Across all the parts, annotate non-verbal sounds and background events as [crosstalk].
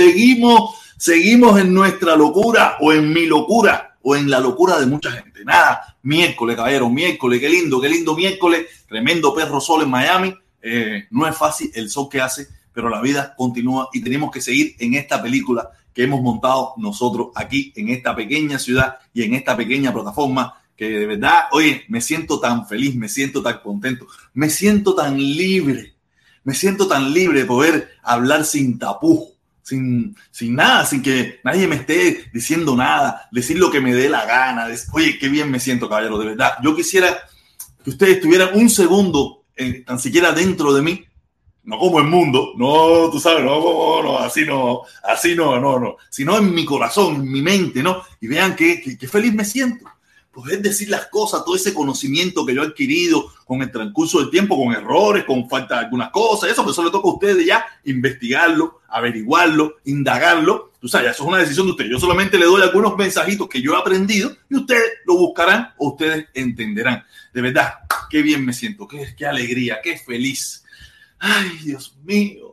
Seguimos, seguimos en nuestra locura o en mi locura o en la locura de mucha gente. Nada, miércoles, caballero, miércoles, qué lindo, qué lindo miércoles, tremendo perro sol en Miami. Eh, no es fácil el sol que hace, pero la vida continúa y tenemos que seguir en esta película que hemos montado nosotros aquí en esta pequeña ciudad y en esta pequeña plataforma que de verdad, oye, me siento tan feliz, me siento tan contento, me siento tan libre, me siento tan libre de poder hablar sin tapujo, sin, sin nada, sin que nadie me esté diciendo nada, decir lo que me dé la gana. oye, qué bien me siento, caballero, de verdad. Yo quisiera que ustedes tuvieran un segundo, eh, tan siquiera dentro de mí, no como el mundo, no, tú sabes, no, no, así no, así no, no, no, sino en mi corazón, en mi mente, ¿no? Y vean qué, qué feliz me siento poder decir las cosas, todo ese conocimiento que yo he adquirido con el transcurso del tiempo, con errores, con falta de algunas cosas, eso, pero eso le toca a ustedes ya investigarlo, averiguarlo, indagarlo. Tú sabes, eso es una decisión de ustedes. Yo solamente le doy algunos mensajitos que yo he aprendido y ustedes lo buscarán o ustedes entenderán. De verdad, qué bien me siento, qué, qué alegría, qué feliz. Ay, Dios mío.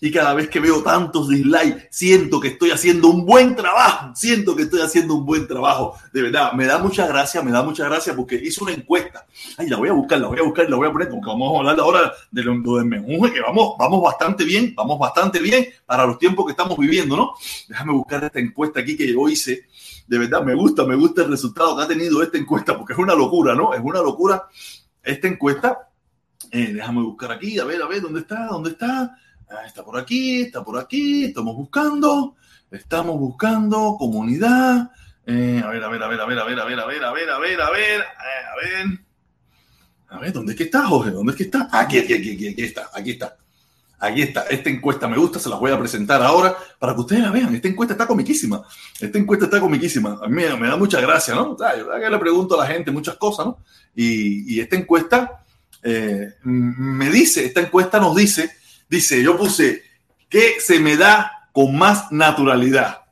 Y cada vez que veo tantos dislikes, siento que estoy haciendo un buen trabajo. Siento que estoy haciendo un buen trabajo. De verdad, me da mucha gracia, me da mucha gracia porque hice una encuesta. Ay, la voy a buscar, la voy a buscar, la voy a poner, porque vamos a hablar ahora de lo, del menuje, que vamos, vamos bastante bien, vamos bastante bien para los tiempos que estamos viviendo, ¿no? Déjame buscar esta encuesta aquí que yo hice. De verdad, me gusta, me gusta el resultado que ha tenido esta encuesta, porque es una locura, ¿no? Es una locura esta encuesta. Eh, déjame buscar aquí, a ver, a ver, ¿dónde está? ¿Dónde está? Ah, está por aquí, está por aquí, estamos buscando, estamos buscando comunidad. Eh, a ver, a ver, a ver, a ver, a ver, a ver, a ver, a ver, a ver, a ver, a ver. A ver, ¿dónde es que está, Jorge? ¿Dónde es que está? Aquí, aquí, aquí, aquí, aquí está, aquí está. Aquí está, esta encuesta me gusta, se las voy a presentar ahora para que ustedes la vean. Esta encuesta está comiquísima. Esta encuesta está comiquísima. A mí me da mucha gracia, ¿no? O sea, yo le pregunto a la gente muchas cosas, ¿no? Y, esta encuesta eh, me dice, esta encuesta nos dice Dice, yo puse, ¿qué se me da con más naturalidad?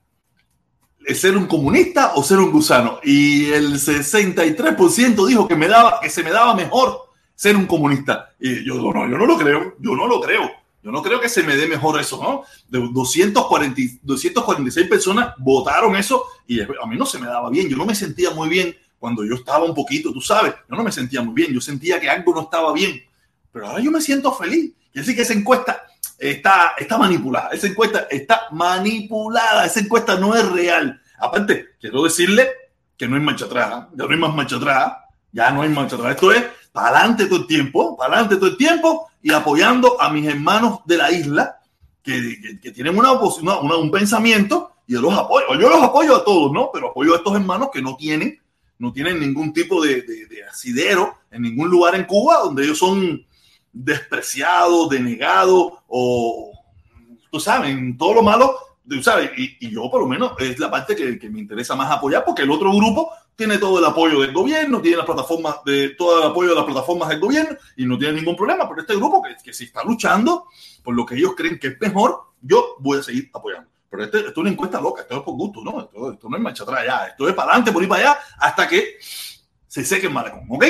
¿Ser un comunista o ser un gusano? Y el 63% dijo que, me daba, que se me daba mejor ser un comunista. Y yo no, yo no lo creo, yo no lo creo. Yo no creo que se me dé mejor eso, ¿no? De 240, 246 personas votaron eso y a mí no se me daba bien. Yo no me sentía muy bien cuando yo estaba un poquito, tú sabes, yo no me sentía muy bien. Yo sentía que algo no estaba bien. Pero ahora yo me siento feliz. Y así que esa encuesta está, está manipulada. Esa encuesta está manipulada. Esa encuesta no es real. Aparte, quiero decirle que no hay marcha atrás. ¿eh? Ya no hay más marcha atrás. Ya no hay marcha atrás. Esto es para adelante todo el tiempo, para adelante todo el tiempo y apoyando a mis hermanos de la isla que, que, tienen una, una, un pensamiento y yo los apoyo. Yo los apoyo a todos, ¿no? Pero apoyo a estos hermanos que no tienen, no tienen ningún tipo de, de, de asidero en ningún lugar en Cuba donde ellos son despreciado, denegado o, tú sabes, todo lo malo, tú sabes, y, yo por lo menos es la parte que, me interesa más apoyar porque el otro grupo tiene todo el apoyo del gobierno, tiene las plataformas de todo el apoyo de las plataformas del gobierno y no tiene ningún problema, pero este grupo que, que si está luchando por lo que ellos creen que es mejor, yo voy a seguir apoyando. Pero este, esto es una encuesta loca, esto es por gusto, ¿no? Esto, no es marcha atrás ya, esto es para adelante, por ir para allá, hasta que se seque el malecón, ¿ok?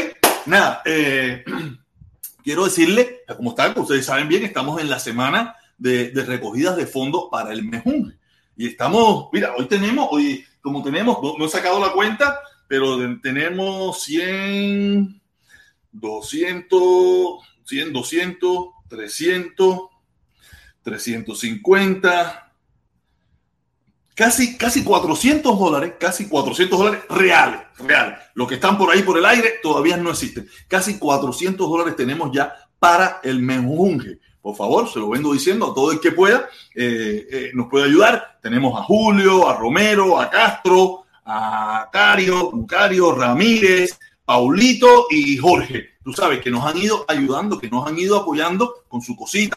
Nada, eh, [clears throat] quiero decirle, como están, ustedes saben bien, estamos en la semana de, recogidas de fondos para el Mejunje. Y estamos, mira, hoy tenemos, hoy, como tenemos, no, he sacado la cuenta, pero tenemos 100, 200, 100, 200, 300, 350, casi, casi 400 dólares, casi 400 dólares reales, reales. Los que están por ahí por el aire todavía no existen. Casi 400 dólares tenemos ya para el menjunje. Por favor, se lo vengo diciendo a todo el que pueda, eh, eh, nos puede ayudar. Tenemos a Julio, a Romero, a Castro, a Cario, Cario, Ramírez, Paulito y Jorge. Tú sabes que nos han ido ayudando, que nos han ido apoyando con su cosita,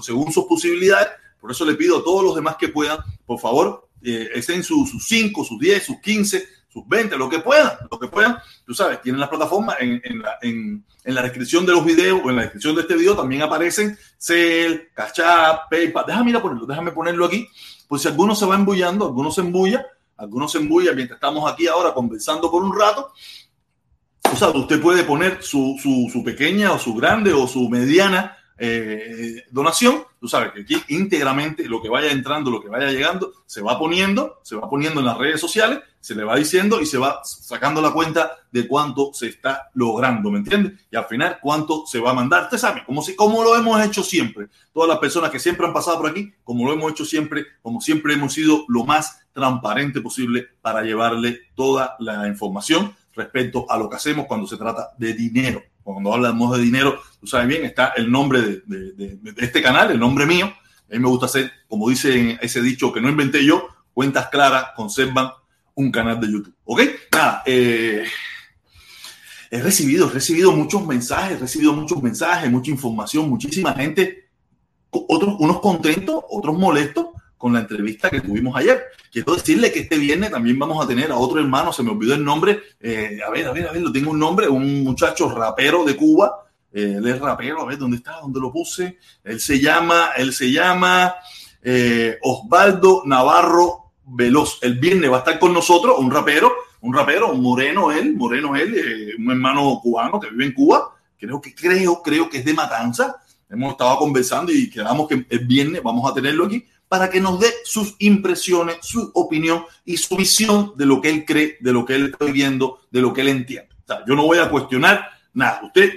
según sus posibilidades por eso le pido a todos los demás que puedan, por favor, eh, estén sus 5, sus 10, sus 15, sus 20, lo que puedan, lo que puedan. Tú sabes, tienen la plataforma en, la, en, la, descripción de los videos o en la descripción de este video también aparecen Cell, Cash PayPal. Déjame ponerlo, déjame ponerlo aquí, pues si alguno se va embullando, algunos se embulla, algunos se embulla mientras estamos aquí ahora conversando por un rato. O sea, usted puede poner su, su pequeña o su grande o su mediana eh, donación, tú sabes que aquí íntegramente lo que vaya entrando, lo que vaya llegando, se va poniendo, se va poniendo en las redes sociales, se le va diciendo y se va sacando la cuenta de cuánto se está logrando, ¿me entiendes? Y al final cuánto se va a mandar. Usted sabe, como, si, como lo hemos hecho siempre, todas las personas que siempre han pasado por aquí, como lo hemos hecho siempre, como siempre hemos sido lo más transparente posible para llevarle toda la información respecto a lo que hacemos cuando se trata de dinero. Cuando hablamos de dinero, tú sabes bien, está el nombre de, este canal, el nombre mío. A mí me gusta hacer, como dice ese dicho que no inventé yo, cuentas claras conservan un canal de YouTube. ¿Ok? Nada, eh, he recibido, he recibido muchos mensajes, he recibido muchos mensajes, mucha información, muchísima gente, otros, unos contentos, otros molestos, con la entrevista que tuvimos ayer. Quiero decirle que este viernes también vamos a tener a otro hermano, se me olvidó el nombre, eh, a ver, a ver, a ver, lo tengo un nombre, un muchacho rapero de Cuba, eh, él es rapero, a ver, ¿dónde está? ¿Dónde lo puse? Él se llama, él se llama eh, Osvaldo Navarro Veloz. El viernes va a estar con nosotros, un rapero, un rapero, un moreno él, moreno él, un hermano cubano que vive en Cuba, creo que, creo, creo que es de Matanza. Hemos estado conversando y quedamos que el viernes vamos a tenerlo aquí para que nos dé sus impresiones, su opinión y su visión de lo que él cree, de lo que él está viviendo, de lo que él entiende. yo no voy a cuestionar nada. Usted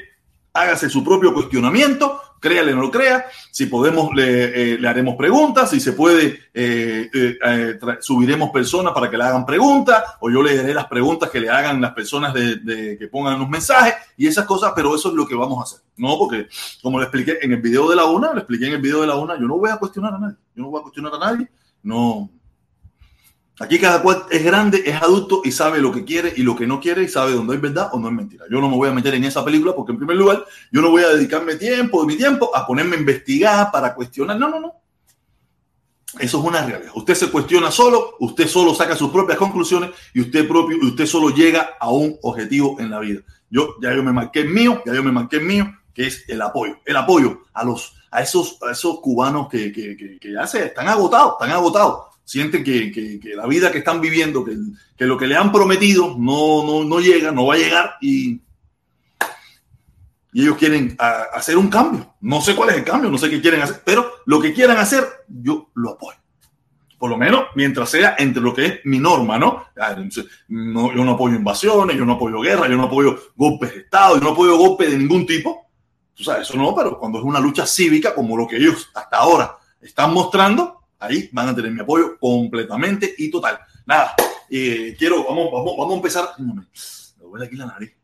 hágase su propio cuestionamiento, créale o no lo crea. Si podemos, le, eh, haremos preguntas. Si se puede, eh, eh, subiremos personas para que le hagan preguntas. O yo leeré las preguntas que le hagan las personas de, que pongan los mensajes y esas cosas. Pero eso es lo que vamos a hacer. No, porque como le expliqué en el video de la una, le expliqué en el video de la una, yo no voy a cuestionar a nadie. Yo no voy a cuestionar a nadie. No, Aquí cada cual es grande, es adulto y sabe lo que quiere y lo que no quiere y sabe dónde es verdad o no es mentira. Yo no me voy a meter en esa película porque en primer lugar yo no voy a dedicarme tiempo de mi tiempo a ponerme a investigar para cuestionar. No, no, no. Eso es una realidad. Usted se cuestiona solo, usted solo saca sus propias conclusiones y usted propio usted solo llega a un objetivo en la vida. Yo ya yo me marqué el mío, ya yo me marqué el mío, que es el apoyo, el apoyo a los a esos a esos cubanos que, que, que, que ya se están agotados, están agotados sienten que, la vida que están viviendo, que, lo que le han prometido no, no, llega, no va a llegar y, y ellos quieren hacer un cambio. No sé cuál es el cambio, no sé qué quieren hacer, pero lo que quieran hacer, yo lo apoyo. Por lo menos mientras sea entre lo que es mi norma, ¿no? no yo no apoyo invasiones, yo no apoyo guerra, yo no apoyo golpes de Estado, yo no apoyo golpes de ningún tipo. Tú sabes, eso no, pero cuando es una lucha cívica como lo que ellos hasta ahora están mostrando, ahí van a tener mi apoyo completamente y total. Nada, eh, quiero, vamos, vamos, vamos a empezar. me duele aquí la nariz.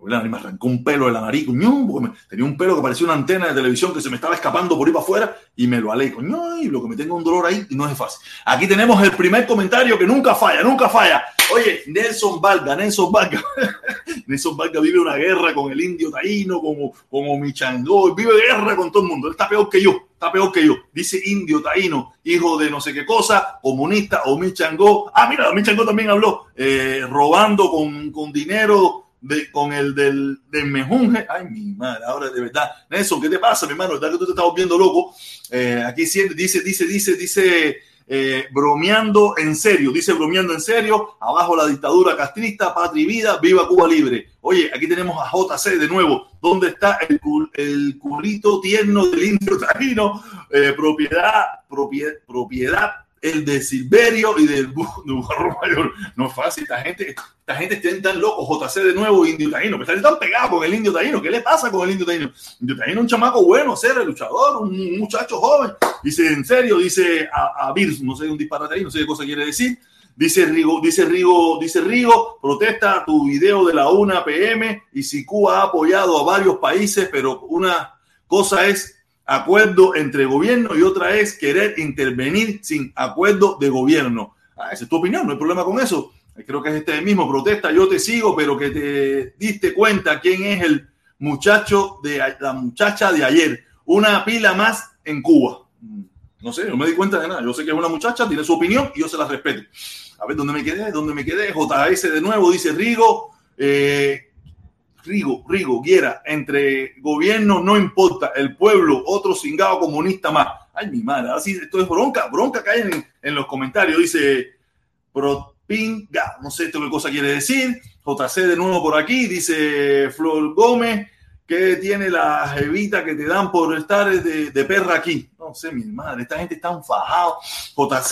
Me arrancó un pelo de la nariz, coño, tenía un pelo que parecía una antena de televisión que se me estaba escapando por ahí para afuera y me lo alé, coño, y lo que me tengo un dolor ahí y no es fácil. Aquí tenemos el primer comentario que nunca falla, nunca falla. Oye, Nelson Valga, Nelson Valga. [laughs] Nelson Valga vive una guerra con el indio taíno, como, como Michango, vive guerra con todo el mundo. Él está peor que yo, está peor que yo. Dice indio taíno, hijo de no sé qué cosa, comunista o Michango. Ah, mira, Michango también habló, eh, robando con, con dinero con el del, del, mejunje. Ay, mi madre, ahora de verdad. Nelson, ¿qué te pasa, mi hermano? ¿Verdad que tú te estás volviendo loco? Eh, aquí dice, dice, dice, dice, dice eh, bromeando en serio, dice bromeando en serio, abajo la dictadura castrista, patria y vida, viva Cuba libre. Oye, aquí tenemos a JC de nuevo, ¿dónde está el, el culito tierno del indio tarino? Eh, propiedad, propiedad, propiedad el de Silverio y del Burro [laughs] Mayor. No es fácil, esta gente, esta gente está tan loco. JC de nuevo, Indio Taíno, que está tan pegado con el Indio Taíno. ¿Qué le pasa con el Indio Taíno? Indio Taíno un chamaco bueno, ser luchador, un muchacho joven. Dice, en serio, dice a, a no sé, un disparate ahí, no sé qué cosa quiere decir. Dice Rigo, dice Rigo, dice Rigo, protesta tu video de la 1 PM y si Cuba ha apoyado a varios países, pero una cosa es acuerdo entre gobierno y otra es querer intervenir sin acuerdo de gobierno. Ah, esa es tu opinión, no hay problema con eso. Creo que es este mismo, protesta, yo te sigo, pero que te diste cuenta quién es el muchacho de la muchacha de ayer. Una pila más en Cuba. Mm, no sé, no me di cuenta de nada. Yo sé que es una muchacha, tiene su opinión y yo se la respeto. A ver, ¿dónde me quedé? ¿Dónde me quedé? JS de nuevo, dice Rigo. Eh, Rigo, Rigo, Guiera, entre gobierno no importa, el pueblo, otro cingado comunista más. Ay, mi madre, así esto es bronca, bronca cae en, en los comentarios. Dice Propinga, no sé esto qué cosa quiere decir. JC de nuevo por aquí, dice Flor Gómez. ¿Qué tiene la jevita que te dan por estar de, perra aquí? No sé, mi madre, esta gente está enfajada.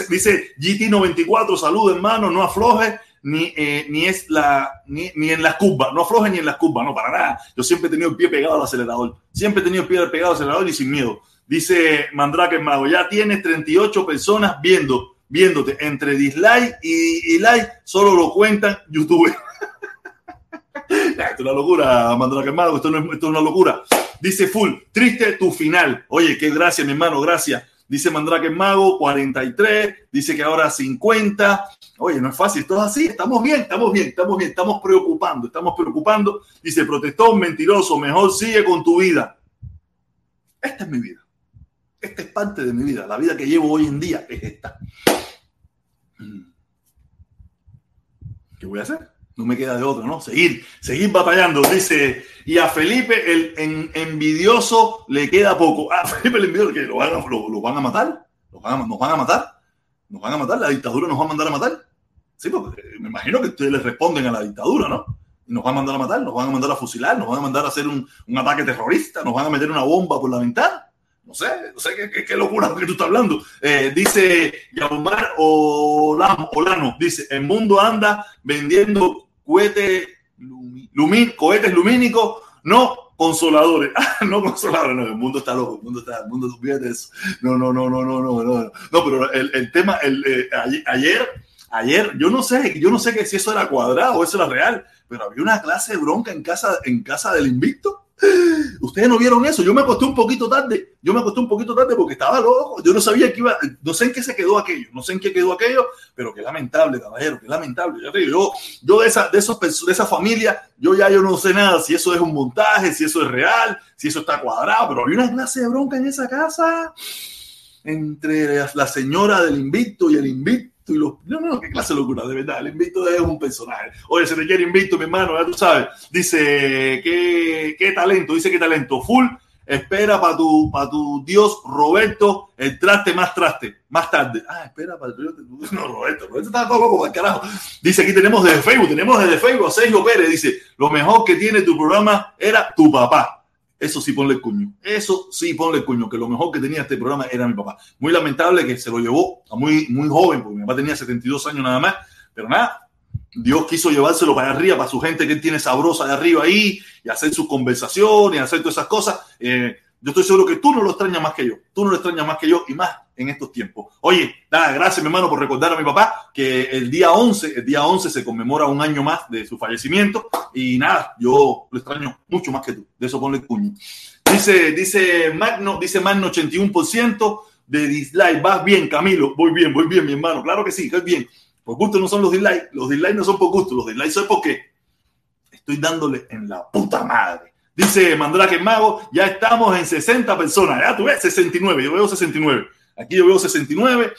dice GT94, salud hermano, no afloje ni, eh, ni es la ni, ni, en las curvas, no afloje ni en las curvas, no, para nada. Yo siempre he tenido el pie pegado al acelerador, siempre he tenido el pie pegado al acelerador y sin miedo. Dice Mandrake Mago, ya tienes 38 personas viendo, viéndote entre dislike y, like, solo lo cuentan YouTube. [laughs] esto es una locura, Mandrake Mago, esto, no es, esto es una locura. Dice Full, triste tu final. Oye, qué gracias, mi hermano, gracias. Dice Mandrake Mago, 43. Dice que ahora 50. Oye, no es fácil, esto es así. Estamos bien, estamos bien, estamos bien, estamos preocupando, estamos preocupando. Dice, protestón, mentiroso, mejor sigue con tu vida. Esta es mi vida. Esta es parte de mi vida. La vida que llevo hoy en día es esta. ¿Qué voy a hacer? No me queda de otro, ¿no? Seguir, seguir batallando. Dice, y a Felipe el envidioso le queda poco. A [laughs] Felipe el envidioso, que lo van a, lo, van a matar. ¿Lo van a, nos van a matar. Nos van a matar. La dictadura nos va a mandar a matar. Sí, porque me imagino que ustedes le responden a la dictadura, ¿no? Nos van a mandar a matar, nos van a mandar a fusilar, nos van a mandar a hacer un, un ataque terrorista, nos van a meter una bomba por la ventana. No sé, no sé qué, qué, locura que tú estás hablando. Eh, dice Yaumar Olano, dice, el mundo anda vendiendo cohetes, cohetes lumínicos, no consoladores. [laughs] Ah, no consoladores, no, el mundo está loco, el mundo está, el mundo de eso. No, no, no, no, no, no, no. No, pero el, el tema, el, eh, ayer, ayer, yo no sé, yo no sé que si eso era cuadrado o eso era real, pero había una clase de bronca en casa, en casa del invicto Ustedes no vieron eso. Yo me acosté un poquito tarde. Yo me acosté un poquito tarde porque estaba loco. Yo no sabía que iba. No sé en qué se quedó aquello. No sé en qué quedó aquello, pero qué lamentable, caballero. Qué lamentable. Yo, de esa, de esos, de esa familia, yo ya yo no sé nada si eso es un montaje, si eso es real, si eso está cuadrado. Pero había una clase de bronca en esa casa entre la señora del invicto y el invicto y los. No, no, qué clase de locura, de verdad. El invito es un personaje. Oye, se te quiere invito, mi hermano, ya tú sabes. Dice, ¿qué, qué talento? Dice, ¿qué talento? Full. Espera para tu, para tu Dios, Roberto, el traste más traste, más tarde. Ah, espera para el No, Roberto, Roberto está todo loco, carajo. Dice, aquí tenemos desde Facebook, tenemos desde Facebook a Sergio Pérez. Dice, lo mejor que tiene tu programa era tu papá. Eso sí ponle cuño. Eso sí ponle cuño, que lo mejor que tenía este programa era mi papá. Muy lamentable que se lo llevó a muy, muy joven, porque mi papá tenía 72 años nada más, pero nada, Dios quiso llevárselo para arriba, para su gente que él tiene sabrosa de arriba ahí, y hacer sus conversaciones, y hacer todas esas cosas. Eh, yo estoy seguro que tú no lo extrañas más que yo. Tú no lo extrañas más que yo y más en estos tiempos. Oye, nada, gracias mi hermano por recordar a mi papá que el día 11, el día 11 se conmemora un año más de su fallecimiento y nada, yo lo extraño mucho más que tú. De eso ponle cuño. Dice, dice Magno, dice Magno 81% de dislike. Vas bien, Camilo. Voy bien, voy bien, mi hermano. Claro que sí, que es bien. Por gusto no son los dislikes. Los dislikes no son por gusto. Los dislikes son porque estoy dándole en la puta madre Dice Mandrake Mago, ya estamos en 60 personas. Ya tú ves, 69. Yo veo 69. Aquí yo veo 69.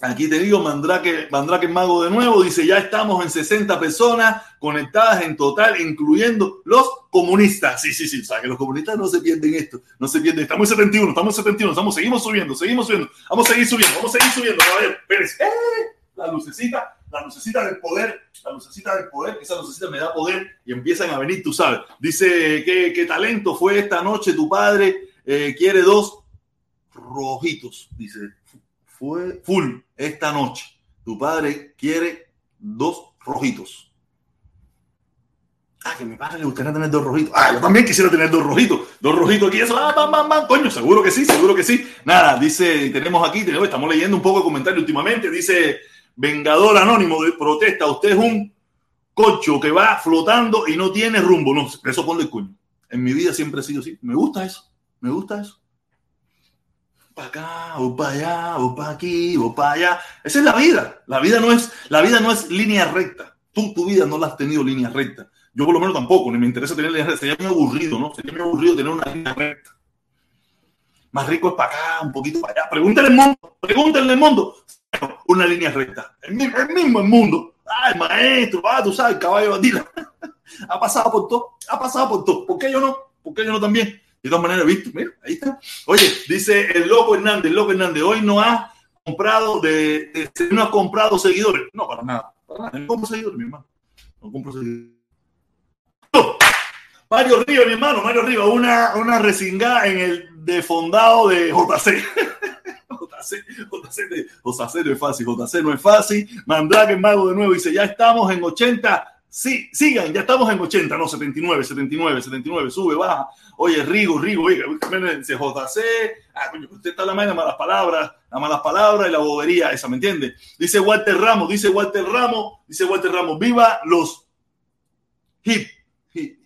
Aquí te digo, Mandrake, Mandrake Mago de nuevo, dice, ya estamos en 60 personas conectadas en total, incluyendo los comunistas. Sí, sí, sí, o sea, que los comunistas no se pierden esto, no se pierden. Estamos en 71, estamos en 71, estamos, seguimos subiendo, seguimos subiendo. Vamos a seguir subiendo, vamos a seguir subiendo. Pérez, ¡eh! la lucecita, la lucecita del poder, la lucecita del poder, esa lucecita me da poder y empiezan a venir, tú sabes. Dice, ¿qué, qué talento fue esta noche? Tu padre eh, quiere dos rojitos, dice, fue full esta noche. Tu padre quiere dos rojitos. Ah, que a mi padre le gustaría tener dos rojitos. Ah, yo también quisiera tener dos rojitos. Dos rojitos aquí, eso, ah, bam, bam, bam. Coño, seguro que sí, seguro que sí. Nada, dice, tenemos aquí, tenemos, estamos leyendo un poco de comentarios últimamente. Dice, Vengador Anónimo de protesta, usted es un cocho que va flotando y no tiene rumbo. No, eso ponle el cuño. En mi vida siempre he sido así. Me gusta eso. Me gusta eso. Para acá, o para allá, o para aquí, o para allá. Esa es la vida. La vida no es, la vida no es línea recta. Tú, tu vida no la has tenido línea recta. Yo por lo menos tampoco, ni me interesa tener línea recta. Sería muy aburrido, ¿no? Sería muy aburrido tener una línea recta. Más rico es para acá, un poquito para allá. Pregúntale al mundo, pregúntale al mundo una línea recta. El mismo, el mismo mundo. Ay, maestro, ah, tú sabes, caballo batida. [laughs] ha pasado por todo, ha pasado por todo. ¿Por qué yo no? ¿Por qué yo no también? De todas maneras, visto, mira, ahí está. Oye, dice el loco Hernández, el loco Hernández, hoy no ha comprado de, no ha comprado seguidores. No, para nada, para nada. No compro seguidores, mi hermano. No compro seguidores. Mario Riva, mi hermano, Mario Riva, una, una resingada en el defondado de JC. JC, JC, JC no es fácil, JC no es fácil. Mandrake Mago de nuevo dice, ya estamos en 80. Sí, sigan, ya estamos en 80, no, 79, 79, 79, sube, baja. Oye, Rigo, Rigo, oiga, JC, ah, coño, usted está la mano malas palabras, las malas palabras y la bobería, esa, ¿me entiende? Dice Walter Ramos, dice Walter Ramos, dice Walter Ramos, viva los hip, hip,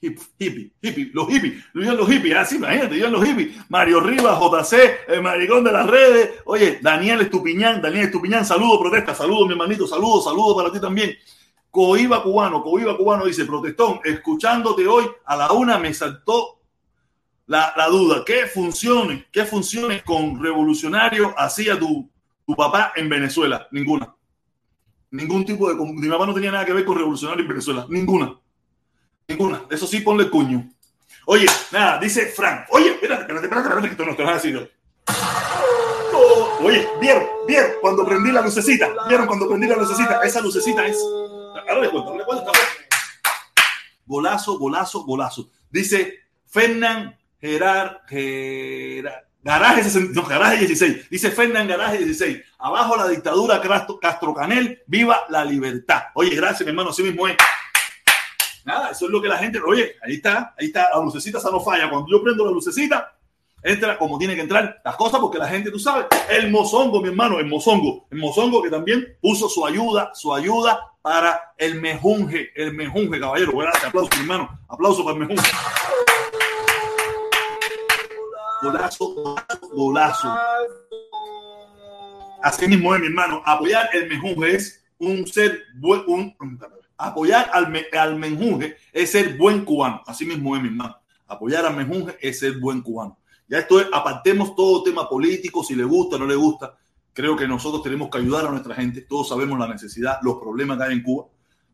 hip, los hippies, los hippies, así, imagínate, vivan los hippies. Mario Rivas, JC, el maricón de las redes. Oye, Daniel Estupiñán, Daniel Estupiñán, saludo, protesta, saludo, mi hermanito, saludo, saludo para ti también. Coiba Cubano, Coiba Cubano dice, protestón, escuchándote hoy a la una me saltó la, la duda. ¿Qué funciones, qué funciones con revolucionario hacía tu, tu papá en Venezuela? Ninguna. Ningún tipo de... Mi papá no tenía nada que ver con revolucionario en Venezuela. Ninguna. Ninguna. Eso sí, ponle cuño. Oye, nada, dice Frank. Oye, espérate, espérate, espérate, espérate que tú no te vas a decir. Oh, oye, vieron, vieron cuando prendí la lucecita. Vieron cuando prendí la lucecita. Esa lucecita es. Ahora le cuento, le cuento. Golazo, golazo, golazo. Dice Fernán Gerard, Garaje, no, Garaje 16. Dice Fernán Garaje 16. Abajo la dictadura Castro Canel. Viva la libertad. Oye, gracias, mi hermano. Así mismo es. Nada, eso es lo que la gente. Oye, ahí está, ahí está. La lucecita esa no falla. Cuando yo prendo la lucecita, entra como tiene que entrar las cosas, porque la gente, tú sabes, el mozongo, mi hermano, el mozongo. El mozongo que también puso su ayuda, su ayuda para el mejunje, el mejunje, caballero. Gracias, aplauso, mi hermano. Aplauso para el mejunje. Golazo, golazo. Así mismo es, mi hermano. Apoyar el mejunje es un ser buen, apoyar al, al menjunje es ser buen cubano. Así mismo es, mi hermano. Apoyar al menjunje es ser buen cubano. Ya esto es, apartemos todo tema político, si le gusta o no le gusta. Creo que nosotros tenemos que ayudar a nuestra gente. Todos sabemos la necesidad, los problemas que hay en Cuba.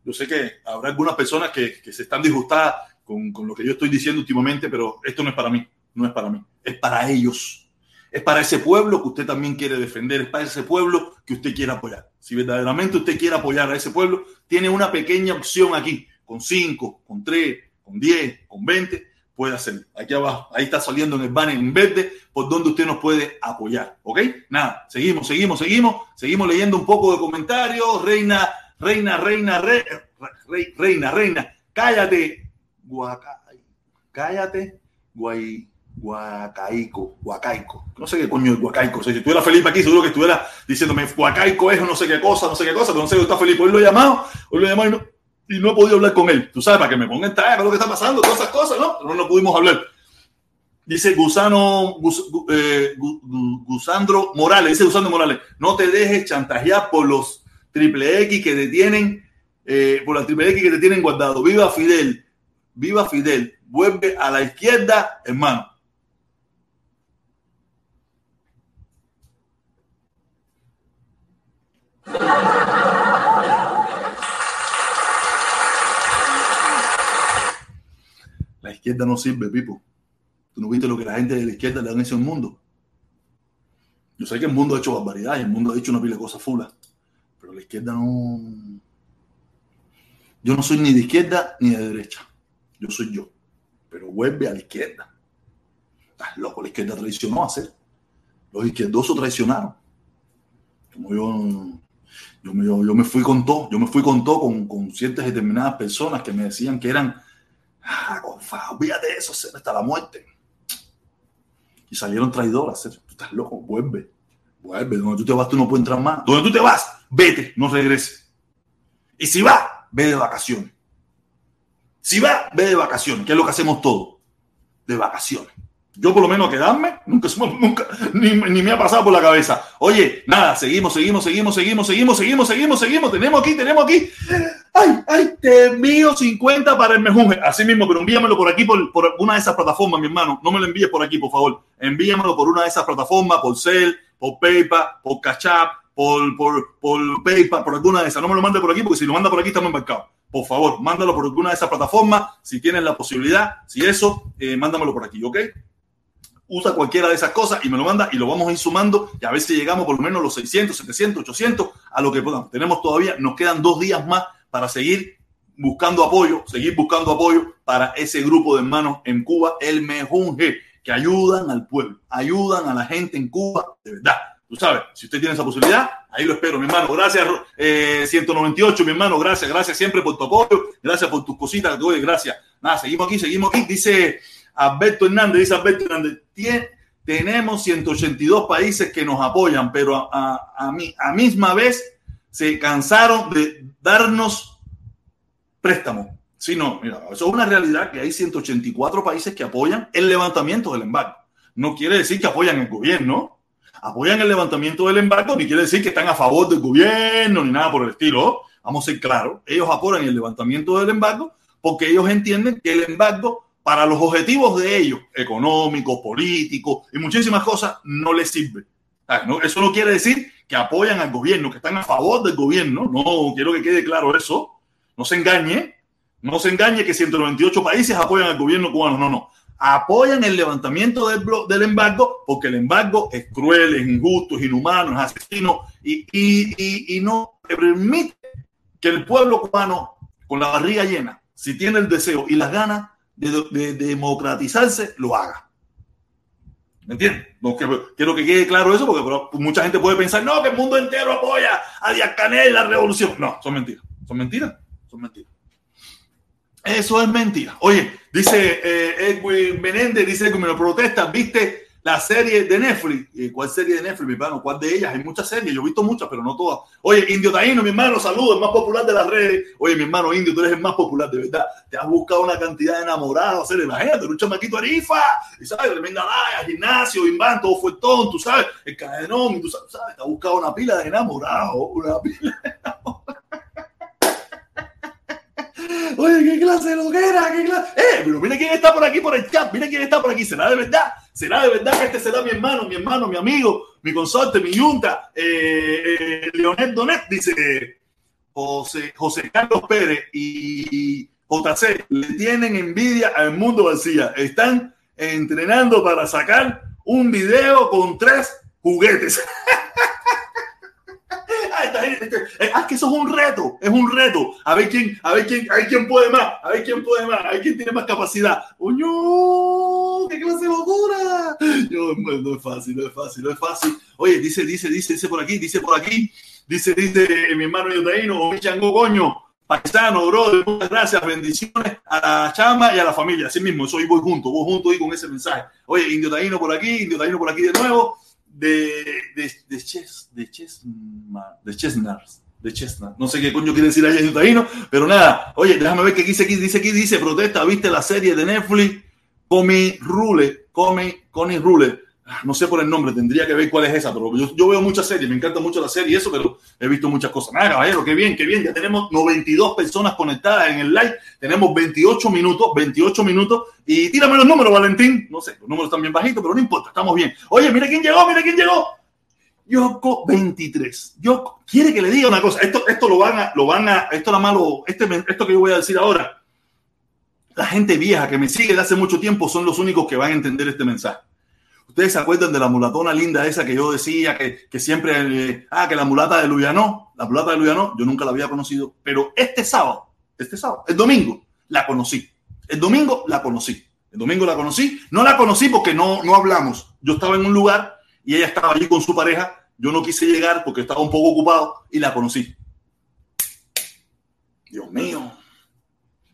Yo sé que habrá algunas personas que, se están disgustadas con, con lo que yo estoy diciendo últimamente, pero esto no es para mí no es para mí, es para ellos. Es para ese pueblo que usted también quiere defender, es para ese pueblo que usted quiere apoyar. Si verdaderamente usted quiere apoyar a ese pueblo, tiene una pequeña opción aquí, con 5, con 3, con 10, con 20, puede hacerlo. Aquí abajo, ahí está saliendo en el banner en verde, por donde usted nos puede apoyar. ¿Ok? Nada, seguimos, seguimos, seguimos, seguimos leyendo un poco de comentarios. Reina, reina, reina, reina, reina, cállate, guaca, cállate, guay Guacaico, Guacaico. No sé qué coño es Guacaico. O sea, si estuviera Felipe aquí, seguro que estuviera diciéndome Guacaico es no sé qué cosa, no sé qué cosa, pero no sé qué está Felipe. Hoy lo he llamado, hoy lo he llamado y no, y no he podido hablar con él. Tú sabes, para que me ponga en tarea lo que está pasando, todas esas cosas, ¿no? Pero no pudimos hablar. Dice Gusano, eh, Gusandro Morales, dice Gusandro Morales, no te dejes chantajear por los triple X que te tienen, eh, por la triple X que te tienen guardado. Viva Fidel, viva Fidel, vuelve a la izquierda, hermano. [laughs] izquierda no sirve, Pipo. Tú no viste lo que la gente de la izquierda le han hecho al mundo. Yo sé que el mundo ha hecho barbaridades, el mundo ha hecho una pila de cosas fulas, pero la izquierda no. Yo no soy ni de izquierda ni de derecha. Yo soy yo. Pero vuelve a la izquierda. Estás loco, la izquierda traicionó a hacer. Los izquierdosos traicionaron. Como yo yo me, yo, me fui con todo, yo me fui con todo con ciertas determinadas personas que me decían que eran, ah, Gonzalo, olvídate de eso, hasta la muerte. Y salieron traidoras, tú estás loco, vuelve, vuelve, donde tú te vas tú no puedes entrar más, donde tú te vas, vete, no regreses. Y si va, ve de vacaciones. Si va, ve de vacaciones, que es lo que hacemos todos, de vacaciones. Yo por lo menos quedarme, nunca, nunca ni, ni, me ha pasado por la cabeza. Oye, nada, seguimos, seguimos, seguimos, seguimos, seguimos, seguimos, seguimos, seguimos. Tenemos aquí, tenemos aquí. Ay, ay, te envío 50 para el mejunje. Así mismo, pero envíamelo por aquí, por, por, una de esas plataformas, mi hermano. No me lo envíes por aquí, por favor. Envíamelo por una de esas plataformas, por Cell, por PayPal, por Cash por, por, por PayPal, por alguna de esas. No me lo mande por aquí, porque si lo manda por aquí estamos embarcados. Por favor, mándalo por alguna de esas plataformas. Si tienes la posibilidad, si eso, eh, mándamelo por aquí, ¿ok? usa cualquiera de esas cosas y me lo manda y lo vamos a ir sumando y a ver si llegamos por lo menos los 600, 700, 800 a lo que podamos. Tenemos todavía, nos quedan dos días más para seguir buscando apoyo, seguir buscando apoyo para ese grupo de hermanos en Cuba, el Mejunje, que ayudan al pueblo, ayudan a la gente en Cuba, de verdad. Tú sabes, si usted tiene esa posibilidad, ahí lo espero, mi hermano. Gracias, eh, 198, mi hermano. Gracias, gracias siempre por tu apoyo. Gracias por tus cositas. Gracias. Nada, seguimos aquí, seguimos aquí. Dice Alberto Hernández, dice Alberto Hernández, tenemos 182 países que nos apoyan, pero a, a, a misma vez se cansaron de darnos préstamos. Sí, no, mira, eso es una realidad que hay 184 países que apoyan el levantamiento del embargo. No quiere decir que apoyan el gobierno, apoyan el levantamiento del embargo, ni quiere decir que están a favor del gobierno, ni nada por el estilo. Vamos a ser claros, ellos apoyan el levantamiento del embargo porque ellos entienden que el embargo para los objetivos de ellos, económicos, políticos y muchísimas cosas, no les sirve. Eso no quiere decir que apoyan al gobierno, que están a favor del gobierno. No, quiero que quede claro eso. No se engañe, no se engañe que 198 países apoyan al gobierno cubano. No, no. Apoyan el levantamiento del, del embargo porque el embargo es cruel, es injusto, es inhumano, es asesino y, y, y, no permite que el pueblo cubano, con la barriga llena, si tiene el deseo y las ganas de, democratizarse, lo haga. ¿Me entiendes? No, quiero que quede claro eso porque mucha gente puede pensar, no, que el mundo entero apoya a Díaz Canel, la revolución. No, son mentiras. Son mentiras. Son mentiras. Eso es mentira. Oye, dice eh, Edwin Menéndez, dice que me lo protesta, ¿viste la serie de Netflix? ¿Cuál serie de Netflix, mi hermano? ¿Cuál de ellas? Hay muchas series, yo he visto muchas, pero no todas. Oye, Indio Taíno, mi hermano, saludos, el más popular de las redes. Oye, mi hermano Indio, tú eres el más popular, de verdad. Te has buscado una cantidad de enamorados, hacer imagínate, un chamaquito arifa, y sabes, tremenda vaya, gimnasio, inván, todo fue todo, tú sabes, el cadenón, tú sabes, te has buscado una pila de enamorados, una pila de enamorados. Oye, qué clase de loquera, qué clase. Eh, pero mira quién está por aquí por el chat, mira quién está por aquí. ¿Será de verdad? ¿Será de verdad que este será mi hermano, mi hermano, mi amigo, mi consorte, mi yunta? Eh, eh, Leonel Donet dice José, José Carlos Pérez y JC le tienen envidia al mundo García. Están entrenando para sacar un video con tres juguetes. [laughs] es que eso es un reto, es un reto. A ver quién, a ver quién, a ver quién puede más, a ver quién puede más, a ver quién tiene más capacidad. ¡Uño! ¡Qué clase de locura! no, es fácil, no es fácil, no es fácil. Oye, dice, dice, dice, dice por aquí, dice por aquí, dice, dice mi hermano Yotaino, mi chango coño, paisano, bro, muchas gracias, bendiciones a la chama y a la familia. Así mismo, soy voy junto, voy junto y con ese mensaje. Oye, Indio Taino por aquí, Indio Taino por aquí de nuevo de, de, de, Ches, de, Ches, de Chesnars, de. No sé qué coño quiere decir allá en pero nada. Oye, déjame ver qué dice aquí, dice aquí, dice protesta, viste la serie de Netflix, Comi Rule, Comi, Connie Rule no sé por el nombre, tendría que ver cuál es esa, pero yo, veo muchas series, me encanta mucho la serie y eso, pero he visto muchas cosas. Nada, caballero, qué bien, qué bien, ya tenemos 92 personas conectadas en el live, tenemos 28 minutos, 28 minutos, y tírame los números, Valentín. No sé, los números están bien bajitos, pero no importa, estamos bien. Oye, mira quién llegó, mira quién llegó. Yoko 23. Yoko, quiere que le diga una cosa, esto, esto lo van a, lo van a, esto la malo, este, esto que yo voy a decir ahora, la gente vieja que me sigue de hace mucho tiempo son los únicos que van a entender este mensaje Ustedes se acuerdan de la mulatona linda esa que yo decía que, que siempre, ah, que la mulata de Luyanó, la mulata de Luyanó, yo nunca la había conocido, pero este sábado, este sábado, el domingo, la conocí. El domingo la conocí. El domingo la conocí. No la conocí porque no, no hablamos. Yo estaba en un lugar y ella estaba allí con su pareja. Yo no quise llegar porque estaba un poco ocupado y la conocí. Dios mío.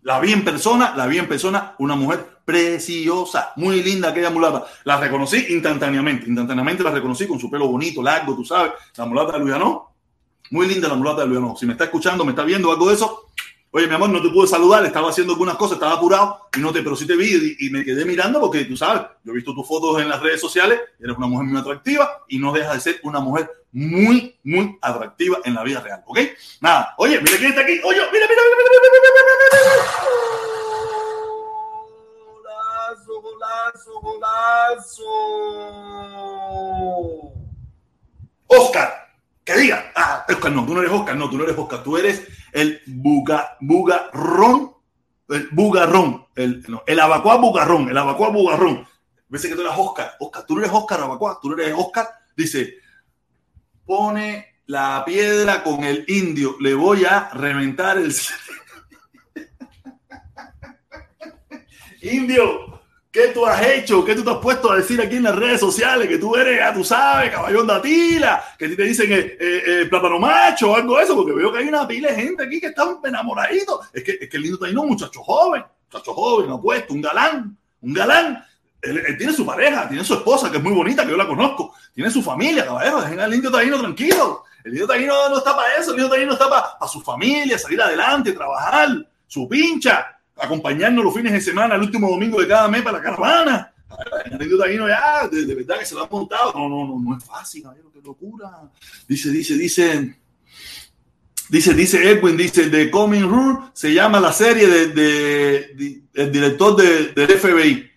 La vi en persona, la vi en persona, una mujer preciosa, muy linda aquella mulata. La reconocí instantáneamente, instantáneamente la reconocí con su pelo bonito, largo, tú sabes, la mulata de Luiano. Muy linda la mulata de Luiano. Si me está escuchando, me está viendo algo de eso, Oye, mi amor, no te pude saludar, estaba haciendo algunas cosas, estaba apurado y no te, pero sí te vi y, me quedé mirando porque tú sabes, yo he visto tus fotos en las redes sociales, eres una mujer muy atractiva y no dejas de ser una mujer muy, muy atractiva en la vida real, ¿ok? Nada, oye, mira quién está aquí, oye, mira, mira, mira, mira, mira, mira, mira, mira. golazo, golazo. Oscar, que diga, ah, Oscar, no, tú no eres Oscar, no, tú no eres Oscar, tú eres el buga, bugarrón, el bugarrón, el, no, el abacuá bugarrón, el abacuá bugarrón. Dice que tú eres Oscar, Oscar, tú no eres Oscar abacuá, tú no eres Oscar. Dice, pone la piedra con el indio, le voy a reventar el [laughs] Indio, ¿qué tú has hecho? ¿Qué tú te has puesto a decir aquí en las redes sociales? Que tú eres, ya tú sabes, caballón de Atila, que a ti te dicen eh, eh, eh, plátano macho o algo de eso, porque veo que hay una pila de gente aquí que está enamoradito. Es que, es que el indio está ahí, no, muchacho joven, muchacho joven, no puesto, un galán, un galán él, tiene su pareja, tiene su esposa, que es muy bonita, que yo la conozco, tiene su familia, caballero, dejen al indio taíno tranquilo. El indio taíno no está para eso, el indio taíno está para, para su familia, salir adelante, trabajar, su pincha acompañarnos los fines de semana, el último domingo de cada mes para la caravana. El taíno ya, de, verdad que se lo ha montado. No, no, no, no es fácil, qué locura. Dice, dice, dice, dice, dice Edwin, dice, The Coming Rule se llama la serie de, de, del director de, del FBI.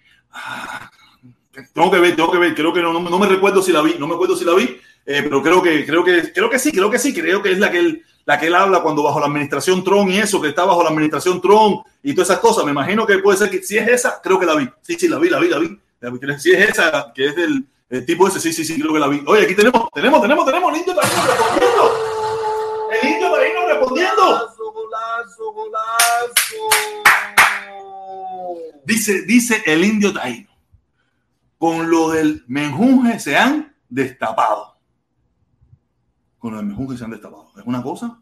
Tengo que ver, tengo que ver, creo que no, no, me recuerdo si la vi, no me acuerdo si la vi, eh, pero creo que, creo que, creo que sí, creo que sí, creo que es la que él, la que habla cuando bajo la administración Trump y eso, que está bajo la administración Trump y todas esas cosas. Me imagino que puede ser que si es esa, creo que la vi. Sí, sí, la vi, la vi, la vi. Si es esa, que es del tipo ese, sí, sí, sí, creo que la vi. Oye, aquí tenemos, tenemos, tenemos, tenemos el indio taíno respondiendo. El indio taíno respondiendo. Golazo, golazo, Dice, dice el indio taíno. Con lo del menjunje se han destapado con los mejunjes que se han destapado. Es una cosa,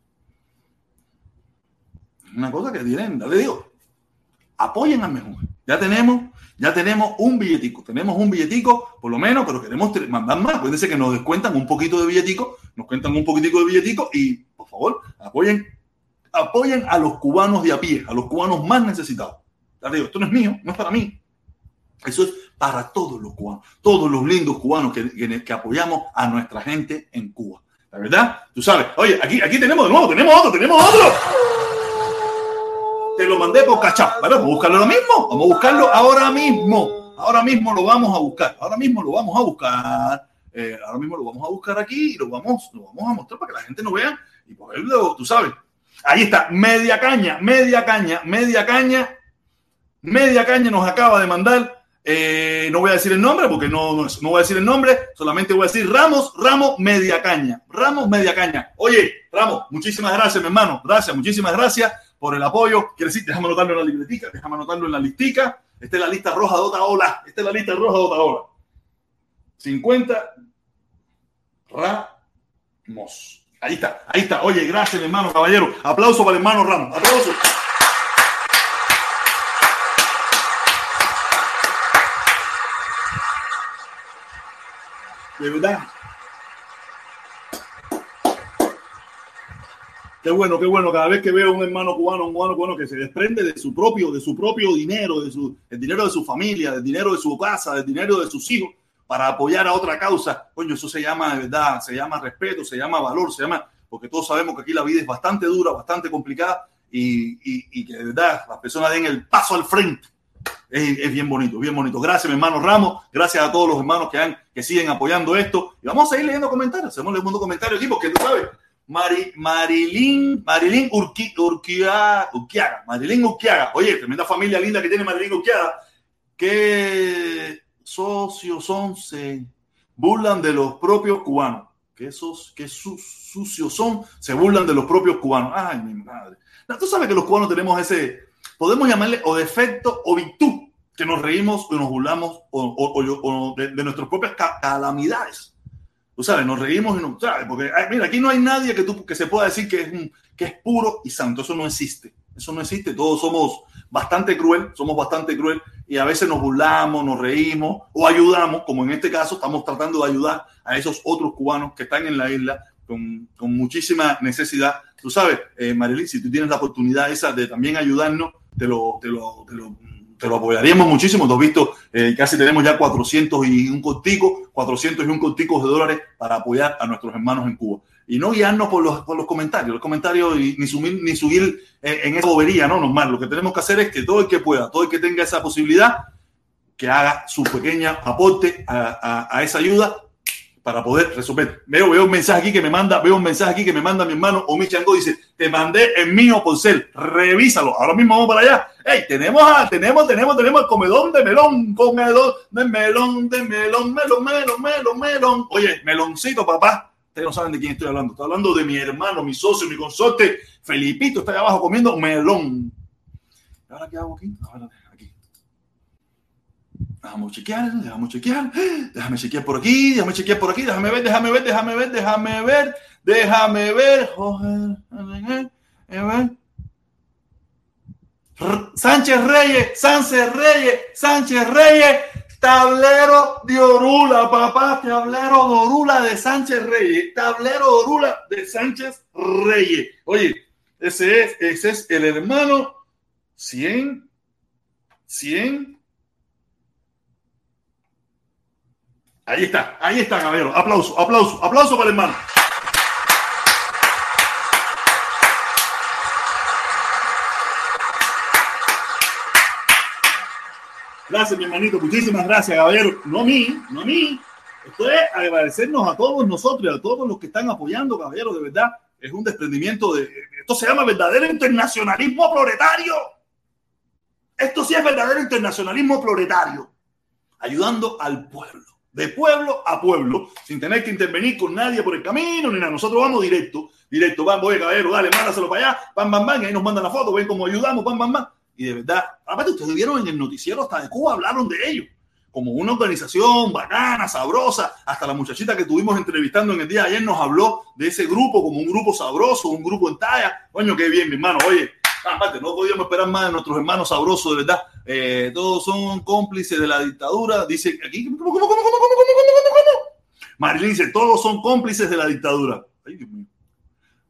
una cosa que dirán, le digo, apoyen al mejunje. Ya tenemos, ya tenemos un billetico, tenemos un billetico, por lo menos, pero queremos mandar más. Ser que nos descuentan un poquito de billetico, nos cuentan un poquitico de billetico y, por favor, apoyen, apoyen a los cubanos de a pie, a los cubanos más necesitados. Esto no es mío, no es para mí. Eso es para todos los cubanos, todos los lindos cubanos que, que apoyamos a nuestra gente en Cuba. La verdad, tú sabes. Oye, aquí, aquí tenemos de nuevo, tenemos otro, tenemos otro. Te lo mandé por cachap. Vamos a buscarlo ahora mismo. Vamos a buscarlo ahora mismo. Ahora mismo lo vamos a buscar. Ahora mismo lo vamos a buscar. Eh, ahora mismo lo vamos a buscar aquí y lo vamos, lo vamos a mostrar para que la gente no vea y poderlo, tú sabes. Ahí está, media caña, media caña, media caña, media caña nos acaba de mandar eh, no voy a decir el nombre porque no, no, voy a decir el nombre, solamente voy a decir Ramos, Ramos Media Caña. Ramos Media Caña. Oye, Ramos, muchísimas gracias, mi hermano. Gracias, muchísimas gracias por el apoyo. Quiero decir, déjame anotarlo en la libretica, déjame anotarlo en la listica. Esta es la lista roja de otra ola. Esta es la lista roja de otra ola. 50 Ramos. Ahí está, ahí está. Oye, gracias, mi hermano, caballero. Aplauso para el hermano Ramos. Aplauso. De verdad. Qué bueno, qué bueno. Cada vez que veo un hermano cubano, un cubano cubano que se desprende de su propio, de su propio dinero, de su, el dinero de su familia, del dinero de su casa, del dinero de sus hijos, para apoyar a otra causa. Coño, eso se llama, de verdad, se llama respeto, se llama valor, se llama, porque todos sabemos que aquí la vida es bastante dura, bastante complicada y, y, y que de verdad las personas den el paso al frente es, bien bonito, bien bonito. Gracias, mi hermano Ramos. Gracias a todos los hermanos que, han, que siguen apoyando esto. Y vamos a seguir leyendo comentarios. Hacemos leyendo comentarios aquí porque tú sabes. Mari, Marilyn, Marilyn Urqui, Urquiaga, Urquiaga, Marilyn Urquiaga. Oye, tremenda familia linda que tiene Marilyn Urquiaga. ¿Qué socios son? Se burlan de los propios cubanos. ¿Qué, esos, qué sucios son? Se burlan de los propios cubanos. Ay, mi madre. tú sabes que los cubanos tenemos ese, podemos llamarle o defecto o virtud, que nos reímos o nos burlamos o, de, nuestras propias calamidades. Tú sabes, nos reímos y no, ¿sabes? Porque, mira, aquí no hay nadie que, tú, que se pueda decir que es, que es puro y santo. Eso no existe. Eso no existe. Todos somos bastante cruel, somos bastante cruel y a veces nos burlamos, nos reímos o ayudamos, como en este caso estamos tratando de ayudar a esos otros cubanos que están en la isla con, con muchísima necesidad. Tú sabes, eh, Marilyn, si tú tienes la oportunidad esa de también ayudarnos, te lo, te lo, te lo, apoyaríamos muchísimo. Tú has visto, eh, casi tenemos ya 400 y un cortico, 400 y un cortico de dólares para apoyar a nuestros hermanos en Cuba. Y no guiarnos por los, por los comentarios, los comentarios ni subir, ni subir eh, en, esa bobería, no, normal. Lo que tenemos que hacer es que todo el que pueda, todo el que tenga esa posibilidad, que haga su pequeña aporte a esa ayuda para poder resolver. Veo, veo un mensaje aquí que me manda, veo un mensaje aquí que me manda mi hermano Omi Chango, dice, te mandé el mío por ser, revísalo. Ahora mismo vamos para allá. Hey, tenemos, tenemos, tenemos, tenemos el comedón de melón, comedón de melón, de melón, melón, melón, melón, melón. Oye, meloncito, papá. Ustedes no saben de quién estoy hablando. Estoy hablando de mi hermano, mi socio, mi consorte, Felipito, está ahí abajo comiendo melón. ¿Ahora qué hago aquí? aquí. Déjame chequear, déjame chequear, déjame chequear por aquí, déjame chequear por aquí, déjame ver, déjame ver, déjame ver, déjame ver, déjame ver. Sánchez Reyes, Sánchez Reyes, Sánchez Reyes, tablero de Orula, papá, tablero de Orula de Sánchez Reyes, tablero de Orula de Sánchez Reyes. Oye, ese es, ese es el hermano 100, 100 Ahí está, ahí está, caballero. Aplauso, aplauso, aplauso para el hermano. Gracias, mi hermanito. Muchísimas gracias, caballero. No a mí, no a mí. Esto es agradecernos a todos nosotros y a todos los que están apoyando, caballero. De verdad, es un desprendimiento de. Esto se llama verdadero internacionalismo proletario. Esto sí es verdadero internacionalismo proletario. Ayudando al pueblo de pueblo a pueblo, sin tener que intervenir con nadie por el camino ni nada. Nosotros vamos directo, directo, vamos, voy, caballero, dale, mándaselo para allá, pam, pam, pam, y ahí nos mandan la foto, ven cómo ayudamos, pam, pam, pam. Y de verdad, aparte ustedes vieron en el noticiero hasta de Cuba, hablaron de ellos, como una organización bacana, sabrosa, hasta la muchachita que tuvimos entrevistando en el día de ayer nos habló de ese grupo como un grupo sabroso, un grupo en talla. Coño, qué bien, mi hermano, oye, [laughs] aparte, no podíamos esperar más de nuestros hermanos sabrosos, de verdad. Eh, todos son cómplices de la dictadura. Dice aquí, ¿cómo, cómo, cómo, cómo, cómo, cómo, cómo? Marilyn dice, todos son cómplices de la dictadura. Ay, Dios mío.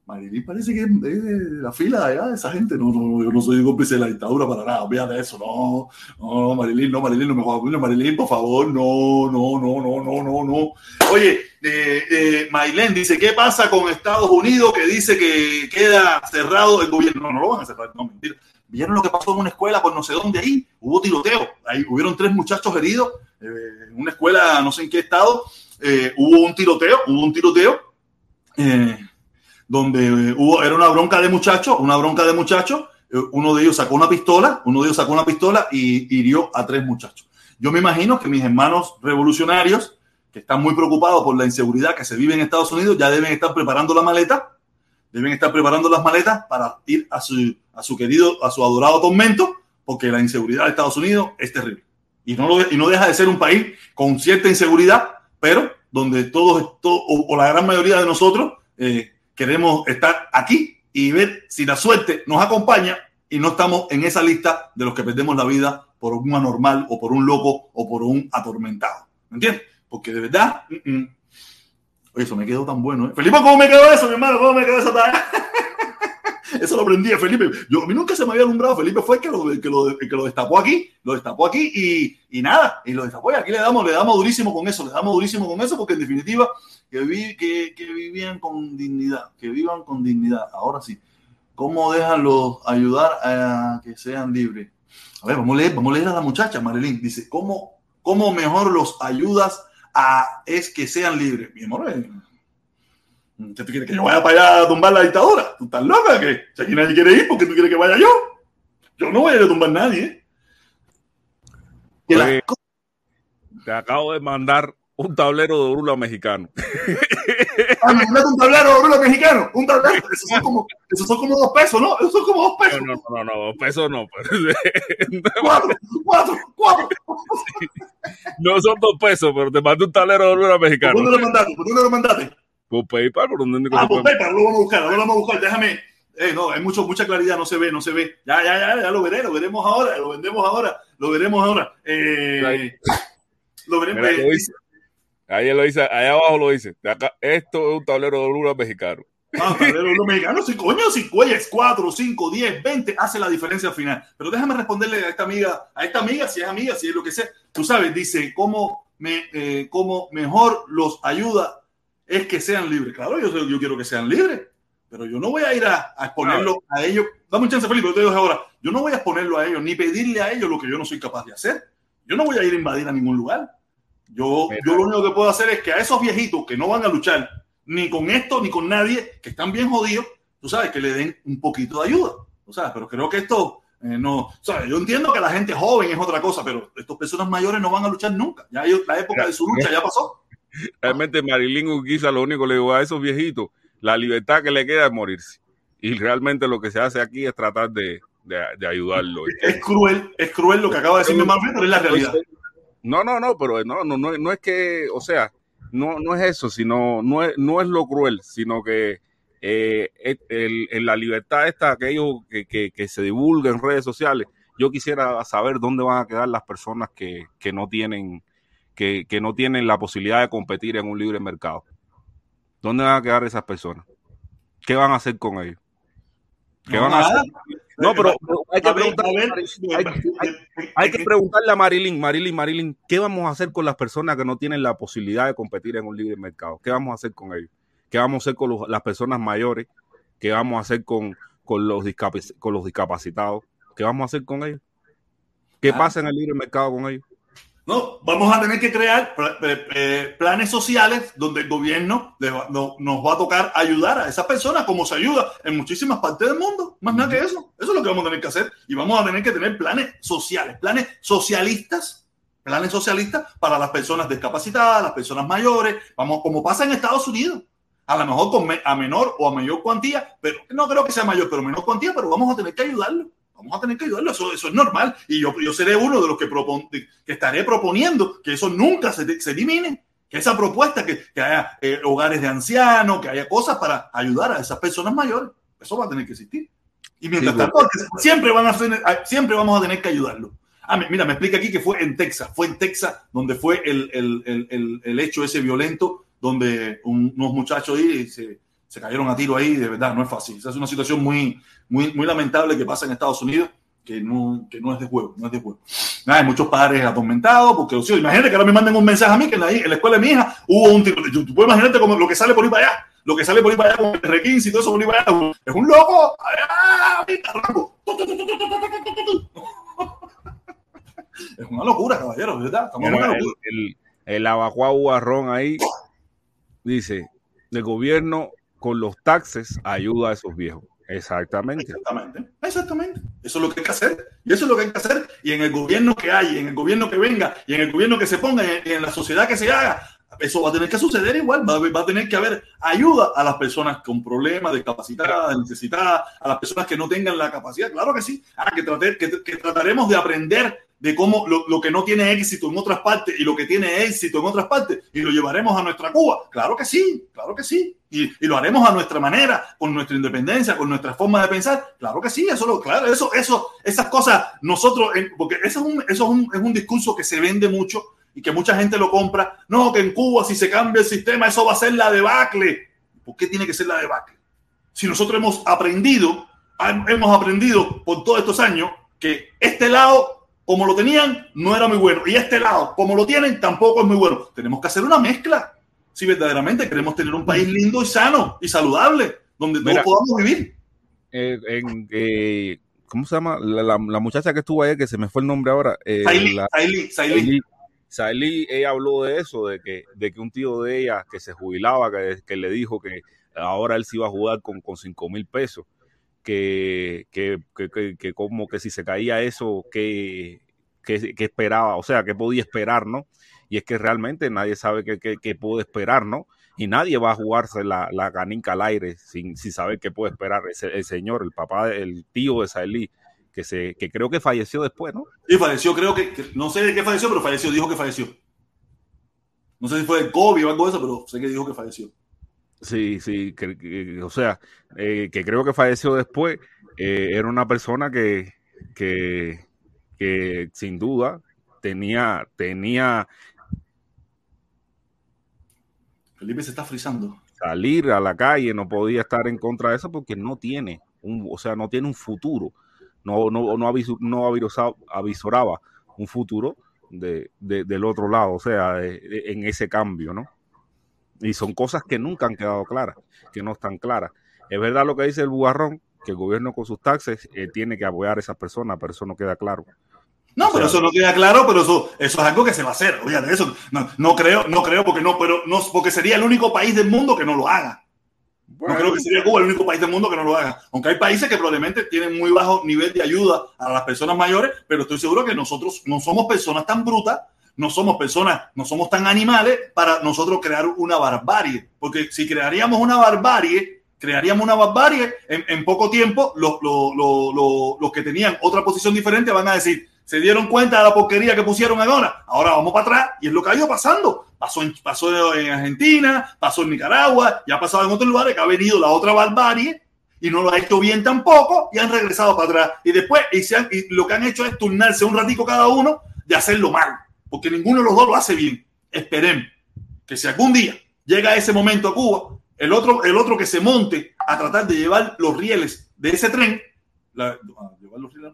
Marilyn parece que es de la fila de esa gente. No, no, yo no soy cómplice de la dictadura para nada. Olvídate eso. No, no, Marilyn, no, Marilyn, no me jodas. Marilyn, por favor, no, no, no, no, no, no, no. Oye, eh, eh, dice, ¿qué pasa con Estados Unidos que dice que queda cerrado el gobierno? No, no lo van a cerrar, no, mentira. ¿Vieron lo que pasó en una escuela por no sé dónde ahí? Hubo tiroteo. Ahí hubieron tres muchachos heridos eh, en una escuela, no sé en qué estado. Eh, hubo un tiroteo, hubo un tiroteo. Eh, donde hubo, era una bronca de muchachos, una bronca de muchachos, uno de ellos sacó una pistola, uno de ellos sacó una pistola y hirió a tres muchachos. Yo me imagino que mis hermanos revolucionarios, que están muy preocupados por la inseguridad que se vive en Estados Unidos, ya deben estar preparando la maleta, deben estar preparando las maletas para ir a su, a su querido, a su adorado tormento, porque la inseguridad de Estados Unidos es terrible. Y no, lo, y no deja de ser un país con cierta inseguridad, pero donde todos, todo, o, o, la gran mayoría de nosotros eh, queremos estar aquí y ver si la suerte nos acompaña y no estamos en esa lista de los que perdemos la vida por un anormal o por un loco o por un atormentado. ¿Me entiendes? Porque de verdad, mm, mm. Oye, eso me quedó tan bueno. ¿eh? Felipe, ¿cómo me quedó eso, mi hermano? ¿Cómo me quedó eso? [laughs] Eso lo aprendí Felipe. Yo, a mí nunca se me había alumbrado. Felipe fue el que lo, que lo, que lo destapó aquí, lo destapó aquí y, y, nada, y lo destapó. Y aquí le damos, le damos durísimo con eso, le damos durísimo con eso, porque en definitiva, que, vi, que, que vivían con dignidad, que vivan con dignidad. Ahora sí, ¿cómo déjalo ayudar a que sean libres? A ver, vamos a leer, vamos a leer a la muchacha, Marilyn. Dice, ¿cómo, cómo mejor los ayudas a es que sean libres? Mi amor, ¿Qué tú quieres que yo vaya para allá a tumbar la dictadura? ¿Tú estás loca? que Si aquí nadie quiere ir, ¿por qué tú quieres que vaya yo? Yo no voy a ir a tumbar a nadie. Oye, te acabo de mandar un tablero de orula mexicano. [laughs] Ah, un tablero de orula mexicano. Un tablero. Esos son, como, esos son como dos pesos, ¿no? Esos son como dos pesos. No, no, no, no dos pesos no. [laughs] cuatro, cuatro, cuatro. Sí. No son dos pesos, pero te mandé un tablero de orula mexicano. ¿Por dónde lo mandaste? ¿Por dónde lo mandaste? Por PayPal, por donde Ah, por PayPal, lo vamos a buscar, lo vamos a buscar. Déjame. Eh, no, hay mucho, mucha claridad, no se ve, no se ve. Ya, ya, ya, ya lo veré, lo veremos ahora, lo vendemos ahora, lo veremos ahora. Eh, lo veremos. Mira, dice. Ahí lo dice, allá abajo lo dice. Acá, esto es un tablero de orula mexicano. Ah, tablero de orula mexicano, si coño, si cuellas 4, 5, 10, 20, hace la diferencia al final. Pero déjame responderle a esta amiga, a esta amiga, si es amiga, si es lo que sea. Tú sabes, dice, cómo, me, eh, cómo mejor los ayuda es que sean libres. Claro, yo, yo quiero que sean libres, pero yo no voy a ir a, a exponerlo a ellos. Dame un chance, Felipe, te digo ahora. Yo no voy a exponerlo a ellos, ni pedirle a ellos lo que yo no soy capaz de hacer. Yo no voy a ir a invadir a ningún lugar. Yo, yo lo único que puedo hacer es que a esos viejitos que no van a luchar ni con esto ni con nadie, que están bien jodidos, tú sabes, que le den un poquito de ayuda. O sea, pero creo que esto eh, no. O sea, yo entiendo que la gente joven es otra cosa, pero estas personas mayores no van a luchar nunca. Ya ellos, la época de su lucha ya pasó. Realmente Marilyn Urquiza lo único que le digo a esos viejitos, la libertad que le queda es morirse. Y realmente lo que se hace aquí es tratar de, de, de ayudarlo. Es cruel, es cruel lo que acaba de decir mi hermano, pero es la realidad. No, no, no, pero no, no, no, es que, o sea, no, no es eso, sino, no es, no es lo cruel, sino que eh, la libertad esta, aquello que, que, que, se divulga en redes sociales, yo quisiera saber dónde van a quedar las personas que, que no tienen, que, que no tienen la posibilidad de competir en un libre mercado. ¿Dónde van a quedar esas personas? ¿Qué van a hacer con ellos? ¿Qué van a hacer? No, pero hay que, preguntarle, hay, que preguntarle a Marilyn, Marilyn, Marilyn, ¿qué vamos a hacer con las personas que no tienen la posibilidad de competir en un libre mercado? ¿Qué vamos a hacer con ellos? ¿Qué vamos a hacer con los, las personas mayores? ¿Qué vamos a hacer con, con, los con los discapacitados? ¿Qué vamos a hacer con ellos? ¿Qué ah. pasa en el libre mercado con ellos? No, vamos a tener que crear eh, planes sociales donde el gobierno nos va a tocar ayudar a esas personas como se ayuda en muchísimas partes del mundo. Más nada que eso. Eso es lo que vamos a tener que hacer. Y vamos a tener que tener planes sociales, planes socialistas, planes socialistas para las personas discapacitadas, las personas mayores, vamos, como pasa en Estados Unidos. A lo mejor con a menor o a mayor cuantía, pero no creo que sea mayor, pero menor cuantía, pero vamos a tener que ayudarlo vamos a tener que ayudarlo, eso, eso es normal. Y yo, yo seré uno de los que, que estaré proponiendo que eso nunca se, se elimine, que esa propuesta, que, que haya eh, hogares de ancianos, que haya cosas para ayudar a esas personas mayores, eso va a tener que existir. Y mientras tanto, siempre, van a siempre vamos a tener que ayudarlo. Ah, mira, me explica aquí que fue en Texas, fue en Texas donde fue el, el, el, el hecho ese violento, donde unos muchachos ahí se, se cayeron a tiro ahí, de verdad, no es fácil. Esa es una situación muy, muy, muy lamentable que pasa en Estados Unidos, que no, que no es de juego, no es de juego. hay muchos padres atormentados, porque, imagínate que ahora me manden un mensaje a mí que en la, escuela de mi hija hubo un tiro. Tú puedes imaginarte como lo que sale por ahí para allá, lo que sale por ahí para allá con el R15 y todo eso por allá. Es un loco. [laughs] Es una locura, caballero, ¿verdad? Estamos Mira, el, el, el abajuá ahí dice, el gobierno con los taxes ayuda a esos viejos. Exactamente. Exactamente. Exactamente. Eso es lo que hay que hacer. Y eso es lo que hay que hacer. Y en el gobierno que hay, en el gobierno que venga, y en el gobierno que se ponga, y en la sociedad que se haga, eso va a tener que suceder igual. Va, a tener que haber ayuda a las personas con problemas, discapacitadas, necesitadas, a las personas que no tengan la capacidad. Claro que sí. Ah, que, que, que trataremos de aprender de cómo lo, que no tiene éxito en otras partes y lo que tiene éxito en otras partes y lo llevaremos a nuestra Cuba. Claro que sí, claro que sí. Y, y, lo haremos a nuestra manera, con nuestra independencia, con nuestra forma de pensar. Claro que sí, eso lo, claro, eso, eso, esas cosas, nosotros, porque eso, es un, eso es un, es un discurso que se vende mucho y que mucha gente lo compra. No, que en Cuba si se cambia el sistema, eso va a ser la debacle. ¿Por qué tiene que ser la debacle? Si nosotros hemos aprendido, hemos aprendido por todos estos años que este lado como lo tenían, no era muy bueno. Y este lado, como lo tienen, tampoco es muy bueno. Tenemos que hacer una mezcla. Si verdaderamente queremos tener un país lindo y sano y saludable, donde todos podamos vivir. Eh, eh, ¿Cómo se llama? La, muchacha que estuvo ahí, que se me fue el nombre ahora. Eh, Saili, Saili, ella habló de eso, de que, de que un tío de ella que se jubilaba, que, que le dijo que ahora él se iba a jugar con, con 5 mil pesos que, que, que, que, como que si se caía eso, que, esperaba, o sea, que podía esperar, ¿no? Y es que realmente nadie sabe qué puede esperar, ¿no? Y nadie va a jugarse la, la canica al aire sin, sin saber qué puede esperar el señor, el papá, el tío de Saelí, que, se, que creo que falleció después, ¿no? Sí, falleció, creo que, no sé de qué falleció, pero falleció, dijo que falleció. No sé si fue de COVID o algo de eso, pero sé que dijo que falleció. Sí, sí, que, o sea, eh, que creo que falleció después, eh, era una persona que, que, que, sin duda tenía, tenía... Felipe se está frizando. Salir a la calle, no podía estar en contra de eso porque no tiene, un, o sea, no tiene un futuro, no, no, no, no avisoraba un futuro de, de, del otro lado, o sea, en ese cambio, ¿no? Y son cosas que nunca han quedado claras, que no están claras. Es verdad lo que dice el bugarrón, que el gobierno con sus taxes eh, tiene que apoyar a esas personas, pero eso no queda claro. No, pero eso no queda claro, pero eso, eso es algo que se va a hacer. Oye, eso no, no, creo, no creo porque no, pero no, porque sería el único país del mundo que no lo haga. no creo que sería Cuba el único país del mundo que no lo haga. Aunque hay países que probablemente tienen muy bajo nivel de ayuda a las personas mayores, pero estoy seguro que nosotros no somos personas tan brutas no somos personas, no somos tan animales para nosotros crear una barbarie. Porque si crearíamos una barbarie, crearíamos una barbarie, en, poco tiempo los, los, los, los, que tenían otra posición diferente van a decir, se dieron cuenta de la porquería que pusieron ahora. Ahora vamos para atrás y es lo que ha ido pasando. Pasó en, pasó en Argentina, pasó en Nicaragua, ya ha pasado en otros lugares que ha venido la otra barbarie y no lo ha hecho bien tampoco y han regresado para atrás. Y después y, se han, y lo que han hecho es turnarse un ratico cada uno de hacerlo mal, porque ninguno de los dos lo hace bien. Esperemos que si algún día llega ese momento a Cuba, el otro, el otro que se monte a tratar de llevar los rieles de ese tren, la,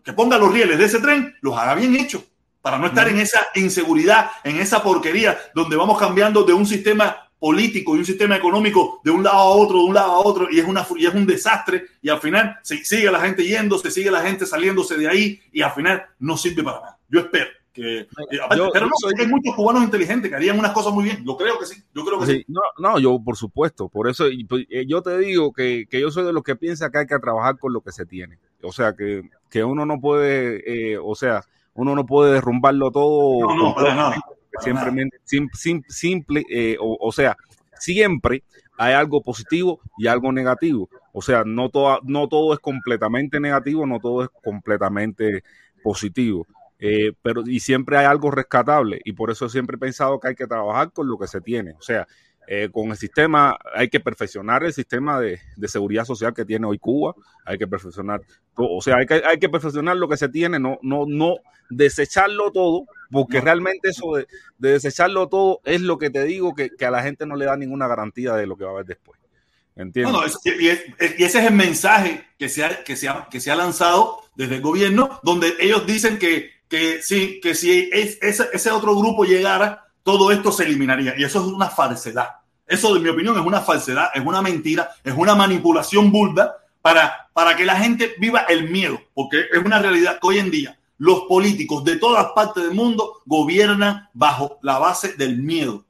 que ponga los rieles de ese tren, los haga bien hechos, para no estar en esa inseguridad, en esa porquería, donde vamos cambiando de un sistema político y un sistema económico de un lado a otro, de un lado a otro, y es, una, y es un desastre, y al final se sigue la gente yendo, se sigue la gente saliéndose de ahí, y al final no sirve para nada. Yo espero que, yo, pero no, hay muchos cubanos inteligentes que harían unas cosas muy bien. Yo creo que sí. Yo creo que sí. No, no, yo por supuesto. Por eso pues, eh, yo te digo que, que, yo soy de los que piensa que hay que trabajar con lo que se tiene. O sea, que, que uno no puede, eh, o sea, uno no puede derrumbarlo todo. No, no, para nada. Simplemente, simple, simple eh, o, o, sea, siempre hay algo positivo y algo negativo. O sea, no, toda, no todo es completamente negativo, no todo es completamente positivo. Eh, pero y siempre hay algo rescatable y por eso siempre he pensado que hay que trabajar con lo que se tiene. O sea, eh, con el sistema, hay que perfeccionar el sistema de, de, seguridad social que tiene hoy Cuba, hay que perfeccionar, o sea, hay que, hay que perfeccionar lo que se tiene, no, no, no desecharlo todo, porque realmente eso de, de, desecharlo todo es lo que te digo que, que, a la gente no le da ninguna garantía de lo que va a haber después. ¿Entiendes? No, no, y, ese es el mensaje que se, ha, que, se ha, que se ha lanzado desde el gobierno, donde ellos dicen que que sí, que si es, ese, ese, otro grupo llegara, todo esto se eliminaría. Y eso es una falsedad. Eso, en mi opinión, es una falsedad, es una mentira, es una manipulación burda para, para que la gente viva el miedo, porque es una realidad que hoy en día los políticos de todas partes del mundo gobiernan bajo la base del miedo.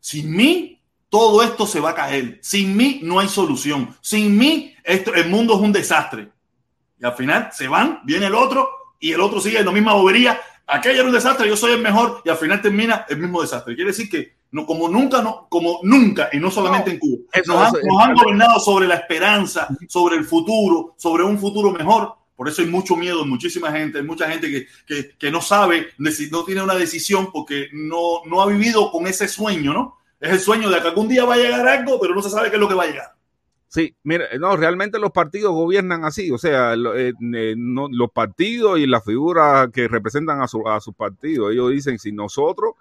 Sin mí, todo esto se va a caer. Sin mí no hay solución. Sin mí, esto, el mundo es un desastre. Y al final se van, viene el otro y el otro sigue en la misma bobería. Aquello era un desastre, yo soy el mejor y al final termina el mismo desastre. Quiere decir que no, como nunca, no, como nunca, y no solamente no, en Cuba, eso, nos, han, eso, nos han gobernado sobre la esperanza, sobre el futuro, sobre un futuro mejor. Por eso hay mucho miedo en muchísima gente, hay mucha gente que, que, que, no sabe, no tiene una decisión porque no, no ha vivido con ese sueño, ¿no? Es el sueño de que algún día va a llegar algo, pero no se sabe qué es lo que va a llegar. Sí, mira, no, realmente los partidos gobiernan así, o sea, eh, eh, los partidos y las figuras que representan a sus a su partidos, ellos dicen, si nosotros,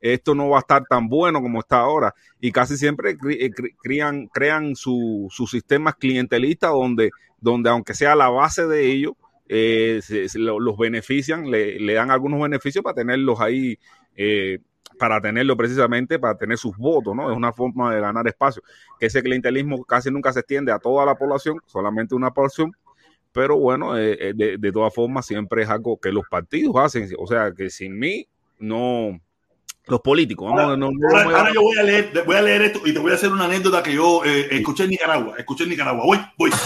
esto no va a estar tan bueno como está ahora, y casi siempre cri, crían, crean sus su sistemas clientelistas donde, donde aunque sea la base de ellos, eh, se, los benefician, le, le, dan algunos beneficios para tenerlos ahí eh, para tenerlo precisamente, para tener sus votos, ¿no? Es una forma de ganar espacio. Que ese clientelismo casi nunca se extiende a toda la población, solamente una porción, pero bueno, eh, de, de, todas formas siempre es algo que los partidos hacen, o sea, que sin mí no... Los políticos. Ahora, no, no, ahora, ahora yo voy a, leer, voy a leer esto y te voy a hacer una anécdota que yo eh, escuché en Nicaragua. Escuché en Nicaragua. Voy, voy. [coughs]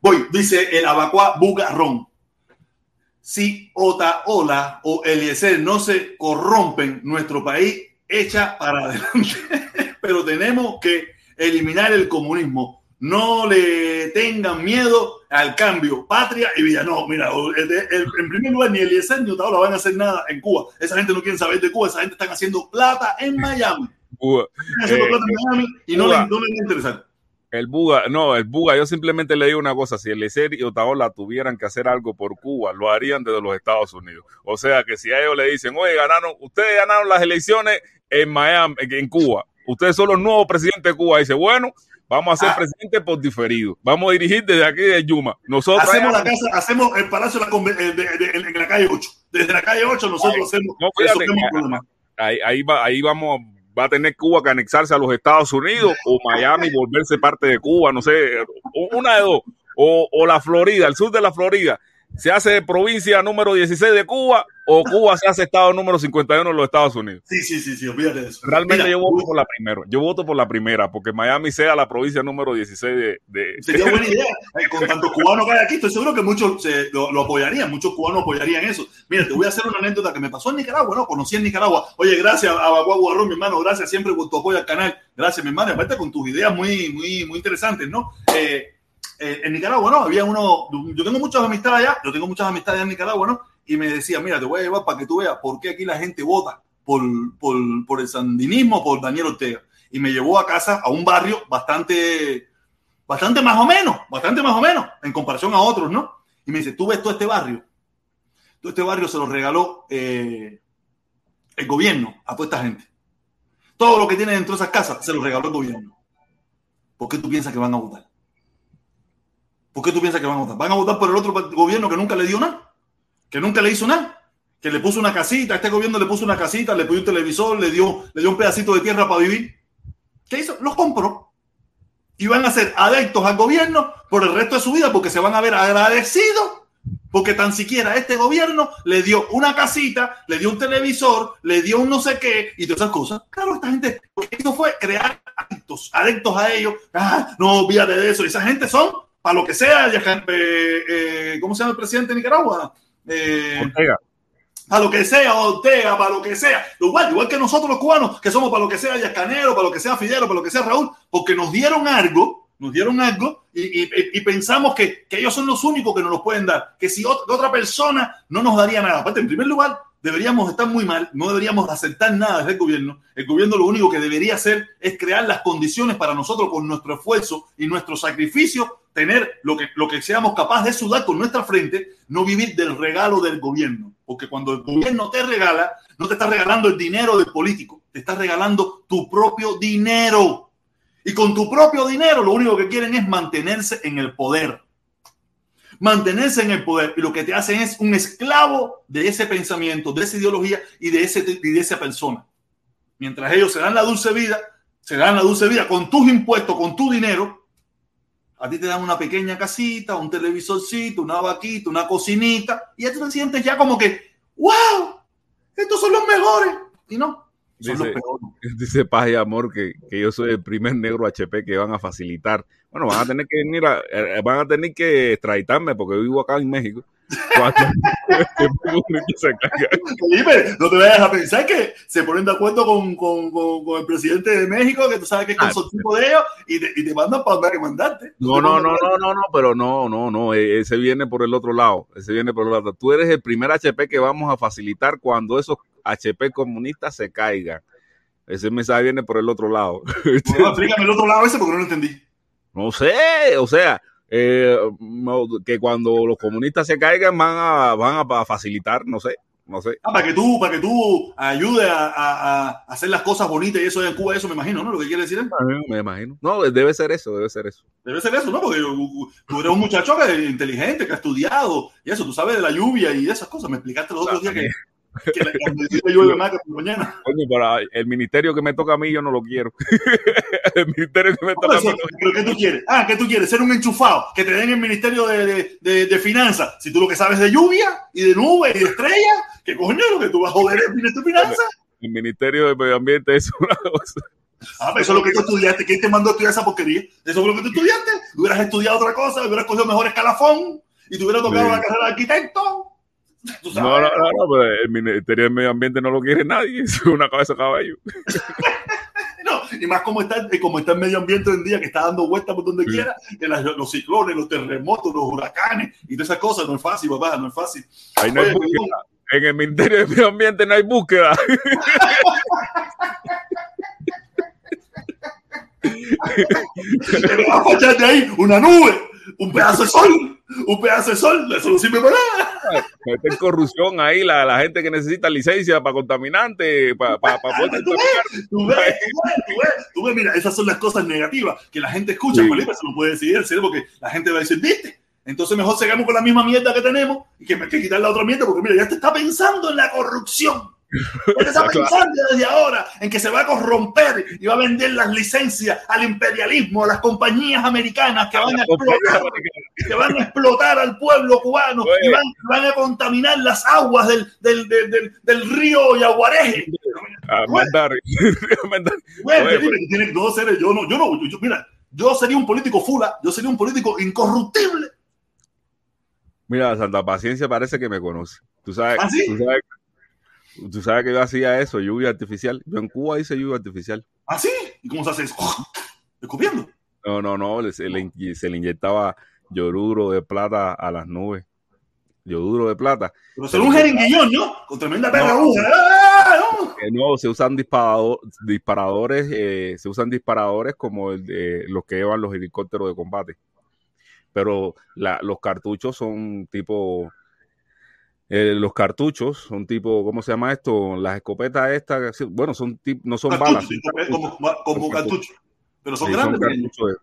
Voy, dice el abacuá Bugarrón si Otaola o Eliezer no se corrompen, nuestro país echa para adelante. [laughs] Pero tenemos que eliminar el comunismo. No le tengan miedo al cambio. Patria y vida. No, mira, el, el, en primer lugar, ni Eliezer ni Otaola van a hacer nada en Cuba. Esa gente no quiere saber de Cuba. Esa gente están haciendo plata en Miami. Cuba. Están haciendo eh, plata en Miami y no, Cuba. le, no les interesa. El Buga, no, el Buga, yo simplemente le digo una cosa, si el ESER y Otaola tuvieran que hacer algo por Cuba, lo harían desde los Estados Unidos. O sea que si a ellos le dicen, oye, ganaron, ustedes ganaron las elecciones en Miami, en Cuba, ustedes son los nuevos presidentes de Cuba, dice, bueno, vamos a ser ah. presidente por diferido, vamos a dirigir desde aquí de Yuma. Nosotros hacemos la casa, hacemos el palacio de, de, de, en la calle 8. Desde la calle 8 nosotros Ay, hacemos no, fíjate, ahí, ahí, va, ahí vamos va a tener Cuba que anexarse a los Estados Unidos o Miami volverse parte de Cuba, no sé, una de dos, o, o la Florida, el sur de la Florida, se hace provincia número 16 de Cuba o Cuba se hace estado número 51 de los Estados Unidos. Sí, sí, sí, sí, olvídate de eso. Realmente Mira, yo voto por la primera. Yo voto por la primera, porque Miami sea la provincia número 16 de. de... Sería buena idea. Con tantos cubanos que hay aquí, estoy seguro que muchos se, lo, lo, apoyarían, muchos cubanos apoyarían eso. Mira, te voy a hacer una anécdota que me pasó en Nicaragua, ¿no? Conocí en Nicaragua. Oye, gracias a Baguá Guarrón, mi hermano, gracias siempre por tu apoyo al canal. Gracias, mi hermano. Aparte con tus ideas muy, muy, muy interesantes, ¿no? Eh, eh, en Nicaragua, ¿no? Había uno, yo tengo muchas amistades allá, yo tengo muchas amistades en Nicaragua, ¿no? Y me decía, mira, te voy a llevar para que tú veas por qué aquí la gente vota por, el sandinismo, por Daniel Ortega. Y me llevó a casa, a un barrio bastante, bastante más o menos, bastante más o menos, en comparación a otros, ¿no? Y me dice, tú ves todo este barrio, todo este barrio se lo regaló eh, el gobierno a toda esta gente. Todo lo que tiene dentro de esas casas se lo regaló el gobierno. ¿Por qué tú piensas que van a votar? ¿Por qué tú piensas que van a votar? ¿Van a votar por el otro gobierno que nunca le dio nada? ¿Que nunca le hizo nada? Que le puso una casita, este gobierno le puso una casita, le puso un televisor, le dio, le dio un pedacito de tierra para vivir. ¿Qué hizo? Los compró. Y van a ser adeptos al gobierno por el resto de su vida porque se van a ver agradecidos porque tan siquiera este gobierno le dio una casita, le dio un televisor, le dio un no sé qué y todas esas cosas. Claro, esta gente, porque eso fue crear adictos, adictos a ellos. Ah, no, olvídate de eso. Esa gente son, para lo que sea, eh, eh, ¿cómo se llama el presidente de Nicaragua? Eh, Ortega. Para lo que sea, Ortega, para lo que sea. Igual, igual que nosotros los cubanos, que somos para lo que sea Yascanero, para lo que sea Fidel, para lo que sea Raúl, porque nos dieron algo nos dieron algo y, pensamos que, ellos son los únicos que nos lo pueden dar, que si otra, persona no nos daría nada. Aparte, en primer lugar, deberíamos estar muy mal, no deberíamos aceptar nada del gobierno. El gobierno lo único que debería hacer es crear las condiciones para nosotros con nuestro esfuerzo y nuestro sacrificio tener lo que, lo que seamos capaces de sudar con nuestra frente, no vivir del regalo del gobierno. Porque cuando el gobierno te regala, no te está regalando el dinero del político, te está regalando tu propio dinero. Y con tu propio dinero lo único que quieren es mantenerse en el poder. Mantenerse en el poder. Y lo que te hacen es un esclavo de ese pensamiento, de esa ideología y de, ese, de esa persona. Mientras ellos se dan la dulce vida, se dan la dulce vida con tus impuestos, con tu dinero, a ti te dan una pequeña casita, un televisorcito, una vaquita, una cocinita, y ya te sientes ya como que, wow, estos son los mejores. Y no, dice, [laughs] dice Paz y Amor que, que, yo soy el primer negro HP que van a facilitar. Bueno, van a tener que venir a, eh, van a tener que extraditarme porque vivo acá en México. [laughs] [laughs] Felipe, no te vayas a pensar que se ponen de acuerdo con, con, con, el presidente de México, que tú sabes que es ah, consultivo de ellos, y te, y te mandan para que mandarte. No, no, no, no, no, no, pero no, no, no, e, ese viene por el otro lado, ese viene por el otro lado. Tú eres el primer HP que vamos a facilitar cuando esos HP comunistas se caigan. Ese mensaje viene por el otro lado. [laughs] No, explícame el otro lado ese porque no lo entendí. No sé, o sea, eh, que cuando los comunistas se caigan van a, van a facilitar, no sé, no sé. Ah, para que tú, para que tú ayudes a, a, hacer las cosas bonitas y eso en Cuba, eso me imagino, ¿no? Lo que quiere decir. Me imagino. No, debe ser eso, debe ser eso. Debe ser eso, ¿no? Porque tú eres un muchacho que inteligente, que ha estudiado y eso, tú sabes de la lluvia y esas cosas. Me explicaste los otros días que que para el ministerio que me toca a mí, yo no lo quiero. [laughs] el ministerio que me toca a mí. ¿Pero qué tú quieres? Ah, ¿qué tú quieres? Ser un enchufado, que te den el ministerio de, de, de, finanzas. Si tú lo que sabes de lluvia y de nubes y de estrellas, ¿qué coño lo que tú vas a joder el ministerio de finanzas? El ministerio de medio ambiente es una cosa. Ah, pero eso es lo que tú estudiaste. ¿Quién te mandó a estudiar esa porquería? Eso es lo que tú estudiaste. Hubieras estudiado otra cosa, hubieras cogido mejor escalafón y te hubieras tocado la carrera de arquitecto. No, no, no, no, el Ministerio del Medio Ambiente no lo quiere nadie, [laughs] es una cabeza de caballo. [laughs] no, y más como está, como está el medio ambiente hoy en día, que está dando vueltas por donde quiera, los ciclones, los terremotos, los huracanes y todas esas cosas, no es fácil, papá, no es fácil. no en el Ministerio del Medio Ambiente no hay búsqueda. [laughs] Te vas a de ahí una nube, un pedazo de sol un pedazo de sol, eso no sirve para nada. Meten corrupción ahí, la, la, gente que necesita licencia para contaminante, para, para, poder... ¿Tú ves, tú ves, tú ves, mira, esas son las cosas negativas que la gente escucha, sí. Felipe, se lo puede decidir, porque la gente va a decir, viste, entonces mejor sigamos con la misma mierda que tenemos y que, que quitar la otra mierda, porque mira, ya te está pensando en la corrupción. Está pensando [laughs] desde ahora en que se va a corromper y va a vender las licencias al imperialismo, a las compañías americanas que van a explotar, que van a explotar al pueblo cubano y van, a contaminar las aguas del, del, del, del río Yaguareje. A mandar. [laughs] no, yo no, yo no, yo, mira, yo sería un político fula, yo sería un político incorruptible. Mira, Santa Paciencia parece que me conoce. Tú sabes, ¿Ah, tú sabes Tú sabes que yo hacía eso, lluvia artificial. Yo en Cuba hice lluvia artificial. ¿Ah, sí? ¿Y cómo se hace eso? [laughs] Escupiendo. No, no, no, se le, se le inyectaba yoduro de plata a las nubes. Yoduro de plata. Pero es un jeringuillón, ¿no? Con tremenda perra no, ¡Ah, no! se usan disparador, disparadores, eh, se usan disparadores como el de, los que llevan los helicópteros de combate. Pero la, los cartuchos son tipo eh, los cartuchos son tipo, ¿cómo se llama esto? Las escopetas estas, bueno, son no son balas. como, como cartucho. Pero son grandes. Son,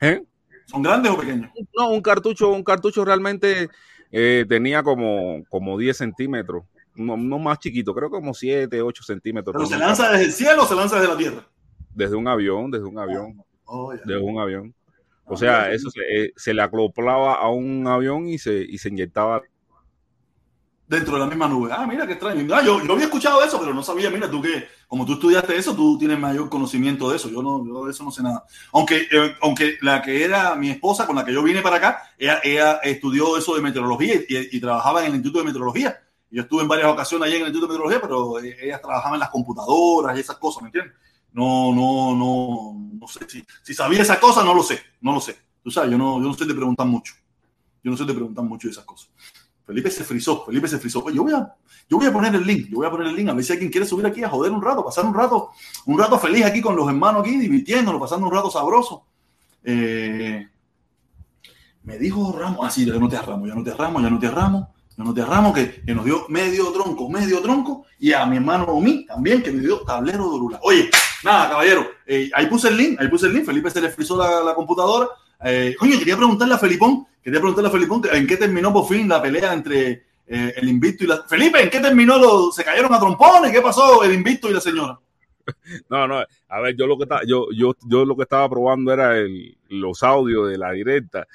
¿Eh? ¿Son grandes o pequeños? No, un cartucho, un cartucho realmente eh, tenía como, como 10 centímetros. No, no, más chiquito, creo como 7, 8 centímetros. ¿Pero se lanza desde el cielo o se lanza desde la tierra? Desde un avión, desde un avión. Oh, desde un avión. O sea, eso se, eh, se, le acoplaba a un avión y se, y se inyectaba dentro de la misma nube. Ah, mira qué extraño. Ah, yo, yo había escuchado eso, pero no sabía, mira, tú que, como tú estudiaste eso, tú tienes mayor conocimiento de eso. Yo no, yo de eso no sé nada. Aunque, eh, aunque la que era mi esposa, con la que yo vine para acá, ella, estudió eso de meteorología y, trabajaba en el Instituto de Meteorología. Yo estuve en varias ocasiones allí en el Instituto de Meteorología, pero ella trabajaba en las computadoras y esas cosas, ¿me entiendes? No, no, no, no sé si, si sabía esas cosas, no lo sé, no lo sé. Tú sabes, yo no, yo no sé de preguntar mucho. Yo no sé de preguntar mucho de esas cosas. Felipe se frizó, Felipe se frizó. yo voy, a, yo voy a poner el link, yo voy a poner el link a ver si alguien quiere subir aquí a joder un rato, pasar un rato, un rato feliz aquí con los hermanos aquí, divirtiéndonos, pasando un rato sabroso. Eh, me dijo Ramos, ah, sí, ya no te arramo, ya no te arramo, ya no te arramo, ya no te arramo, que, nos dio medio tronco, medio tronco, y a mi hermano o mí también, que me dio tablero de Lula. Oye, nada, caballero, eh, ahí puse el link, ahí puse el link, Felipe se le frizó la, la computadora. Eh, coño, quería preguntarle a Felipón Quería preguntarle a Felipón en qué terminó por fin la pelea entre eh, el invicto y la. Felipe, ¿en qué terminó? Lo... ¿Se cayeron a trompones? ¿Qué pasó el invicto y la señora? [laughs] No, no, a ver, yo lo que estaba, yo, yo, yo lo que estaba probando era los audios de la directa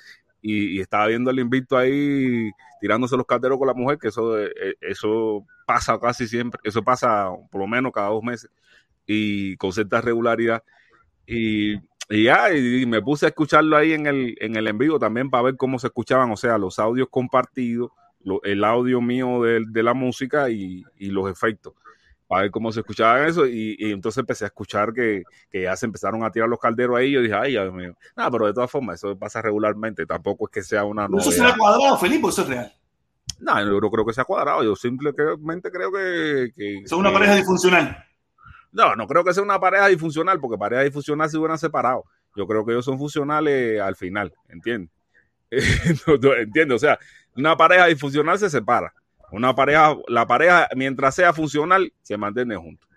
y, estaba viendo al invicto ahí tirándose los carteros con la mujer, que eso, eh, eso pasa casi siempre, eso pasa por lo menos cada dos meses y con cierta regularidad. Y y ya, y me puse a escucharlo ahí en el, en el en vivo también para ver cómo se escuchaban, o sea, los audios compartidos, el audio mío de, de la música y, y, los efectos, para ver cómo se escuchaban eso. Y, y entonces empecé a escuchar que, que, ya se empezaron a tirar los calderos ahí. Y yo dije, ay, Dios mío. Nada, pero de todas formas, eso pasa regularmente. Tampoco es que sea una. ¿Eso será cuadrado, Felipe, eso es real? No, yo no creo que sea cuadrado. Yo simplemente creo que. que Son una pareja disfuncional. No, no creo que sea una pareja disfuncional, porque pareja disfuncional se hubieran separado. Yo creo que ellos son funcionales al final, ¿entiendes? [laughs] ¿Entiendes? O sea, una pareja disfuncional se separa. Una pareja, la pareja, mientras sea funcional, se mantiene juntos.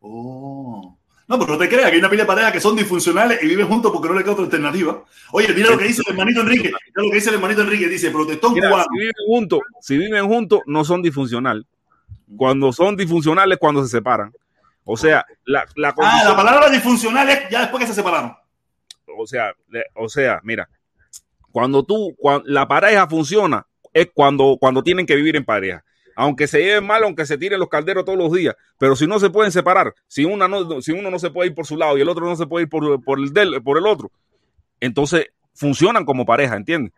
Oh. No, pero no te creas que hay una pila de parejas que son disfuncionales y viven juntos porque no le queda otra alternativa. Oye, mira lo que dice el hermanito Enrique. Mira lo que dice el hermanito Enrique. Dice, protestón cubano. Si viven juntos, si viven juntos, no son disfuncionales. Cuando son disfuncionales, cuando se separan. O sea, la, la Ah, la palabra disfuncional es ya después que se separaron. O sea, o sea, mira, cuando tú, cuando, la pareja funciona, es cuando, cuando tienen que vivir en pareja. Aunque se lleven mal, aunque se tiren los calderos todos los días, pero si no se pueden separar, si, una no, si uno no se puede ir por su lado y el otro no se puede ir por, por, el, del, por el otro, entonces funcionan como pareja, ¿entiendes?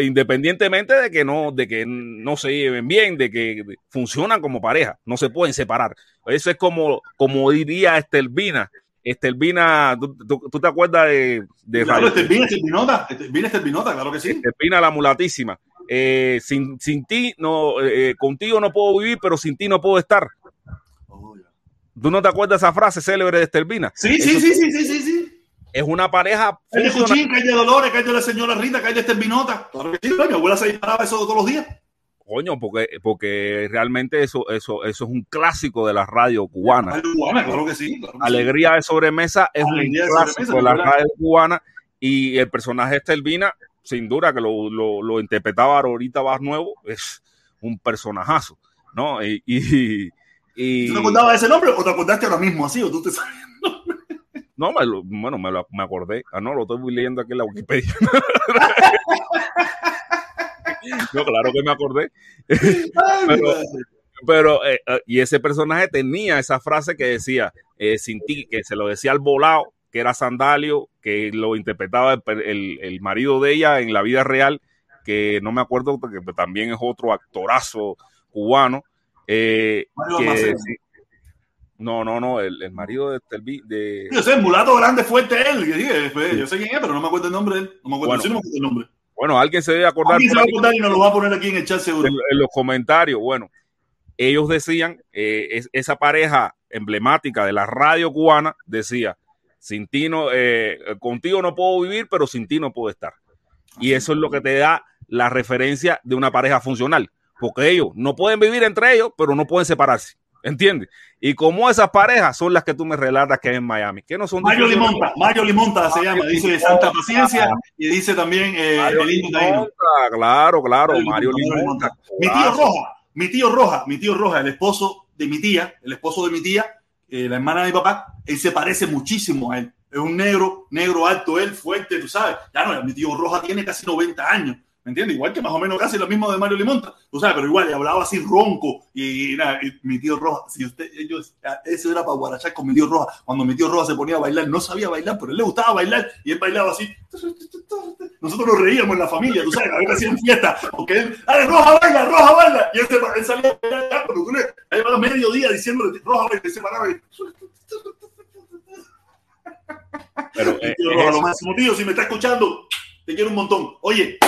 Independientemente de que no, de que no se lleven bien, de que funcionan como pareja, no se pueden separar. Eso es como, como diría Estelvina. Estelvina, ¿tú, te acuerdas de, de claro, Estelvina, Estelvinota, Estelvina, Estelvinota, claro que sí. Estelvina la mulatísima. Eh, sin, sin ti, no, eh, contigo no puedo vivir, pero sin ti no puedo estar. Oh, ¿Tú no te acuerdas de esa frase célebre de Estelvina? Sí, sí, sí, sí, sí, sí es una pareja. De Cuchín, que de Dolores, que de la señora Rita, que de Estelvinota. Claro que sí, mi abuela se disparaba eso todos los días. Coño, porque, porque realmente eso, eso, eso es un clásico de la radio cubana. cubana claro que sí. Alegría de sobremesa es un clásico de, la radio cubana y el personaje Estelvina, sin duda que lo, lo, lo interpretaba ahorita más nuevo, es un personajazo, ¿no? Y, y, y, ¿Tú te acordabas de ese nombre o te acordaste ahora mismo así o tú te sabes? No, me bueno, me, lo, me acordé. Ah, no, lo estoy leyendo aquí en la Wikipedia. [laughs] no, claro que me acordé. pero, eh, eh, y ese personaje tenía esa frase que decía, eh, sin ti, que se lo decía al volado, que era Sandalio, que lo interpretaba el, el, marido de ella en la vida real, que no me acuerdo, porque también es otro actorazo cubano. Eh, que, No, no, no, el, el marido de, de, de... Yo sé, el mulato grande fuerte él. Yo sé quién es, pero no me acuerdo el nombre de él. No me acuerdo, bueno, sí, no me acuerdo el nombre. Bueno, alguien se debe acordar. Alguien se va a acordar y nos lo va a poner aquí en el chat seguro. En, en los comentarios. Bueno, ellos decían, eh, es, esa pareja emblemática de la radio cubana decía, sin ti no, eh, contigo no puedo vivir, pero sin ti no puedo estar. Y eso es lo que te da la referencia de una pareja funcional, porque ellos no pueden vivir entre ellos, pero no pueden separarse. ¿Entiendes? Y como esas parejas son las que tú me relatas que hay en Miami, que no son Mario Limonta, Mario Limonta se llama, dice Santa Paciencia y dice también eh, Mario Limonta, claro, claro, Mario, Mario Limonta. Mi tío Roja, mi tío Roja, mi tío Roja, el esposo de mi tía, el esposo de mi tía, eh, la hermana de mi papá, él se parece muchísimo a él. Es un negro, negro alto, él fuerte, tú sabes. Ya no, mi tío Roja tiene casi 90 años. ¿Me entiendes? Igual que más o menos casi lo mismo de Mario Limonta, tú sabes, pero igual le hablaba así ronco y, y, nada, y mi tío Roja, si usted, ellos, eso era para guarachar con mi tío Roja, cuando mi tío Roja se ponía a bailar, no sabía bailar, pero él le gustaba bailar y él bailaba así. Nosotros nos reíamos en la familia, tú sabes, a veces hacían fiesta, porque él, ¡ay, Roja baila, Roja baila! Y él, se, él salía a bailar, pero tú le, ahí llevaba medio día diciéndole, Roja baila, y se paraba y... Pero, eh, tío Roja, lo máximo, tío, si me está escuchando, te quiero un montón. Oye,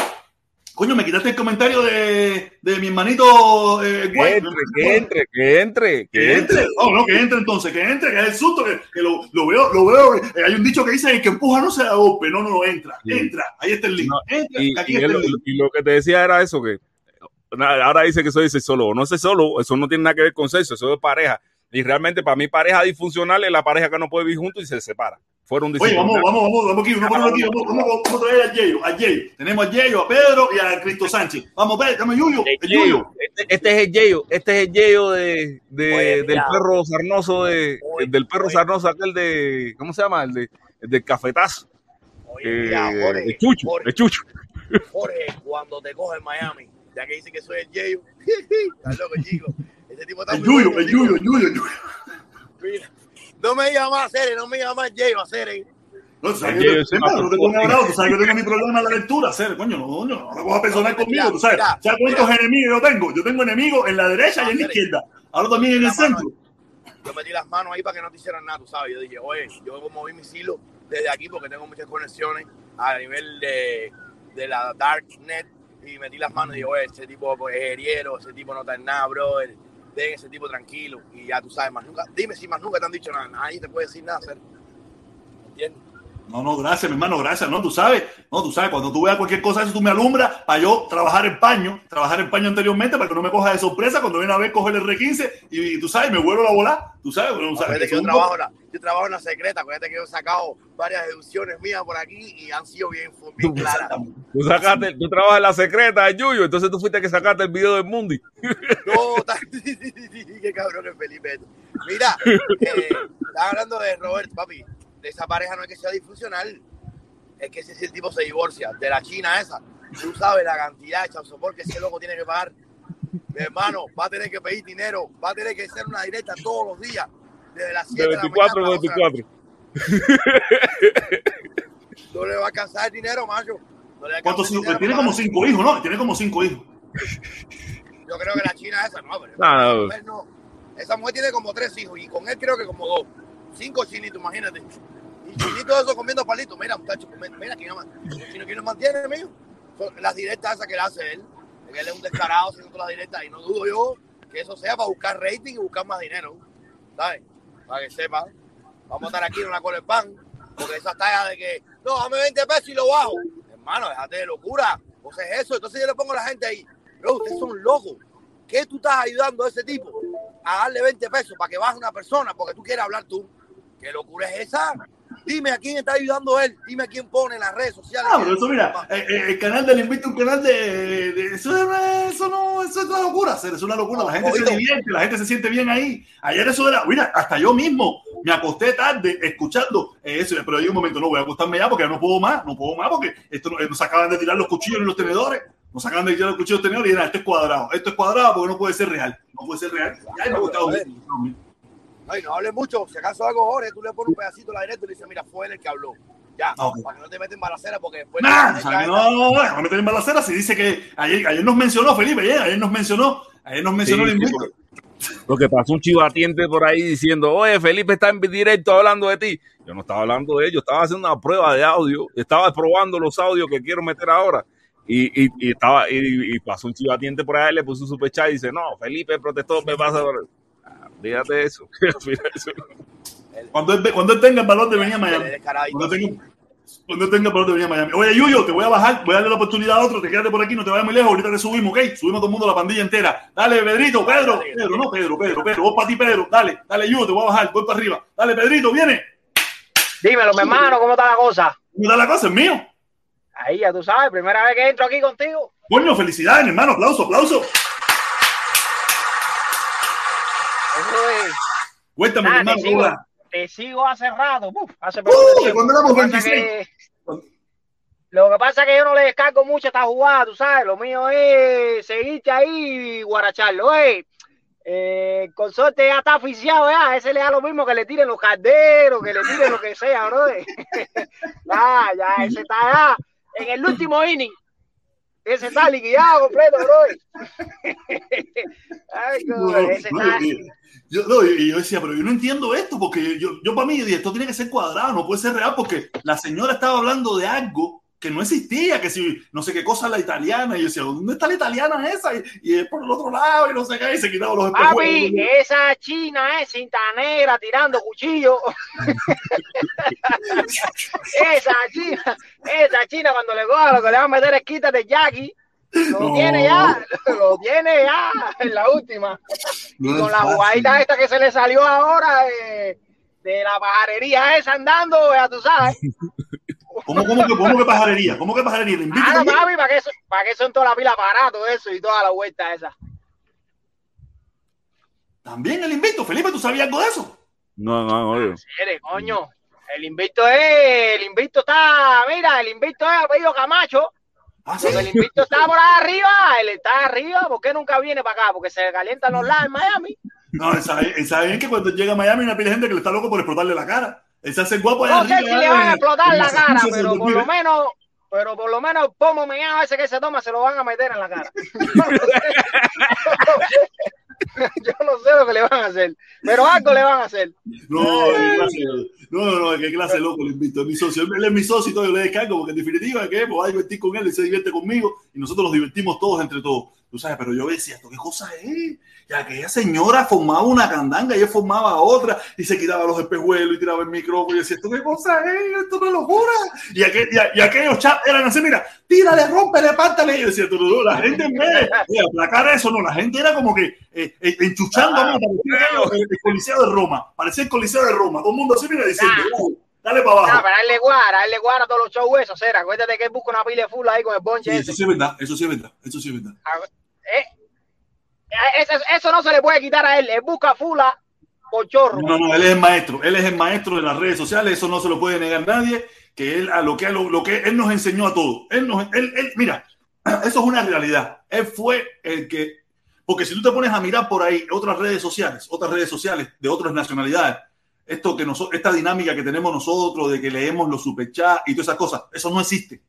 Coño, me quitaste el comentario de, de mi hermanito. Eh, que, entre, que entre, que entre, que entre. Oh, no, que entre entonces, que entre, que es el susto, que, que lo, lo, veo, lo veo. Eh, hay un dicho que dice que empuja no se da golpe. No, no, no, entra, sí. entra. Ahí está el link. No, entra, y, aquí y, está el, el link. y lo que te decía era eso, que ahora dice que soy solo. No sé solo, eso no tiene nada que ver con sexo, eso es pareja. Y realmente para mí pareja disfuncional es la pareja que no puede vivir juntos y se separa. Fueron Oye, vamos, vamos, vamos, vamos aquí, vamos, aquí, vamos, vamos, vamos a traer a Yeyo, a Yeyo. Tenemos a Yeyo, a Pedro y a Cristo Sánchez. Vamos, Pedro, dame Yuyo, el Yuyo. Este, este, es el Yeyo, este es el Yeyo de, de Oye, del perro sarnoso, de, Oye, del perro sarnoso, aquel de, ¿cómo se llama? El, de, el del cafetazo. Oye, mira, Jorge, el chucho, Jorge, el chucho. Jorge, cuando te coge en Miami, ya que dice que soy el Yeyo, [laughs] estás loco, chico. Ese tipo está el Yuyo, el Yuyo, el Yuyo, el Yuyo. Mira, no me digas más Cere, no me digas más Yeyo, a Cere. No, sabes que, yo, no te pongas bravo, tú sabes que tengo [laughs] mi problema en la lectura, hacer, coño, no, no, no lo vas a personal conmigo, tú sabes, ¿sabes cuántos enemigos yo tengo? Yo tengo enemigos en la derecha y en la izquierda, ahora también en el centro. Yo metí las manos ahí para que no te hicieran nada, tú sabes, yo dije, oye, yo moví mis hilos desde aquí porque tengo muchas conexiones a nivel de, de la Darknet y metí las manos y dije, oye, ese tipo es heriero, ese tipo no está en nada, brother, den ese tipo tranquilo y ya tú sabes, más nunca, dime si más nunca te han dicho nada, nadie te puede decir nada, hacer. ¿entiendes? No, no, gracias, mi hermano, gracias. No, tú sabes, no, tú sabes, cuando tú veas cualquier cosa, eso tú me alumbras para yo trabajar el paño, trabajar el paño anteriormente para que no me coja de sorpresa cuando viene a ver coger el R15 y, y, tú sabes, me vuelvo a volar. Tú sabes, bueno, sabes yo, trabajo la, yo trabajo en la secreta, acuérdate que yo he sacado varias deducciones mías por aquí y han sido bien, bien claras. Tú, sacaste, tú trabajas en la secreta Yuyo, entonces tú fuiste que sacaste el video del Mundi. [laughs] No, [laughs] qué cabrón es Felipe. Mira, eh, estaba hablando de Robert, papi de esa pareja no es que sea disfuncional, es que si el tipo se divorcia de la China esa, tú sabes la cantidad de chausopor que ese loco tiene que pagar. Mi hermano, va a tener que pedir dinero, va a tener que hacer una directa todos los días, desde las 7 de, 24 de la mañana. 24. No le va a alcanzar el dinero, macho. No le ¿Cuántos hijos? Tiene como cinco hijos, ¿no? Tiene como cinco hijos. Yo creo que la China esa no, pero no, esa, mujer no. esa mujer tiene como tres hijos y con él creo que como dos. Cinco chinitos, imagínate. Y chinitos esos comiendo palitos. Mira, muchachos, mira quién nos, quién nos mantiene. Son las directas esas que le hace él. Él es un descarado haciendo las directas y no dudo yo que eso sea para buscar rating y buscar más dinero. ¿Sabes? Para que sepa. Vamos a estar aquí en una cola de pan. Porque esa talla de que, no, dame 20 pesos y lo bajo. Hermano, déjate de locura. O sea, es eso. Entonces yo le pongo a la gente ahí. Pero ustedes son locos. ¿Qué tú estás ayudando a ese tipo? A darle 20 pesos para que baje una persona porque tú quieres hablar tú. ¿Qué locura es esa? Dime a quién está ayudando él, dime a quién pone en las redes sociales. Ah, pero eso, mira, el, el canal del Invito, un canal de. de eso, eso, no, eso es una locura, hacer, es una locura. La gente Oído. se divierte, la gente se siente bien ahí. Ayer eso era, mira, hasta yo mismo me acosté tarde escuchando eso, pero hay un momento, no voy a acostarme ya porque ya no puedo más, no puedo más porque esto nos acaban de tirar los cuchillos y los tenedores. Nos acaban de tirar los cuchillos y los tenedores y era, esto es cuadrado, esto es cuadrado porque no puede ser real, no puede ser real. Ya me ha gustado. Ay, no hables mucho. Si acaso algo, Jorge, tú le pones un pedacito a la directa y le dices, mira, fue él el que habló. Ya, okay. para que no te metas en balacera porque después... Nah, o sea, no, no, no, no meter en balacera. Si dice que ayer, ayer nos mencionó, Felipe, ayer, ayer nos mencionó, ayer nos mencionó sí, el invito. Sí, Porque pasó un chivatiente por ahí diciendo, oye, Felipe está en directo hablando de ti. Yo no estaba hablando de ello, estaba haciendo una prueba de audio, estaba probando los audios que quiero meter ahora. Y, y, y estaba, y, y, pasó un chivatiente por ahí, le puso un superchat y dice, no, Felipe protestó, me pasa. Ah, Fíjate eso. [laughs] Cuando él, cuando él tenga el balón de venir a Miami. Cuando tenga, cuando tenga el balón de venir a Miami. Oye, Yuyo, te voy a bajar, voy a darle la oportunidad a otro, te quédate por aquí, no te vayas muy lejos, ahorita te subimos, ¿ok? Subimos todo el mundo, la pandilla entera. Dale, Pedrito, Pedro, Pedro, no, Pedro, Pedro, Pedro, vos para ti, Pedro, dale, dale, Yuyo, te voy a bajar, voy para arriba. Dale, Pedrito, viene. Dímelo, mi hermano, ¿cómo está la cosa? ¿Cómo está la cosa? Es mío. Ahí ya tú sabes, primera vez que entro aquí contigo. Coño, felicidades, mi hermano, aplauso, aplauso. Es. Cuéntame, Ah, hermano, te, ¿cómo sigo, te sigo hace rato, uf, hace Uh, cuando éramos Lo que pasa 26. que- Lo que pasa es que yo no le descargo mucho esta jugada, tú sabes. Lo mío es seguirte ahí y guaracharlo. Eh, el consorte ya está oficiado ya. Ese le da lo mismo que le tiren los calderos, que le tiren lo que sea, bro. [laughs] ya, ya, ese está ya en el último inning. Ese está liquidado completo, bro. [laughs] Ay, No, coño, ese está. Yo, no, y yo decía, pero yo no entiendo esto, porque yo, yo para mí, dije, esto tiene que ser cuadrado, no puede ser real, porque la señora estaba hablando de algo que no existía, que si no sé qué cosa la italiana, y yo decía, ¿dónde está la italiana esa? Y, y es por el otro lado, y no sé qué, y se quitaban los Papi, espejuelos. esa china es cinta negra tirando cuchillo. [laughs] esa china, esa china cuando le coja lo que le va a meter es quítate Jackie. Lo No. tiene ya, lo tiene ya en la última. No Y con la jugadita esta que se le salió ahora de, de la pajarería esa andando, ya tú sabes. [laughs] ¿Cómo, cómo, que, ¿Cómo que pajarería? ¿Cómo que pajarería? ¿Le invito Ah, no, papi, ¿para qué, para qué son toda la pila aparato eso y toda la vuelta esa? También el invito. Felipe, ¿tú sabías algo de eso? No, no, oye. Eres, coño. El invicto es, el invicto está, mira, el invicto es apellido Camacho. Ah, sí. Porque el invicto está por ahí arriba, él está arriba, ¿por qué nunca viene para acá? Porque se calientan los lados en Miami. No, él sabe, que cuando llega a Miami hay una pila de gente que le está loco por explotarle la cara. Él se hace guapo allá No sé arriba, si le van a explotar la cara, pero por lo menos, pero por lo menos el pomo meado ese que se toma se lo van a meter en la cara. [laughs] [laughs] Yo no sé lo que le van a hacer, pero algo le van a hacer. No, [laughs] qué clase, no, no, qué clase loco le invito. Es mi socio. Él es mi socio y todo, yo le descargo, porque en definitiva, que voy a divertir con él, él se divierte conmigo y nosotros nos divertimos todos entre todos. Tú sabes, pero yo decía, ¿esto qué cosa es? Que aquella señora formaba una candanga y él formaba otra y se quitaba los espejuelos y tiraba el micrófono y decía, ¿esto qué cosa es? Esto es una locura. Y, aquel, y, y aquellos chats eran así, mira, tírale, rómpele, pártale. Y yo decía, "Tú, no, no, la gente en vez de aplacar eso, no, la gente era como que eh, eh, enchuchando, Ah, parecía el, el Coliseo de Roma, parecía el Coliseo de Roma, todo el mundo así, mira, diciendo, "Dale, dale para Ah, abajo. para darle guara, darle guara a todos los shows esos, era. Acuérdate que él busca una pila de full ahí con el bonche Sí, eso sí es verdad, eso sí es verdad, eso sí es verdad. Eso, eso no se le puede quitar a él. Él busca fula por chorro. No, no, él es el maestro, él es el maestro de las redes sociales, eso no se lo puede negar nadie, que él a lo que lo, lo que él nos enseñó a todos. Él nos, él, él- mira, [clears throat] eso es una realidad. Él fue el que, porque si tú te pones a mirar por ahí otras redes sociales, otras redes sociales de otras nacionalidades, esto que nosotros, esta dinámica que tenemos nosotros de que leemos los superchats y todas esas cosas, eso no existe.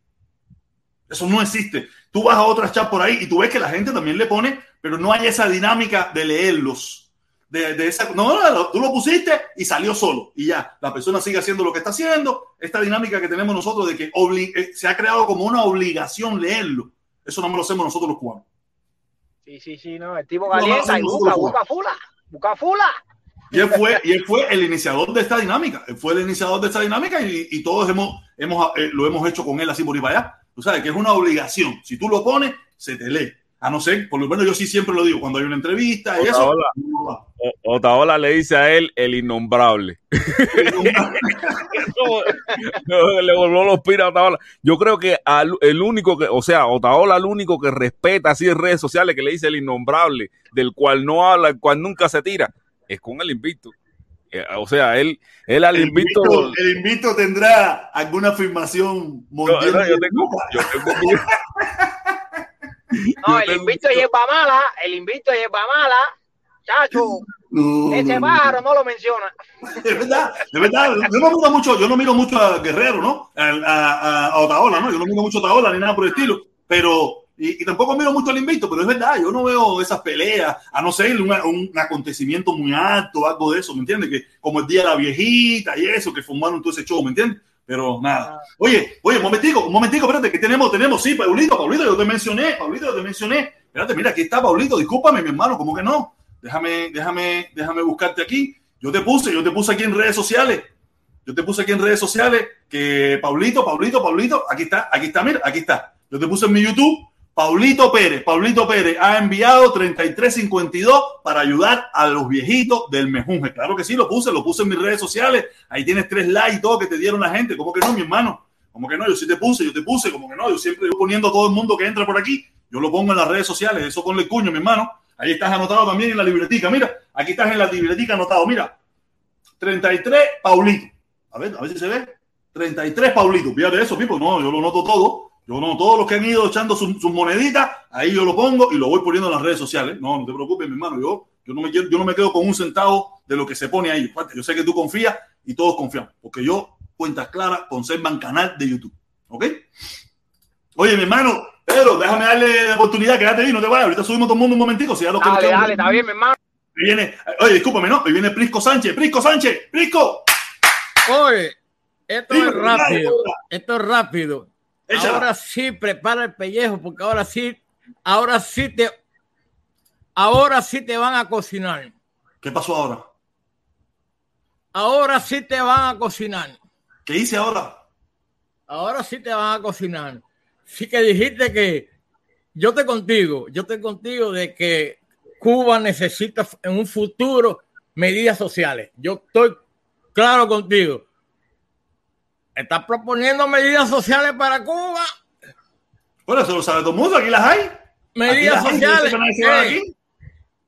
Eso no existe. Tú vas a otras chats por ahí y tú ves que la gente también le pone, pero no hay esa dinámica de leerlos. De, de esa, no, no, no, tú lo pusiste y salió solo. Y ya, la persona sigue haciendo lo que está haciendo. Esta dinámica que tenemos nosotros de que eh, se ha creado como una obligación leerlo. Eso no me lo hacemos nosotros los cubanos. Sí, sí, sí, no. El tipo calienta y busca, busca fula. Busca fula. Y él fue, y él fue el iniciador de esta dinámica. Él fue el iniciador de esta dinámica y, y todos hemos, hemos, eh, lo hemos hecho con él así por ahí para allá. Tú sabes que es una obligación. Si tú lo pones, se te lee. A no ser, por lo menos yo sí siempre lo digo, cuando hay una entrevista y eso. Otaola. no Otaola le dice a él el innombrable. [laughs] No, le volvió los piras a Otaola. Yo creo que al- el único que, o sea, Otaola el único que respeta así en redes sociales que le dice el innombrable, del cual no habla, el cual nunca se tira, es con el invicto. Eh, O sea, él, él al El invito, el invito tendrá alguna afirmación No, mundial. no, yo tengo, yo tengo No, Yo el es hierba mala. El invicto es hierba mala. Chacho, No, ese no, no. pájaro no lo menciona. De verdad, de verdad. Yo no miro mucho, yo no miro mucho a Guerrero, ¿no? A, a, a Otaola, ¿no? Yo no miro mucho a Otaola ni nada por el estilo. Pero, Y, tampoco miro mucho el invito, pero es verdad, yo no veo esas peleas, a no ser un, un acontecimiento muy alto, algo de eso, ¿me entiendes? Que como el día de la viejita y eso, que formaron todo ese show, ¿me entiendes? Pero nada. Oye, oye, un momentico, un momentico, espérate, que tenemos, tenemos, sí, Paulito, Paulito, yo te mencioné, Paulito, yo te mencioné. Espérate, mira, aquí está Paulito, discúlpame, mi hermano, ¿cómo que no? Déjame, déjame, déjame buscarte aquí. Yo te puse, yo te puse aquí en redes sociales. Yo te puse aquí en redes sociales que Paulito, Paulito, Paulito, aquí está, aquí está, mira, aquí está. Yo te puse en mi YouTube Paulito Pérez, Paulito Pérez ha enviado 3352 para ayudar a los viejitos del Mejunje. Claro que sí, lo puse, lo puse en mis redes sociales. Ahí tienes tres likes y todo que te dieron la gente. ¿Cómo que no, mi hermano? ¿Cómo que no? Yo sí te puse, yo te puse, como que no. Yo siempre yo poniendo a todo el mundo que entra por aquí. Yo lo pongo en las redes sociales, eso con el cuño, mi hermano. Ahí estás anotado también en la libretica. Mira, aquí estás en la libretica anotado. Mira, 33 Paulito. A ver, a ver si se ve. 33 Paulito. Fíjate eso, Pipo. No, yo lo noto todo. Yo no, todos los que han ido echando sus moneditas, ahí yo lo pongo y lo voy poniendo en las redes sociales. No, no te preocupes, mi hermano. Yo, yo, no me, yo no me quedo con un centavo de lo que se pone ahí. Yo sé que tú confías y todos confiamos, porque yo, cuentas claras, conservan canal de YouTube. ¿Ok? Oye, mi hermano, Pedro, déjame darle la oportunidad, quédate ahí, no te vayas. Ahorita subimos todo el mundo un momentico. Si ya lo que dale, dale, está bien, mi hermano. viene, oye, discúlpame, ¿no? Ahí viene Prisco Sánchez. Prisco Sánchez, Prisco. Oye, esto es rápido. Esto es rápido. Ahora sí prepara el pellejo, porque ahora sí, ahora sí te, ahora sí te van a cocinar. ¿Qué pasó ahora? Ahora sí te van a cocinar. ¿Qué hice ahora? Ahora sí te van a cocinar. Sí que dijiste que yo estoy contigo, yo estoy contigo de que Cuba necesita en un futuro medidas sociales. Yo estoy claro contigo. Estás proponiendo medidas sociales para Cuba. Bueno, eso lo sabe todo el mundo, aquí las hay. Medidas sociales.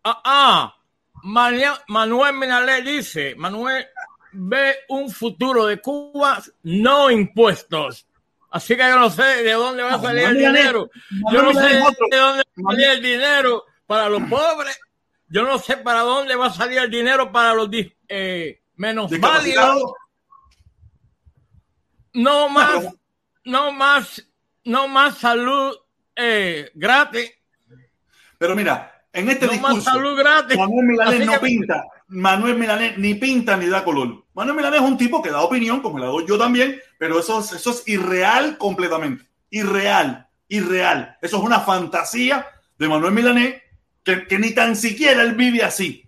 Ah, ah. Manuel Minalé dice, Manuel ve un futuro de Cuba no impuestos. Así que yo no sé de dónde va a salir el dinero. Yo no sé de dónde va a salir el dinero para los pobres. Yo no sé para dónde va a salir el dinero para los eh, menos válidos no más, no más, no más salud eh, gratis. Pero mira, en este discurso, Manuel Milanés no pinta, Manuel Milanés ni pinta ni da color. Manuel Milanés es un tipo que da opinión, como la doy yo también, pero eso, eso es irreal completamente. Irreal, irreal. Eso es una fantasía de Manuel Milanés que, que ni tan siquiera él vive así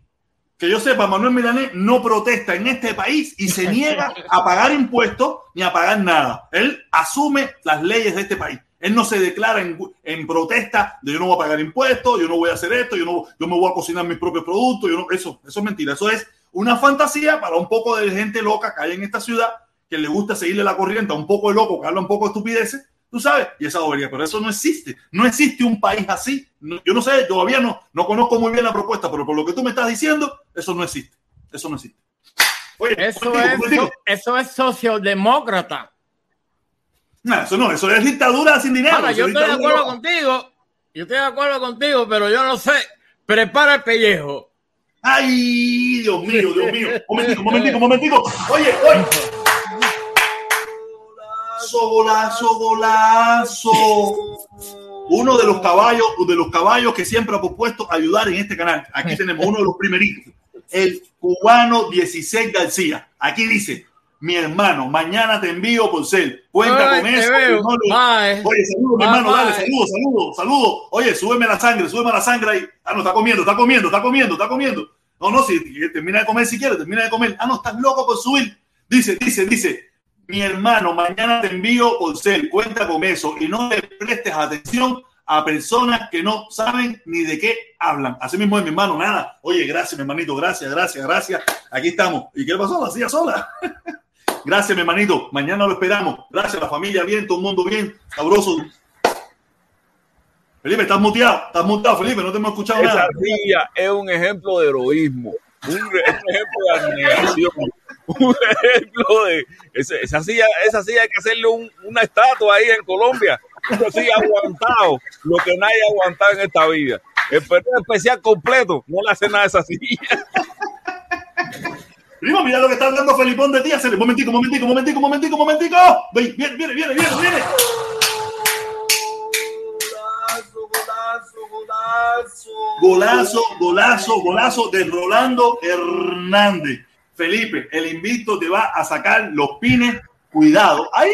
que yo sepa, Manuel Milanés no protesta en este país y se niega a pagar impuestos ni a pagar nada. Él asume las leyes de este país. Él no se declara en, protesta de yo no voy a pagar impuestos, yo no voy a hacer esto, yo no yo me voy a cocinar mis propios productos. Yo no, eso, eso es mentira. Eso es una fantasía para un poco de gente loca que hay en esta ciudad que le gusta seguirle la corriente a un poco de loco que habla un poco de estupideces tú sabes, y esa bobería, pero eso no existe, no existe un país así, yo no sé, todavía no, no conozco muy bien la propuesta, pero por lo que tú me estás diciendo, eso no existe, eso no existe. eso, es, eso es socialdemócrata. No, eso no, eso es dictadura sin dinero. Ahora, yo estoy de acuerdo contigo, yo estoy de acuerdo contigo, pero yo no sé, prepara el pellejo. Ay, Dios mío, Dios mío. Momentico, momentico, momentico. Oye, oye golazo, golazo, Uno de los caballos, de los caballos que siempre ha propuesto ayudar en este canal. Aquí tenemos uno de los primeritos, el cubano 16 García. Aquí dice, mi hermano, mañana te envío por ser. Cuenta con eso. Oye, saludos, mi hermano, dale, saludos, saludos, saludos. Oye, súbeme la sangre, súbeme la sangre ahí. Ah, no, está comiendo, está comiendo, está comiendo, está comiendo. No, no, si termina de comer si quieres, termina de comer. Ah, no, estás loco por subir. Dice, dice, dice, mi hermano, mañana te envío por ser, cuenta con eso y no le prestes atención a personas que no saben ni de qué hablan. Así mismo es mi hermano, nada. Oye, gracias, mi hermanito, gracias, gracias, gracias. Aquí estamos. ¿Y qué pasó? La silla sola. [laughs] gracias, mi hermanito. Mañana lo esperamos. Gracias, la familia bien, todo el mundo bien, sabroso. Felipe, estás muteado, estás muteado, Felipe, no te hemos escuchado Esa nada. silla es un ejemplo de heroísmo, un, ejemplo de abnegación un ejemplo de esa, silla, esa silla hay que hacerle una estatua ahí en Colombia. Esa silla aguantado lo que nadie ha aguantado en esta vida. El periodo especial completo no le hace nada a esa silla. Primo, mira lo que está hablando Felipón de ti. Un momentico, momentico, momentico, momentico, momentico. Viene, viene, viene, viene, viene. Golazo, golazo, golazo de Rolando Hernández. Felipe, el invito te va a sacar los pines. Cuidado. ¡Ay!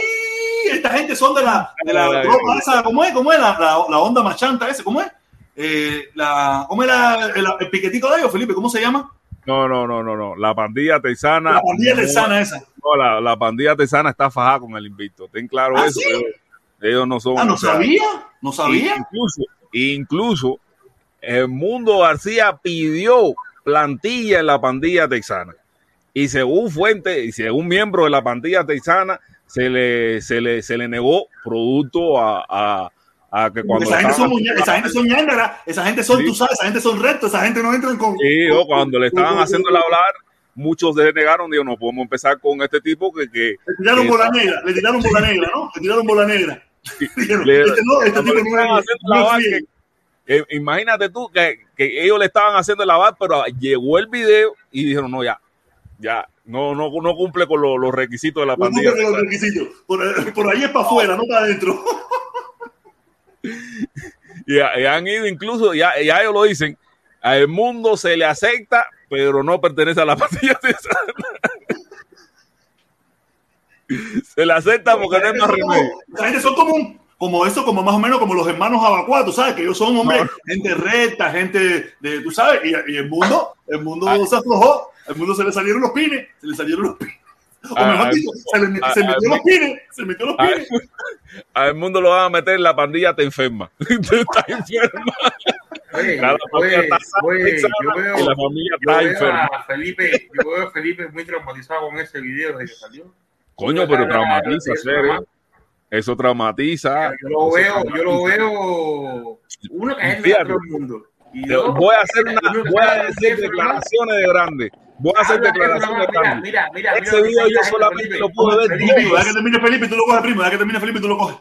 Esta gente son de la, de la ropa esa. ¿Cómo es? ¿Cómo es la, la, la onda machanta ese? ¿Cómo es? Eh, la, ¿Cómo era el, el piquetico de ellos, Felipe? ¿Cómo se llama? No, no, no, no, no. La pandilla texana. La pandilla texana esa. No, la, la pandilla texana está fajada con el invicto. Ten claro ¿Ah, eso. sí? Ellos, ellos no son. Ah, no o sea, sabía. No sabía. Incluso, incluso el Mundo García pidió plantilla en la pandilla texana. Y según fuente, y según miembro de la pandilla texana, se le, se le, se le negó producto a, a, a que cuando esa, gente son, muñe- haciendo esa gente son ñángaras, esa gente son, Sí. tú sabes, esa gente son rectos, esa gente no entran con. Sí, o cuando le estaban haciendo el hablar, muchos se negaron, digo, no podemos empezar con este tipo que, que Le tiraron que- bola negra, le tiraron bola negra, ¿no? Le tiraron bola negra. [laughs] Dijeron, Le- este no, este tipo no es, no fiel. Eh, imagínate tú que, que ellos le estaban haciendo el lavar, pero llegó el video y dijeron, no, ya, ya, no, no, no cumple con lo- los requisitos de la No pandilla. cumple con los requisitos. Por, por ahí es para afuera, no para adentro. [laughs] Y, y han ido incluso, ya, ya ellos lo dicen, al mundo se le acepta, pero no pertenece a la [laughs] pandilla. se le acepta porque no hay más remedio. esa gente son como un- como eso, como más o menos como los hermanos Abacuá, tú sabes, que ellos son hombres, No. gente recta, gente de, tú sabes, y, y el mundo, el mundo Ah. se aflojó, el mundo se le salieron los pines, se le salieron los pines. O mejor ah, dicho, se, le, ah, se metió los pines, se metió los pines. Al mundo lo van a meter la pandilla, te enferma. [laughs] está enferma. Oye, La familia oye, está sana, oye, sana, yo veo, y la familia yo está veo enferma. a Felipe, yo veo a Felipe muy traumatizado con ese video desde que salió. Coño, pero traumatiza, serio. Eso traumatiza. Yo lo veo, traumatiza. yo lo veo, uno que es el mundo. Y dos, Voy a hacer una, voy a decir declaraciones de grande. Voy a hacer declaraciones de grande. mira, mira, mira Ese video yo solamente Felipe. lo pude ver Felipe, dos Deja que veces. termine Felipe tú lo coges primo, que termine Felipe tú lo coges.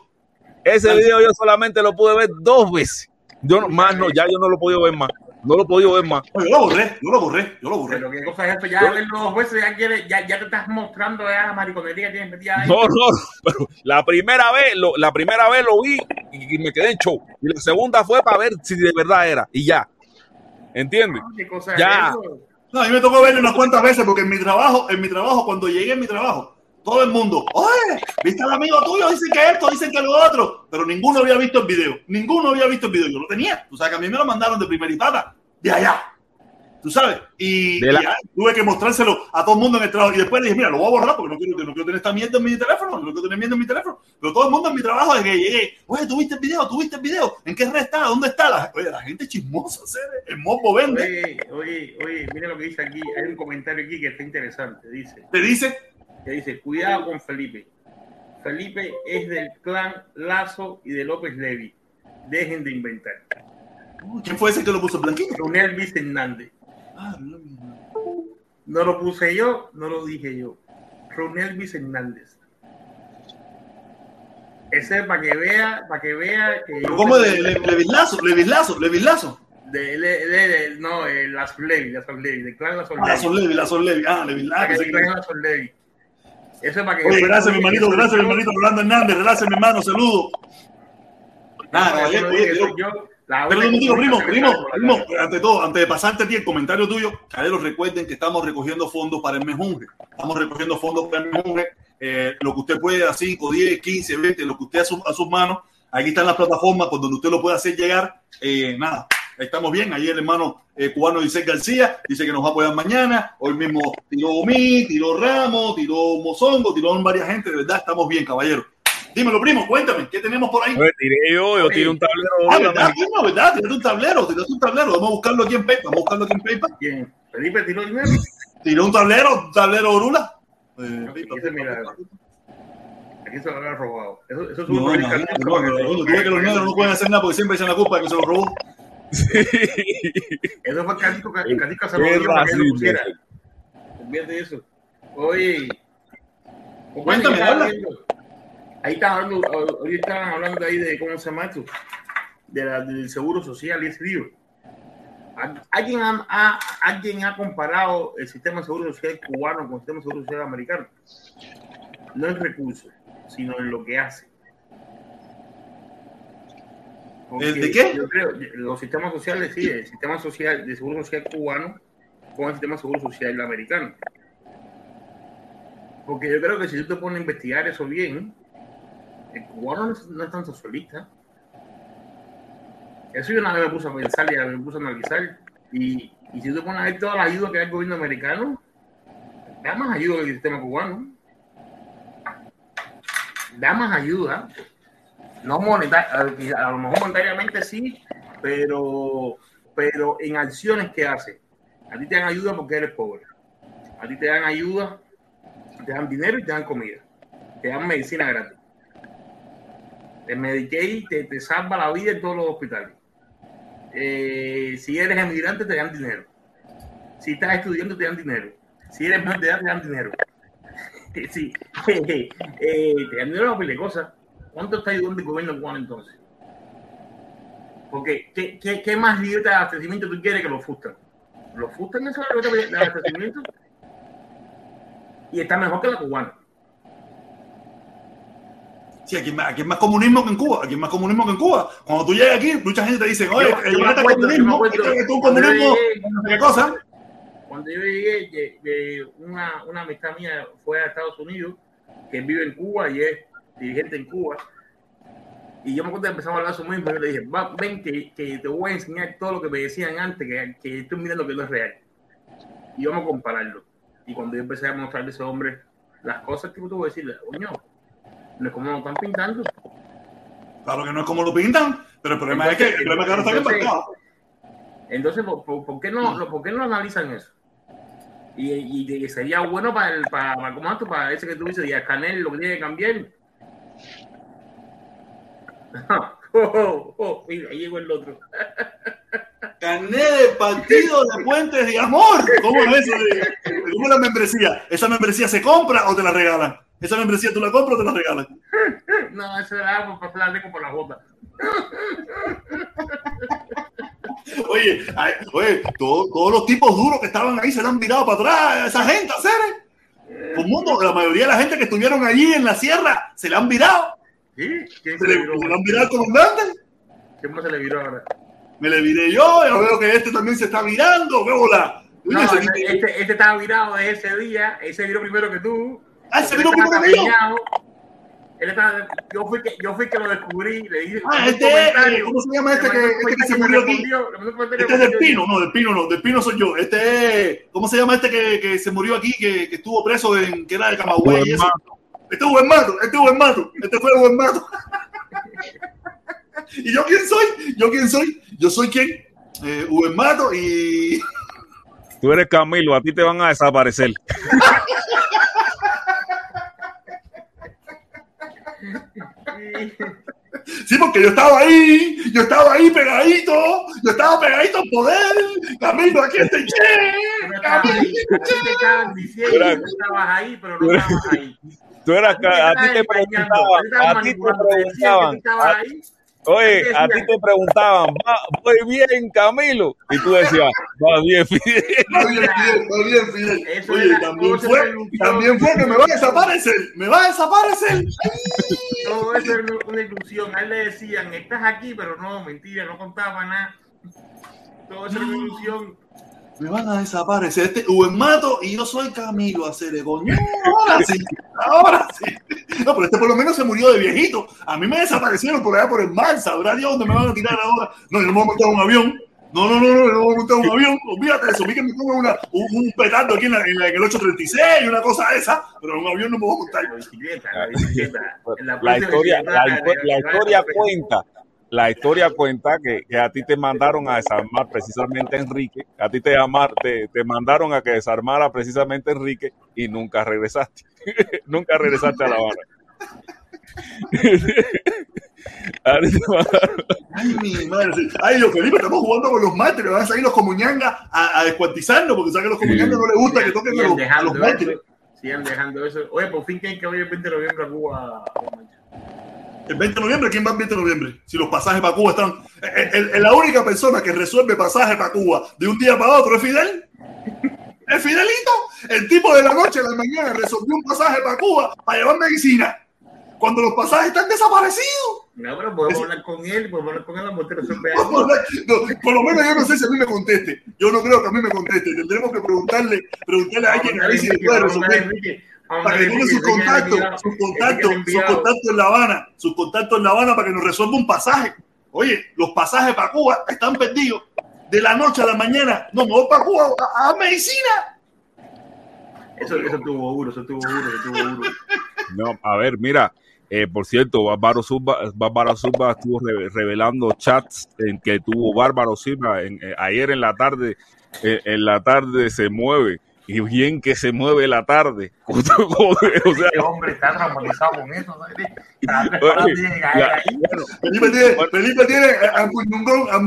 Ese video yo solamente lo pude ver dos veces. Yo no, más no, ya yo no lo he podido ver más. No lo he podido ver más. Yo lo borré, yo lo borré, yo lo borré. Pero qué cosa es esto, ya verlo dos veces, ya, quieres, ya, ya te estás mostrando ya la mariconería que tienes metida ahí. No, no, pero la primera vez, lo, la primera vez lo vi y, y me quedé en show. Y la segunda fue para ver si de verdad era. Y ya. ¿Entiendes? ¿Qué cosa Ya. es eso? No, a mí me tocó verlo unas cuantas veces porque en mi trabajo, en mi trabajo, cuando llegué en mi trabajo, todo el mundo, oye, ¿viste al amigo tuyo? Dicen que esto, dicen que lo otro, pero ninguno había visto el video, ninguno había visto el video, yo lo tenía, tú sabes que a mí me lo mandaron de primera y pata, de allá, tú sabes, y, De la- y, tuve que mostrárselo a todo el mundo en el trabajo, y después le dije, mira, lo voy a borrar porque no quiero, no quiero tener esta mierda en mi teléfono, no quiero tener mierda en mi teléfono, pero todo el mundo en mi trabajo, desde que llegué, oye, ¿tú viste el video? ¿Tú viste el video? ¿En qué red está? ¿Dónde está? La, oye, la gente chismosa, ¿sabes? el morbo vende, Oye, oye, oye, mira lo que dice aquí. Hay un comentario aquí que está interesante. Dice, te dice, que dice, cuidado con Felipe. Felipe es del clan Lazo y de López Levi. Dejen de inventar. ¿quién fue ese que lo puso blanquito? Leonel Luis Hernández. Ah, no, no. No lo puse yo, no lo dije yo. Ronel Luis Hernández. Ese es para que vea, para que vea que. ¿Cómo de Le- Levislazo? Levislazo, Levislazo. De, de- no, el Lazo Levi, Lazo Levi, del clan Lazo Ah, Levi. son Levi, la son Levi. Ah, Levislazo. del que- clan Lazo Levi. Eso es para que. Oye, gracias, mi hermanito, gracias, mi hermanito Rolando Hernández, gracias, mi hermano, saludo. Nada, oye, yo- Pero un digo, primo, primo, primo, ante todo, antes de pasarte a ti el comentario tuyo, recuerden que estamos recogiendo fondos para el Mejunje. Estamos recogiendo fondos para el Mejunje. Eh, lo que usted puede a 5, 10, 15, 20, lo que usted a, su- a sus manos. Aquí están las plataformas por donde usted lo puede hacer llegar. Eh, nada, estamos bien. Ahí el hermano eh, cubano Dice García dice que nos va a apoyar mañana. Hoy mismo tiró mí, tiró Ramos, tiró Mozongo, tiró varias gente. De verdad, estamos bien, caballero. Dímelo, primo, cuéntame, ¿qué tenemos por ahí? Yo tiré yo, yo tiré un Ah, tablero. ¿verdad, primo? ¿Verdad? Tiraste un tablero, tiraste un tablero. Vamos a buscarlo aquí en PayPal. Vamos a buscarlo aquí en PayPal. ¿Quién? Felipe tiró dinero. Tiró un tablero, un tablero Orula. Eh. Aquí se lo habían robado. Eso, eso es No, un imagínate, no, no, no, tú ves que los negros no pueden hacer nada porque siempre echan la culpa de que se lo robó. Eso fue Catico, que Catico se lo dio para que lo pusiera. De eso. Oye, Cuéntame, habla. Ahí estaban hablando, ahorita estaban hablando ahí de cómo se llama esto, de la, del seguro social y ese. ¿Al- ¿Alguien ha, ha- ¿Alguien ha comparado el sistema de seguro social cubano con el sistema de seguro social americano? No en recursos, sino en lo que hace. ¿El de qué? Yo creo, los sistemas sociales, sí, el sistema social de seguro social cubano con el sistema de seguro social americano. Porque yo creo que si tú te pones a investigar eso bien, el cubano no es, no es tan socialista. Eso yo una vez me puse a pensar y me puse a analizar. Y, y si tú te pones a ver toda la ayuda que da el gobierno americano, da más ayuda que el sistema cubano. Da más ayuda. No monetaria, a lo mejor monetariamente sí, pero, pero en acciones que hace. A ti te dan ayuda porque eres pobre. A ti te dan ayuda, te dan dinero y te dan comida. Te dan medicina gratis. El Medicaid te, te salva la vida en todos los hospitales. Eh, si eres emigrante, te dan dinero. Si estás estudiando, te dan dinero. Si eres menor de edad, te dan dinero. [laughs] Sí. [laughs] eh, te dan dinero para cosas. ¿Cuánto está ayudando el gobierno cubano entonces? Porque, ¿qué, qué, qué más libertad de abastecimiento tú quieres que los fustan? ¿Los fustan esa libertad de abastecimiento? Y está mejor que la cubana. Sí, aquí, aquí es más comunismo que en Cuba. Aquí es más comunismo que en Cuba. Cuando tú llegas aquí, mucha gente te dice, oye, Yo- yo el este acuerdo, comunismo, yo acuerdo. este es un comunismo, qué cosa. Cuando yo llegué, una, una amistad mía fue a Estados Unidos, que vive en Cuba y es dirigente en Cuba. Y yo me acuerdo que empezamos a hablar de eso mismo. Yo le dije, Va, ven que, que te voy a enseñar todo lo que me decían antes, que, que estoy mirando que no es real. Y vamos a compararlo. Y cuando yo empecé a mostrarle a ese hombre las cosas que tú voy a decirle, coño, no es como lo están pintando. Claro que no es como lo pintan, pero el problema es que el problema es que ahora están Entonces-. Entonces, ¿por, por, por qué no, no- por qué no analizan eso? Y, y, y sería bueno para el para, para, ¿cómo esto? para ese que tú dices, y a Canel lo que tiene que cambiar. [laughs] Oh, oh, oh, mira, ahí llegó el otro. [laughs] Carné de partido de puentes de amor. ¿Cómo es eso? ¿Cómo es la membresía? ¿Esa membresía se compra o te la regalan? ¿Esa membresía tú la compras o te la regalan? [laughs] No, eso era por pasar la lengua por la bota. Oye, ay, oye todo- todos los tipos duros que estaban ahí se le han virado para atrás. Esa gente, ¿sabes? Mundo, la mayoría de la gente que estuvieron allí en la sierra se le han virado. ¿Sí? ¿Quién Se se le, viró? se han virado al comandante. ¿Quién más se le viró ahora? Me le viré yo, yo veo que este también se está virando. ¿Qué bola? No, este, este, estaba virado de ese día, ese viró primero que tú. Ah, Él viró primero que yo. Él yo, fui que, yo fui que lo descubrí, le dije. Ah, este es, comentario, ¿cómo se llama este que, este que se murió aquí? Este es del. Pino, no, del Pino no, del Pino soy yo. Este es, ¿cómo se llama este que, que se murió aquí, que, que estuvo preso en, que era de Camagüey y eso? Este es Buen Mato, este es Buen Mato, este fue Buen Mato. [laughs] ¿Y yo quién soy? ¿Yo quién soy? Yo soy quién? Eh, Buen Mato y... Tú eres Camilo, a ti te van a desaparecer. [laughs] [laughs] Sí, porque yo estaba ahí, yo estaba ahí pegadito, yo estaba pegadito al poder. Camilo, aquí estoy. Estaban diciendo que tú estabas ahí, pero no estabas ahí. Tú eras, a ti te estaban preguntaban, a ti te preguntaban. Oye, ¿Qué a ti te preguntaban, ¿va, voy bien, Camilo? Y tú decías, va bien, Fidel. Está bien, Fidel, está bien, Fidel. Eso Oye, también fue, también fue que me va a desaparecer, me va a desaparecer. Todo eso era una ilusión. A él le decían, estás aquí, pero no, mentira, no contaba nada. Todo eso era una ilusión. Me van a desaparecer este Buen Mato y yo soy Camilo Acere, coño. Ahora sí, ahora sí. No, pero este por lo menos se murió de viejito. A mí me desaparecieron por allá por el mar, sabrá Dios dónde me van a tirar ahora. No, yo no me voy a montar un avión. No, no, no, no, yo no me voy a montar un avión. Olvídate de eso. Vi que me una, un, un petardo aquí en, la- en la- en el 836 y una cosa de esa, pero en un avión no me voy a montar. La bicicleta, la bicicleta. En La próxima historia, bicicleta, la, histo- la historia cuenta, la historia cuenta que, que a ti te mandaron a desarmar precisamente a Enrique, a ti te, llamar, te, te mandaron a que desarmara precisamente a Enrique y nunca regresaste, [laughs] nunca regresaste a La Habana. [laughs] Ay, mi madre. sí. Ay, yo, Felipe, estamos jugando con los mártires. Van a salir los comuñangas a, a descuartizarnos porque saben que los comuñangas no les gusta que toquen a los, a los dejando mártires. eso. Sigan dejando eso. Oye, por fin que hay que ir el 20 de noviembre a Cuba. El 20 de noviembre, ¿quién va el 20 de noviembre? Si los pasajes para Cuba están. El- el- la única persona que resuelve pasajes para Cuba de un día para otro es Fidel. Es Fidelito. El tipo de la noche a la mañana resolvió un pasaje para Cuba para llevar medicina. Cuando los pasajes están desaparecidos. No, pero podemos hablar con él, podemos hablar con él, mujer resuelve No, por lo menos yo no sé si a mí me conteste. Yo no creo que a mí me conteste. Tendremos que preguntarle, preguntarle a alguien a ver si puede resolver. Para que tenga sus contactos, sus contactos, sus contactos en La Habana, sus contactos en La Habana para que nos resuelva un pasaje. Oye, los pasajes para Cuba están perdidos. De la noche a la mañana, no, me voy para Cuba a, a medicina. Eso, eso estuvo duro, eso estuvo duro, eso estuvo duro. No, a ver, mira, eh, por cierto, Bárbaro Silva, Bárbaro Silva estuvo re- revelando chats en que tuvo Bárbaro Silva en- eh, ayer en la tarde. eh, en la tarde se mueve y bien que se mueve la tarde. [laughs] o sea, Este hombre está traumatizado con eso. Felipe tiene, Felipe tiene a Moñungón, a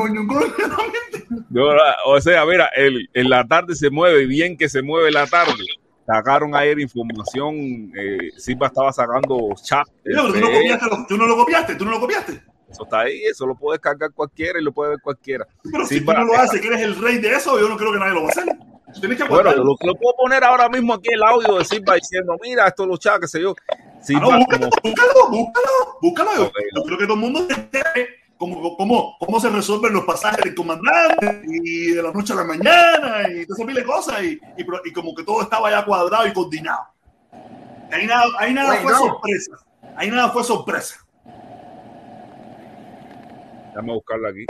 la- [laughs] o sea, mira, el, en la tarde se mueve, bien que se mueve la tarde. Sacaron ayer información, eh, Silva estaba sacando chat. Pero tú no entre copiaste, lo- tú no lo copiaste, tú no lo copiaste. Eso está ahí, eso lo puede cargar cualquiera y lo puede ver cualquiera. Pero si tú no lo haces, que eres el rey de eso, yo no creo que nadie lo va a hacer. Tienes que Bueno, lo, lo puedo poner ahora mismo aquí el audio de Silva diciendo, mira, esto los chats, qué sé yo. Ah, no, búscalo, como, búscalo, búscalo, búscalo. Yo, creo que todo el mundo se entere cómo, cómo, cómo se resuelven los pasajes del comandante y de la noche a la mañana y todas esas miles de cosas y, y, como que todo estaba ya cuadrado y coordinado. Ahí nada, ahí nada Oye, fue no. sorpresa. Ahí nada fue sorpresa. déjame buscarlo aquí.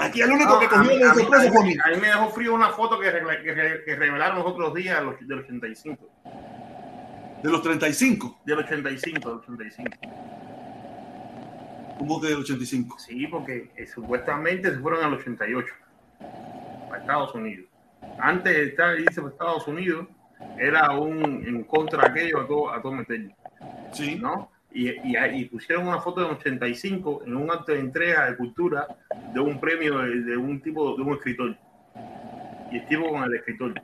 Aquí el único No, que cogió de sorpresa fue a mí. a mí me dejó frío una foto que, que, re- que revelaron los otros días los, del 85. De los 35, Del 85, del 85. como que del 85. Sí, porque eh, supuestamente se fueron al 88 a Estados Unidos. Antes de estar irse para Estados Unidos, era un en contra de aquello a todo, a todo meterlo, Sí. ¿no? Y, y, y pusieron una foto del 85 en un acto de entrega de cultura de un premio de, de un tipo, de un escritor. Y el tipo con el escritor.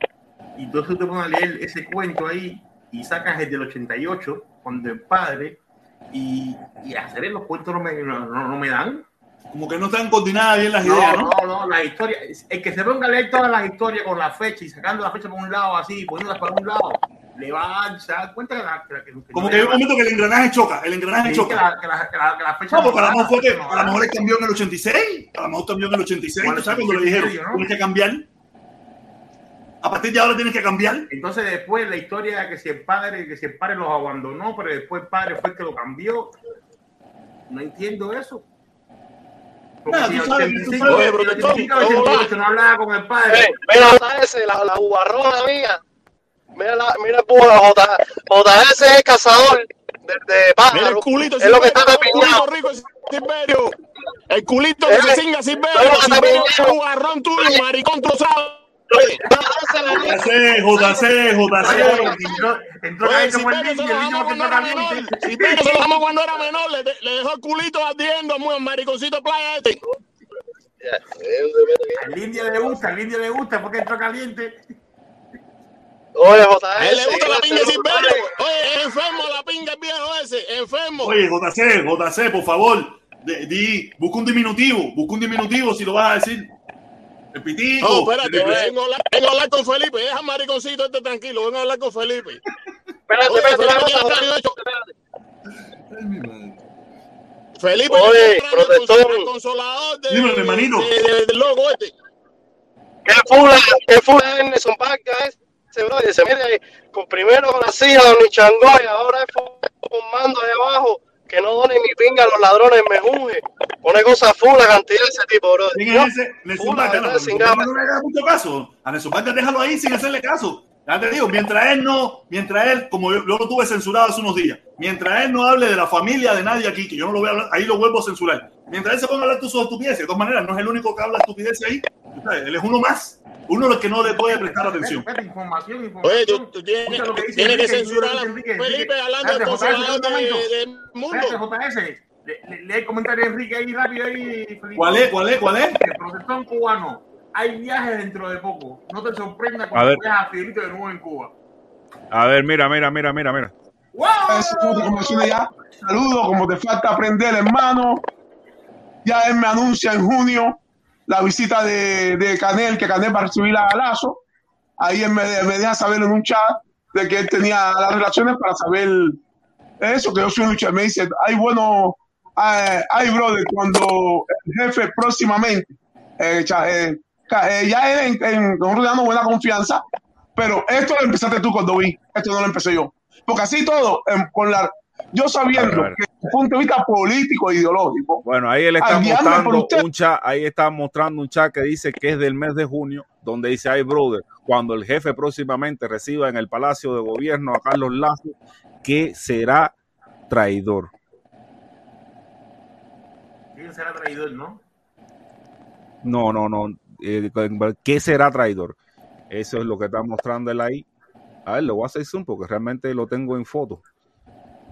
Y entonces te pones a leer ese cuento ahí y sacas el del 88, cuando el padre, y, y hacer los cuentos no me, no, no- no me dan. Como que no están coordinadas bien las No, ideas, ¿no? no, no, la historia, el que se ponga a leer todas las historias con la fecha y sacando la fecha por un lado así, y poniéndolas para un lado, le va a se da cuenta que la, que, que- que Como no que hay un momento que el engranaje choca, el engranaje sí, choca. que la, que la, que la, fecha No, porque a lo mejor fue que no a da. lo mejor él cambió en el 86, a lo mejor cambió en el 86, Bueno, ¿tú sabes cuando le 86 dijeron, ¿no? tienes que cambiar? A partir de ahora tienes que cambiar. Entonces después la historia de que si el padre, que si el padre los abandonó, pero después el padre fue el que lo cambió. No entiendo eso. Porque Nada, si tú el sabes, tú 85, sabes, el pero 85, ¿cómo? 88 no hablaba con el padre. Eh, mira la, la jugarrona mía. Mira, la, mira el búho, J, JS es el cazador de, de Mira el pájaros. culito, Es lo que está culito rico, Silverio. El culito que se cinga, Silverio. todo lo que está Silverio, pepiñado. jugarrón tuyo, maricón trozado. JC, JC, JC. Entró, entró ahí como el niño, lo el niño dejamos que cuando está era menor. caliente. Silverio se lo dejamos cuando era menor. Le, le dejó el culito ardiendo, muy mariconcito playa este. Al indio le gusta, al indio le gusta porque entró caliente. Oye, A él le gusta la pinga ese Silverio. Oye, es enfermo la pinga el viejo ese, enfermo. Oye, JC, JC, por favor, de- di, busca un diminutivo, busca un diminutivo si lo vas a decir. El pitico. No, espérate, vengo a, hablar, vengo a hablar con Felipe. Deja mariconcito este tranquilo, vengo a hablar con Felipe. Espérate, Oye, espérate, Felipe, espérate. Ay, mi madre. Felipe, Oye, protector. el consolador de, Dímelo, hermanito. de- de- del logo este. ¿Qué fula, qué fula es Nelson Vargas ese, bro? Dice, mire, con primero con la silla, Don Nichangoy, ahora es formando de abajo, que no donen ni pinga a los ladrones, me unge. Pone cosas fula, cantidad de ese tipo, bro. ¿Quién es ese? Fula. No, le haga mucho caso. A Nelson déjalo ahí sin hacerle caso. Ya te digo, mientras él no, mientras él, como yo, yo lo tuve censurado hace unos días, mientras él no hable de la familia de nadie aquí, que yo no lo voy a hablar, ahí lo vuelvo a censurar. Mientras él se ponga a hablar de sus estupideces, de todas maneras, no es el único que habla estupideces ahí. Él es uno más, uno de los que no le puede prestar atención. Espérate, información, información. Oye, tú, tú tienes, Escucha lo que dice tienes que Enrique, censurar a Felipe hablando de- momento. del mundo. JS. Le, le, comentario Enrique ahí rápido ahí. Felipe. ¿Cuál es? ¿Cuál es? ¿Cuál es? El protestón cubano. Hay viajes dentro de poco. No te sorprenda A cuando veas a Fidelito de nuevo en Cuba. A ver, mira, mira, mira, mira, mira. ¡Wow! Saludos, como te falta aprender, hermano. Ya él me anuncia en junio la visita de, de Canel, que Canel va a recibir a Lazo. Ahí él me, me deja saber en un chat de que él tenía las relaciones para saber eso, que yo soy un luchador. Me dice, ay, bueno, Ay, brother, cuando el jefe próximamente, eh, cha- eh, eh, ya en, en, nosotros damos buena confianza, pero esto lo empezaste tú cuando vi, esto no lo empecé yo. Porque así todo, em, con la, yo sabiendo A ver, a ver. que desde el punto de vista político e ideológico, Bueno, ahí él está mostrando un chat, ahí está mostrando un chat que dice que es del mes de junio, donde dice, ay, brother, cuando el jefe próximamente reciba en el Palacio de Gobierno a Carlos Lazo, que será traidor. ¿Quién será traidor, no? No, no, no. Eh, ¿Qué será traidor? Eso es lo que está mostrando él ahí. A ver, lo voy a hacer zoom porque realmente lo tengo en foto.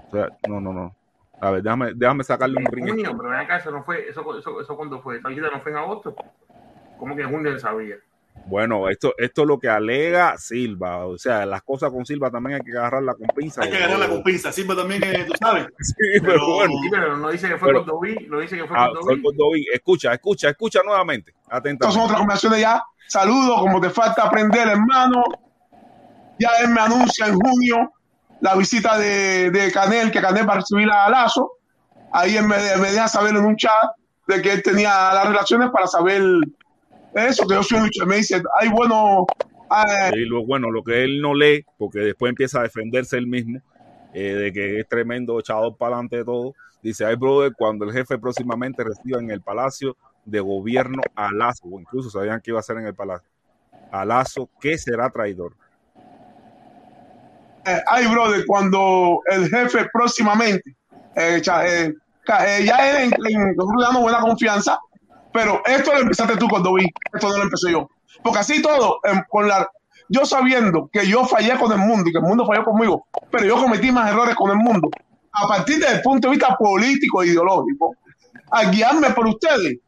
O sea, no, no, no. A ver, déjame, déjame sacarle un ring. pero acá eso no fue, eso, eso, eso cuándo fue, esa no fue en agosto. ¿Cómo que en junio él sabía? Bueno, esto, esto es lo que alega Silva. O sea, las cosas con Silva también hay que agarrarla con pinza. Hay que agarrarla con pinza. Silva también, eh, tú sabes. [laughs] Sí, Pero- pero bueno. Sí, pero no dice que fue Pero- cuando vi, lo dice que fue Ah, cuando fue vi. cuando vi. Escucha, escucha, escucha nuevamente. estas son Atentamente. otras conversaciones ya. Saludos, como te falta aprender, hermano. Ya él me anuncia en junio la visita de, de Canel, que Canel va a recibir a Lazo. Ahí él me, me deja saber en un chat de que él tenía las relaciones para saber eso, que yo soy un luchador. Me dice, ay, bueno, ah, Y lo, bueno, lo que él no lee, porque después empieza a defenderse él mismo, eh, de que es tremendo echador para adelante de todo. Dice, ay, brother, cuando el jefe próximamente reciba en el Palacio de Gobierno a Lazo, o incluso sabían que iba a ser en el Palacio, a Lazo, que será traidor. eh, ay, brother, cuando el jefe próximamente, eh, eh, eh, ya él en, en- buena confianza, pero esto lo empezaste tú cuando vi, esto no lo empecé yo. Porque así todo, em, con la, yo sabiendo que yo fallé con el mundo y que el mundo falló conmigo, pero yo cometí más errores con el mundo, a partir del punto de vista político e ideológico, al guiarme por ustedes,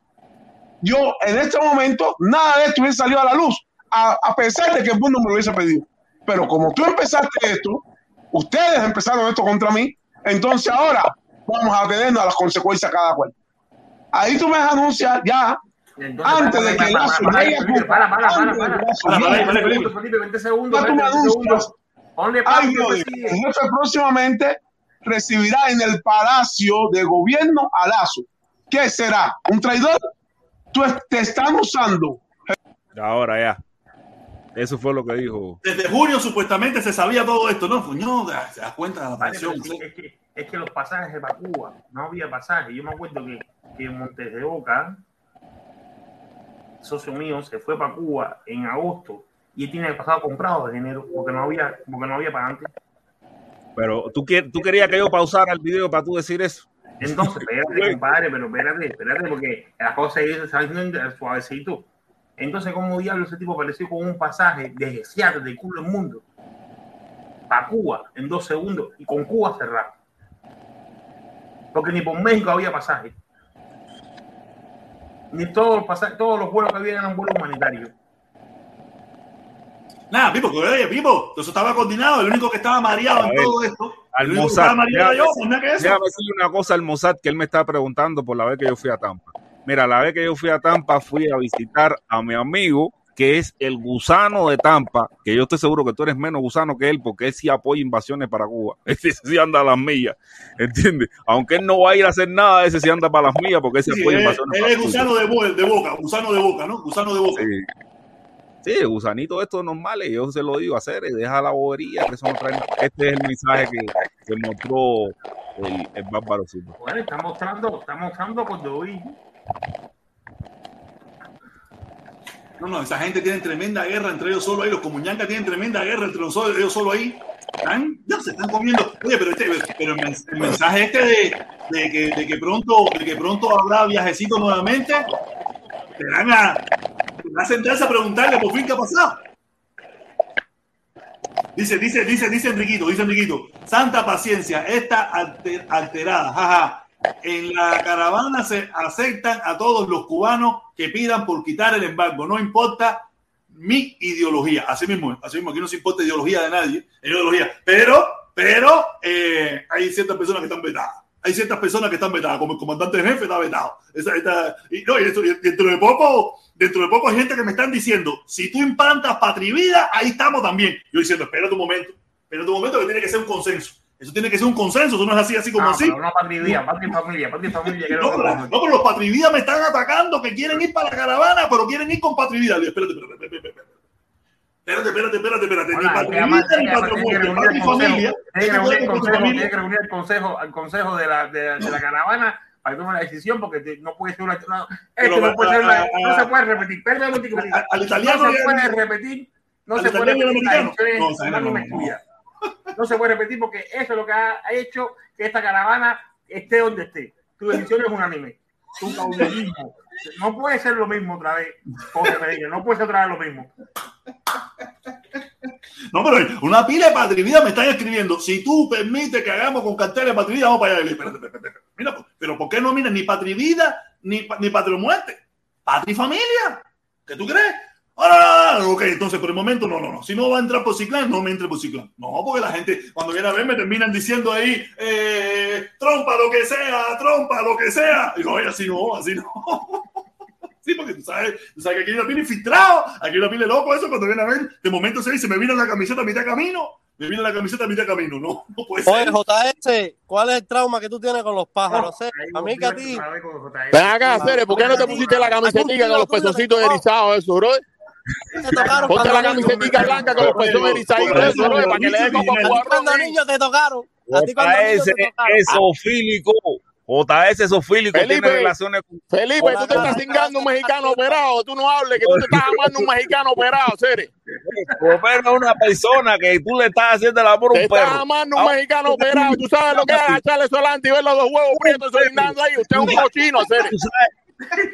yo en este momento nada de esto hubiese salido a la luz, a, a pesar de que el mundo me lo hubiese pedido. Pero como tú empezaste esto, ustedes empezaron esto contra mí, entonces ahora vamos a tenernos a las consecuencias cada cual. Ahí tú me anuncias ya, Entonces, antes de que para, Lazo para, Felipe, para, para, para, Felipe. Felipe, 20 segundos, ya tú me 20 anuncias, segundos. Ponle el jefe próximamente recibirá en el Palacio de Gobierno a Lazo. ¿Qué será? ¿Un traidor? Tú te están usando Ahora ya. Eso fue lo que dijo. Desde junio supuestamente se sabía todo esto, ¿no? Fuñón, se das cuenta de la pero es, que, los pasajes para Cuba, no había pasaje. Yo me acuerdo que, que Montes de Oca, socio mío, se fue para Cuba en agosto y tiene el pasado comprado de enero porque no había, porque no había para antes. Pero tú, tú querías que yo pausara el video para tú decir eso. Entonces, [laughs] espérate, compadre, pero espérate, espérate, porque las cosas se están haciendo suavecito. Entonces, ¿cómo diablo ese tipo apareció con un pasaje desde Seattle, del culo del mundo, para Cuba en dos segundos y con Cuba cerrado? Porque ni por México había pasaje. Ni todos los pasajes, todos los vuelos que había eran vuelos humanitarios. Nada, Pipo, que oye, Pipo, eso estaba coordinado. El único que estaba mareado en todo esto. Al el Mossad. estaba mareado yo, Déjame- nada que eso. Decirle una cosa al Mossad que él me está preguntando por la vez que yo fui a Tampa. Mira, la vez que yo fui a Tampa fui a visitar a mi amigo que es el gusano de Tampa, que yo estoy seguro que tú eres menos gusano que él porque él sí apoya invasiones para Cuba. [laughs] Ese sí anda a las millas, ¿entiendes? Aunque él no va a ir a hacer nada, ese sí anda para las millas porque ese Sí, apoya él, invasiones él para es Cuba. gusano de, bo- de boca, gusano de boca, ¿no? Gusano de boca. Sí. Sí, gusanito estos normales, yo se lo digo a hacer, deja la bobería, que eso no trae nada. Este es el mensaje que, que mostró el, el bárbaro Silva. Bueno, está mostrando, está mostrando cuando vi. No, no, esa gente tiene tremenda guerra entre ellos solo ahí. Los comuñancas tienen tremenda guerra entre los- ellos solo ahí. Están, ya se están comiendo. Oye, pero, este, pero el, mens- el mensaje este de, que, de, que pronto, de que pronto habrá viajecito nuevamente, te van a, te a sentarse a preguntarle por fin qué ha pasado. Dice, dice, dice, dice Enriquito, dice Enriquito, santa paciencia, está alter- alterada, jaja. En la caravana se aceptan a todos los cubanos que pidan por quitar el embargo, no importa mi ideología. Así mismo, así mismo, aquí no se importa ideología de nadie, ideología. Pero, pero eh, hay ciertas personas que están vetadas. Hay ciertas personas que están vetadas, como el comandante jefe está vetado. Esa- y, no, y dentro de poco, dentro de poco hay gente que me están diciendo, si tú implantas patria y vida, ahí estamos también. Yo diciendo, espérate un momento, espérate un momento que tiene que ser un consenso. Eso tiene que ser un consenso, eso no es así, así como Ah, así. patria familia, patria familia. No, pero, no, los patrividas me están atacando, que quieren ir para la caravana, pero quieren ir con patrivida. Espérate, espérate, espérate, espérate. Espérate, espérate, espérate, espérate. Hola, patrivida, ni patria familia. tiene que reunir el consejo, familia. tiene que reunir el consejo, de la, de, de la caravana para tome la decisión, porque no puede ser una. No, esto no, puede ser una- a- a- no se puede repetir. Perdón, no, se puede repetir. No se puede repetir. No, no, no, no. No se puede repetir porque eso es lo que ha, hecho que esta caravana esté donde esté. Tu decisión es unánime. Tu caudillismo. No puede ser lo mismo otra vez. No puede ser otra vez lo mismo. No, pero una pila de patrivida me están escribiendo. Si tú permites que hagamos con carteles de patrivida, vamos para allá. Espérate, espérate. Mira, pero ¿por qué no miran ni patrivida ni, ni patria o muerte? Patria y familia. ¿Qué tú crees? Ah, ok, entonces por el momento no, no, no. Si no va a entrar por Ciclán, no me entre por Ciclán. No, porque la gente cuando viene a ver me terminan diciendo ahí, eh, trompa lo que sea, trompa lo que sea. Y digo, oye, así no, así no. [laughs] Sí, porque tú sabes, tú sabes que aquí hay una pila infiltrado, aquí hay una pila loco, eso cuando viene a ver, de momento se dice, me vino la camiseta a mitad camino, me vino la camiseta a mitad camino, no, no puede Oye, ser. JS, ¿cuál es el trauma que tú tienes con los pájaros? eh? A mí que a ti. Ven acá, Cere, ¿por qué no te pusiste la camisetita con los pezoncitos erizados, eso, bro? Te tocaron Ponte la camisetita blanca con los pezones erizados, para que le dé como cuando niño te tocaron. A ti cuando niño te tocaron. es zoofílico. JS es zoofílico. Felipe. Tiene relaciones con Felipe, tú te estás cingando un mexicano operado. Tú no hables que tú te estás amando un mexicano operado, lo menos una persona que tú le estás haciendo el amor a Te un estás perro. amando un mexicano operado. Tú sabes lo que es agacharle eso adelante y ver los dos huevos prietos solinando ahí. Usted es un cochino, Cere. Tú sabes,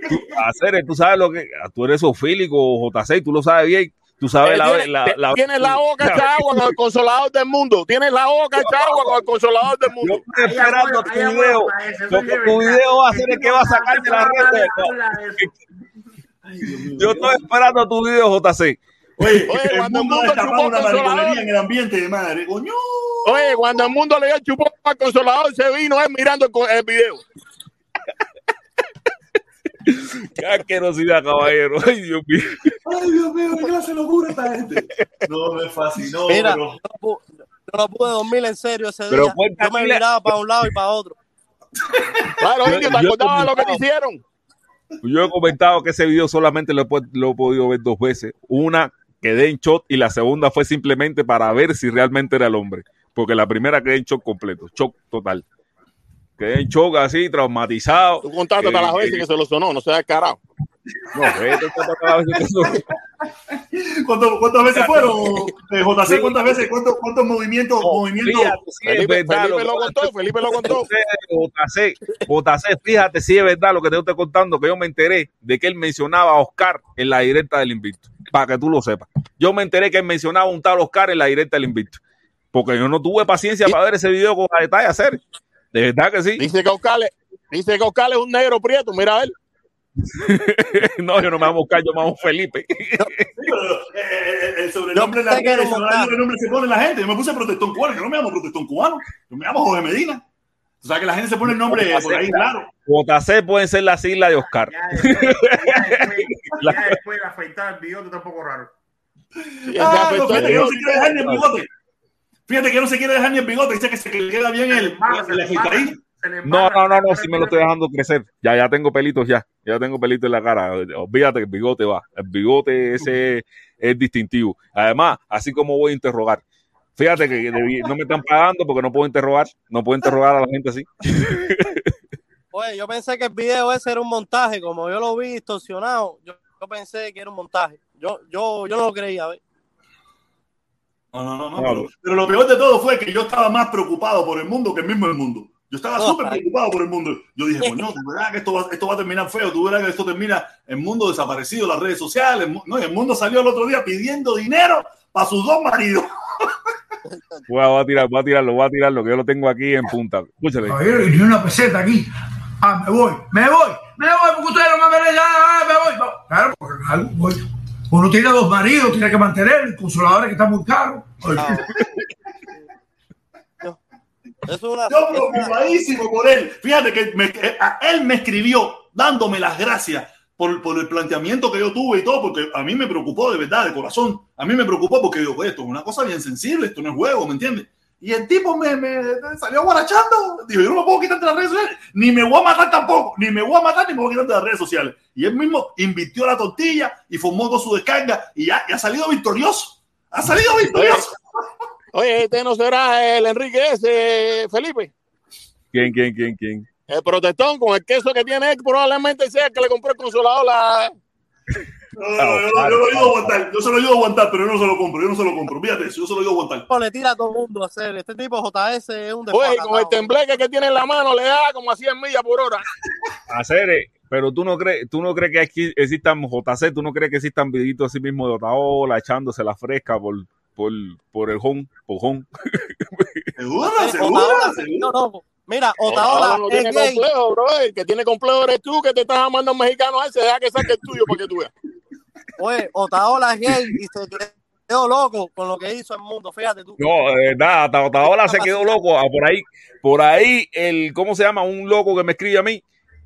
tú, Acere, tú sabes lo que. Tú eres zoofílico, JC, tú lo sabes bien. Tú sabes la, Tienes- la, la- Tienes la [laughs] boca hecha agua con el consolador del mundo. Tienes la boca hecha agua con el consolador del Yo mundo. estoy Ahí esperando tu video. es tu verdad. video va a ser El el que va a sacar de la red. Yo estoy esperando tu video, JC. Oye, Oye, el cuando el mundo mundo chupó una consolador. mariconería en el ambiente de madre, coño. Oye, cuando el mundo le dio el chupón al consolador, se vino él mirando el, el video. Qué asquerosidad, caballero. Ay, Dios mío. Ay, Dios mío, qué clase de locura esta gente. No, me fascinó, Mira, pero... yo no yo no pude dormir en serio ese Pero día. Yo me miraba para un lado y para otro. Claro, Yo- indio, ¿te yo acordabas de lo que te hicieron? Yo he comentado que ese video solamente lo lo he podido ver dos veces. Una quedé en shot y la segunda fue simplemente para ver si realmente era el hombre. Porque la primera quedé en shock completo, shock total. Quedé en shock así, traumatizado. Tú contaste hasta Eh, las veces eh, que se lo sonó, no se ha carajo. No, cuántas veces que eso- ¿Cuántas, cuántas veces fueron, eh, JC? ¿Cuántas veces? ¿Cuántos, cuántos movimientos? movimientos? Felipe, verdad Felipe lo contó, Felipe lo contó. JC, JC, fíjate si es verdad lo que te estoy contando, que yo me enteré de que él mencionaba a Oscar en la directa del Invicto, para que tú lo sepas. Yo me enteré que él mencionaba a un tal Oscar en la directa del Invicto, porque yo no tuve paciencia para ver ese video con a detalle hacer. De verdad que sí. Dice que Oscar, dice que Oscar es un negro prieto, mira a él. No, yo no me llamo Oscar, yo me llamo Felipe. Sí, pero, eh, eh, el sobrenombre, Yo la, el sobrenombre se pone la gente. Yo me puse protestón cubano, yo no me llamo protestón cubano, yo me llamo Jorge Medina. O sea que la gente se pone el nombre por ahí, claro. JC pueden ser la sigla de Oscar. Ya después, ya después, ya después de afeitar el bigote tampoco raro. Ah, no, fíjate que no quiere dejar ni el bigote. Fíjate que no se quiere dejar ni el bigote, dice que se le queda bien el, el No, no, no, no, si me lo estoy dejando crecer. Ya, ya tengo pelitos ya. Ya tengo pelitos en la cara. Olvídate que el bigote va. El bigote ese es distintivo. Además, así como voy a interrogar. Fíjate que no me están pagando porque no puedo interrogar. No puedo interrogar a la gente así. [laughs] Oye, yo pensé que el video ese era un montaje, como yo lo vi distorsionado, yo, yo pensé que era un montaje. Yo, yo, yo no lo creía, ¿ves? No, no, no, no. Claro. Pero, pero lo peor de todo fue que yo estaba más preocupado por el mundo que el mismo el mundo. Yo estaba súper preocupado por el mundo. Yo dije, [laughs] coño, tú verás que esto va, esto va a terminar feo, tú verás que esto termina el mundo desaparecido, las redes sociales. el No, y el mundo salió el otro día pidiendo dinero para sus dos maridos. [laughs] Voy a, voy a tirar, voy a tirarlo, voy a tirarlo, que yo lo tengo aquí en punta. Escúchale. Y ni una peseta aquí. Ah, me voy, me voy, me voy, porque ustedes no me ven ya, ah, me voy. Claro, porque claro, voy. Uno tiene dos maridos, tiene que mantener, el consolador que está muy caro. Ah. Es una. Yo una- preocupadísimo por él. Fíjate que me- eh, a- él me escribió dándome las gracias por, por el planteamiento que yo tuve y todo, porque a mí me preocupó de verdad, de corazón. A mí me preocupó porque digo, "Oye, esto es una cosa bien sensible, esto no es juego, ¿me entiendes? Y el tipo me, me salió guarachando. Dijo, yo no me puedo quitar de las redes sociales. Ni me voy a matar tampoco. Ni me voy a matar ni me voy a quitar de las redes sociales. Y él mismo invirtió la tortilla y formó con su descarga y ya, ya ha salido victorioso. Ha salido victorioso. Oye, este no será el Enrique ese, Felipe. ¿Quién, quién, quién, quién? El protestón con el queso que tiene él, probablemente sea el que le compró el consolador la. No, no, no, yo, yo lo ayudo a aguantar. Yo se lo ayudo a aguantar, pero yo no se lo compro. Yo no se lo compro. Fíjate eso, yo se lo ayudo a aguantar. Le tira a todo el mundo a hacer. Este tipo JS es un Oye, con el tembleque que tiene en la mano le da como a 100 millas por hora. Hacer, eh, pero tú no crees, tú no crees que aquí existan JC, tú no crees que existan videitos así mismo de Otaola echándose la fresca por, por, por el home, por home. Seguro, Eh, seguro, seguro. no, no. Mira, Otaola no es tiene gay. complejo, bro. El que tiene complejo eres tú, que te estás amando a un mexicano a ese. Deja que saque el tuyo para que tú veas. Oye, Otaola es gay y se quedó loco con lo que hizo el mundo. Fíjate tú. No, de verdad, hasta Otaola se quedó loco. Ah, por ahí, por ahí, el, ¿cómo se llama? Un loco que me escribe a mí,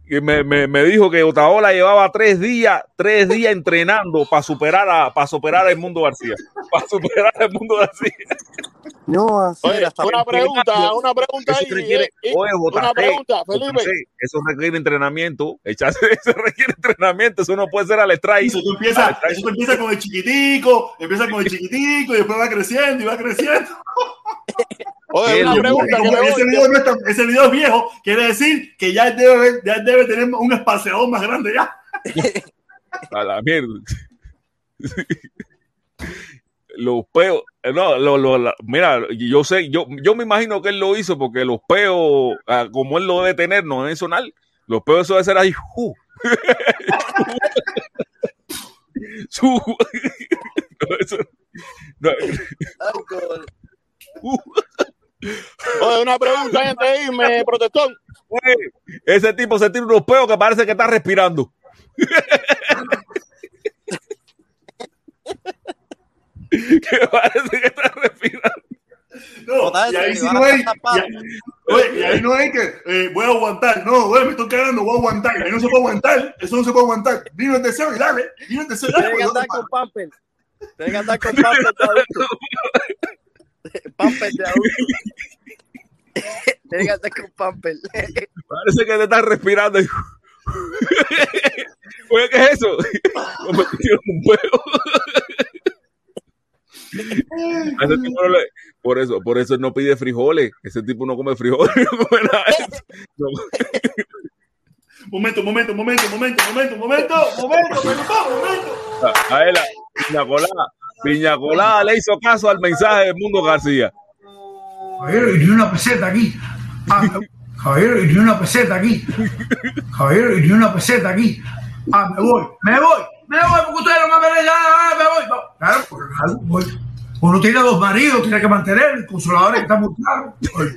que me, me, me dijo que Otaola llevaba tres días, tres días entrenando para superar a, para superar a Edmundo García. [laughs] Para superar a Edmundo García. No, así Oye, era, hasta- una pregunta, una pregunta Eso ahí. requiere, eh, una pregunta, Felipe. Eso requiere entrenamiento. Echarse, [laughs] eso requiere entrenamiento. Eso no puede ser al strike. Eso tú empiezas, eso tú empiezas con el chiquitico, empieza con el chiquitico y después va creciendo y va creciendo. [laughs] Oye, una pregunta Como ese, voy. video no es tan- ese video es viejo, quiere decir que ya debe, ya debe tener un espaciador más grande ya. [laughs] A la mierda. Los peos, no, lo, lo- la- mira, yo sé, yo, yo me imagino que él lo hizo porque los peos, ah, como él lo debe tener, no deben sonar. Los peos eso debe ser ahí. ju. [laughs] Su- [laughs] no, eso- no, ju. Oye, una pregunta antes de irme, protestón. Güey, ese tipo se tira unos peos que parece que está respirando. [laughs] que parece que está respirando. No, y ahí sí no hay, y, oye, y ahí no hay que eh, voy a aguantar. No, güey, me estoy cagando, voy a aguantar. Ahí no se puede aguantar, eso no se puede aguantar. Vino el deseo y dale, vino el deseo y dale. Que andar con Pamper. Tiene que andar con Pamper de adulto. Pamper de adulto. Tiene que andar con Pamper. Parece que te estás respirando. Oye, ¿qué es eso? [laughs] Me metieron un peo. Por eso, por eso no pide frijoles. Ese tipo no come frijoles. [laughs] No [laughs] Momento, momento, momento, momento, momento, momento, momento, [laughs] momento. Ah, a él, Piña Colada, le hizo caso al mensaje de Mundo García. Javier, y una peseta aquí. Ah, Javier, y una peseta aquí. Javier, y una peseta aquí. Ah, me voy, me voy me voy, porque ustedes no me ya, ah, me voy. No, claro, porque claro, voy. Uno tiene dos maridos, tiene que mantener, el consolador está muy. Oye,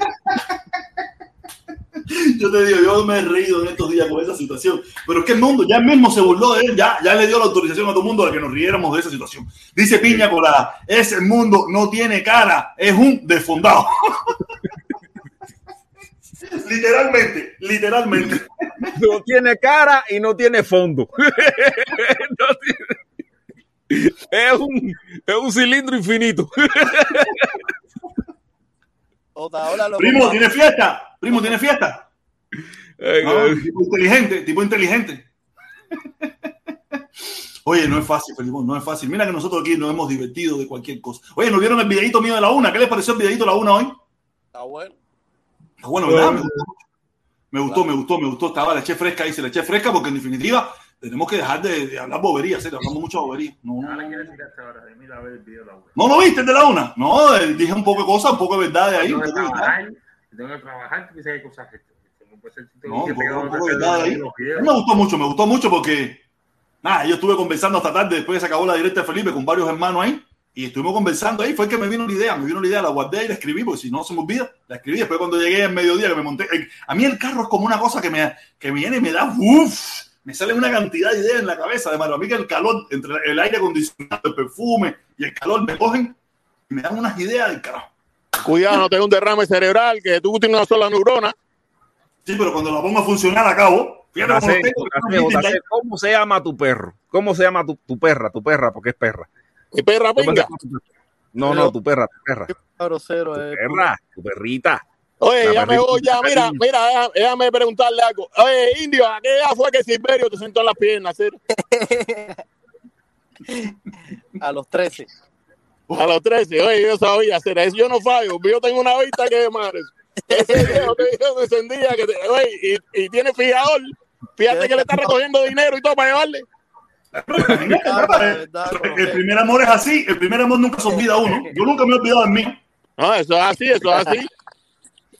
[laughs] Yo te digo, yo me he reído en estos días con esa situación, pero es que el mundo ya mismo se burló de él, ya, ya le dio la autorización a todo el mundo de que nos riéramos de esa situación. Dice Piña Colada, ese mundo no tiene cara, es un desfondado. [laughs] literalmente, literalmente. No tiene cara y no tiene fondo. [laughs] No tiene- Es, un, es un cilindro infinito. Lo Primo. ¿tiene fiesta? Primo, ¿tiene fiesta? Ay, No, ay. tipo inteligente, tipo inteligente. Oye, no es fácil, Felipe, no es fácil. Mira que nosotros aquí nos hemos divertido de cualquier cosa. Oye, ¿nos vieron el videito mío de la una? ¿Qué les pareció el videito de la una hoy? Está bueno. Está bueno, ¿verdad? Me gustó, me gustó, me gustó, me gustó. Estaba la eché fresca ahí, se la eché fresca porque en definitiva tenemos que dejar de, de hablar boberías, ¿sí? hablamos mucho boberías. No, no, no. quieres tirarte ahora. Mira a ver el video de la web. ¿No lo viste el de la una? No, eh, dije un poco de cosas, un poco de verdad de ahí. Tengo que trabajar. Tengo que trabajar. Quizás hay cosas que. No un poco, un poco de verdad de ahí. Me gustó mucho, me gustó mucho porque nada, yo estuve conversando hasta tarde después que se acabó la directa de Felipe con varios hermanos ahí y estuvimos conversando ahí. Fue que me vino la idea, me vino la idea, la guardé y la escribí porque si no se me olvida, la escribí. Después cuando llegué al mediodía que me monté, eh, a mí el carro es como una cosa que me, que me viene y me da uff, me sale una cantidad de ideas en la cabeza. Además, a mí que el calor, entre el aire acondicionado, el perfume y el calor me cogen y me dan unas ideas del carajo. Cuidado, no te dé un derrame cerebral, que tú tienes una sola neurona. Sí, pero cuando la pongo a funcionar acabo, fíjate cómo tengo. José, José, ¿Cómo se llama tu perro? ¿Cómo se llama tu, tu perra? Tu perra, porque es perra. Mi perra ¿Cómo se pinga. llama tu perra? No, no, tu perra, tu perra. Grosero, Tu eh. perra, tu perrita. Oye, ya me voy, ya, mira, mira, déjame, déjame preguntarle algo. Oye, Indio, ¿a qué edad fue que Silverio te sentó en las piernas? cero? [laughs] A los 13. A los 13, oye, yo sabía hacer eso. Yo no fallo, yo tengo una vista que madre. Ese viejo te dijo, encendía que te, oye, y, y tiene fijador. Fíjate que le está recogiendo dinero y todo para llevarle. El primer amor es así, el primer amor nunca se olvida a uno. Yo nunca me he olvidado de mí. No, eso es así, eso es así.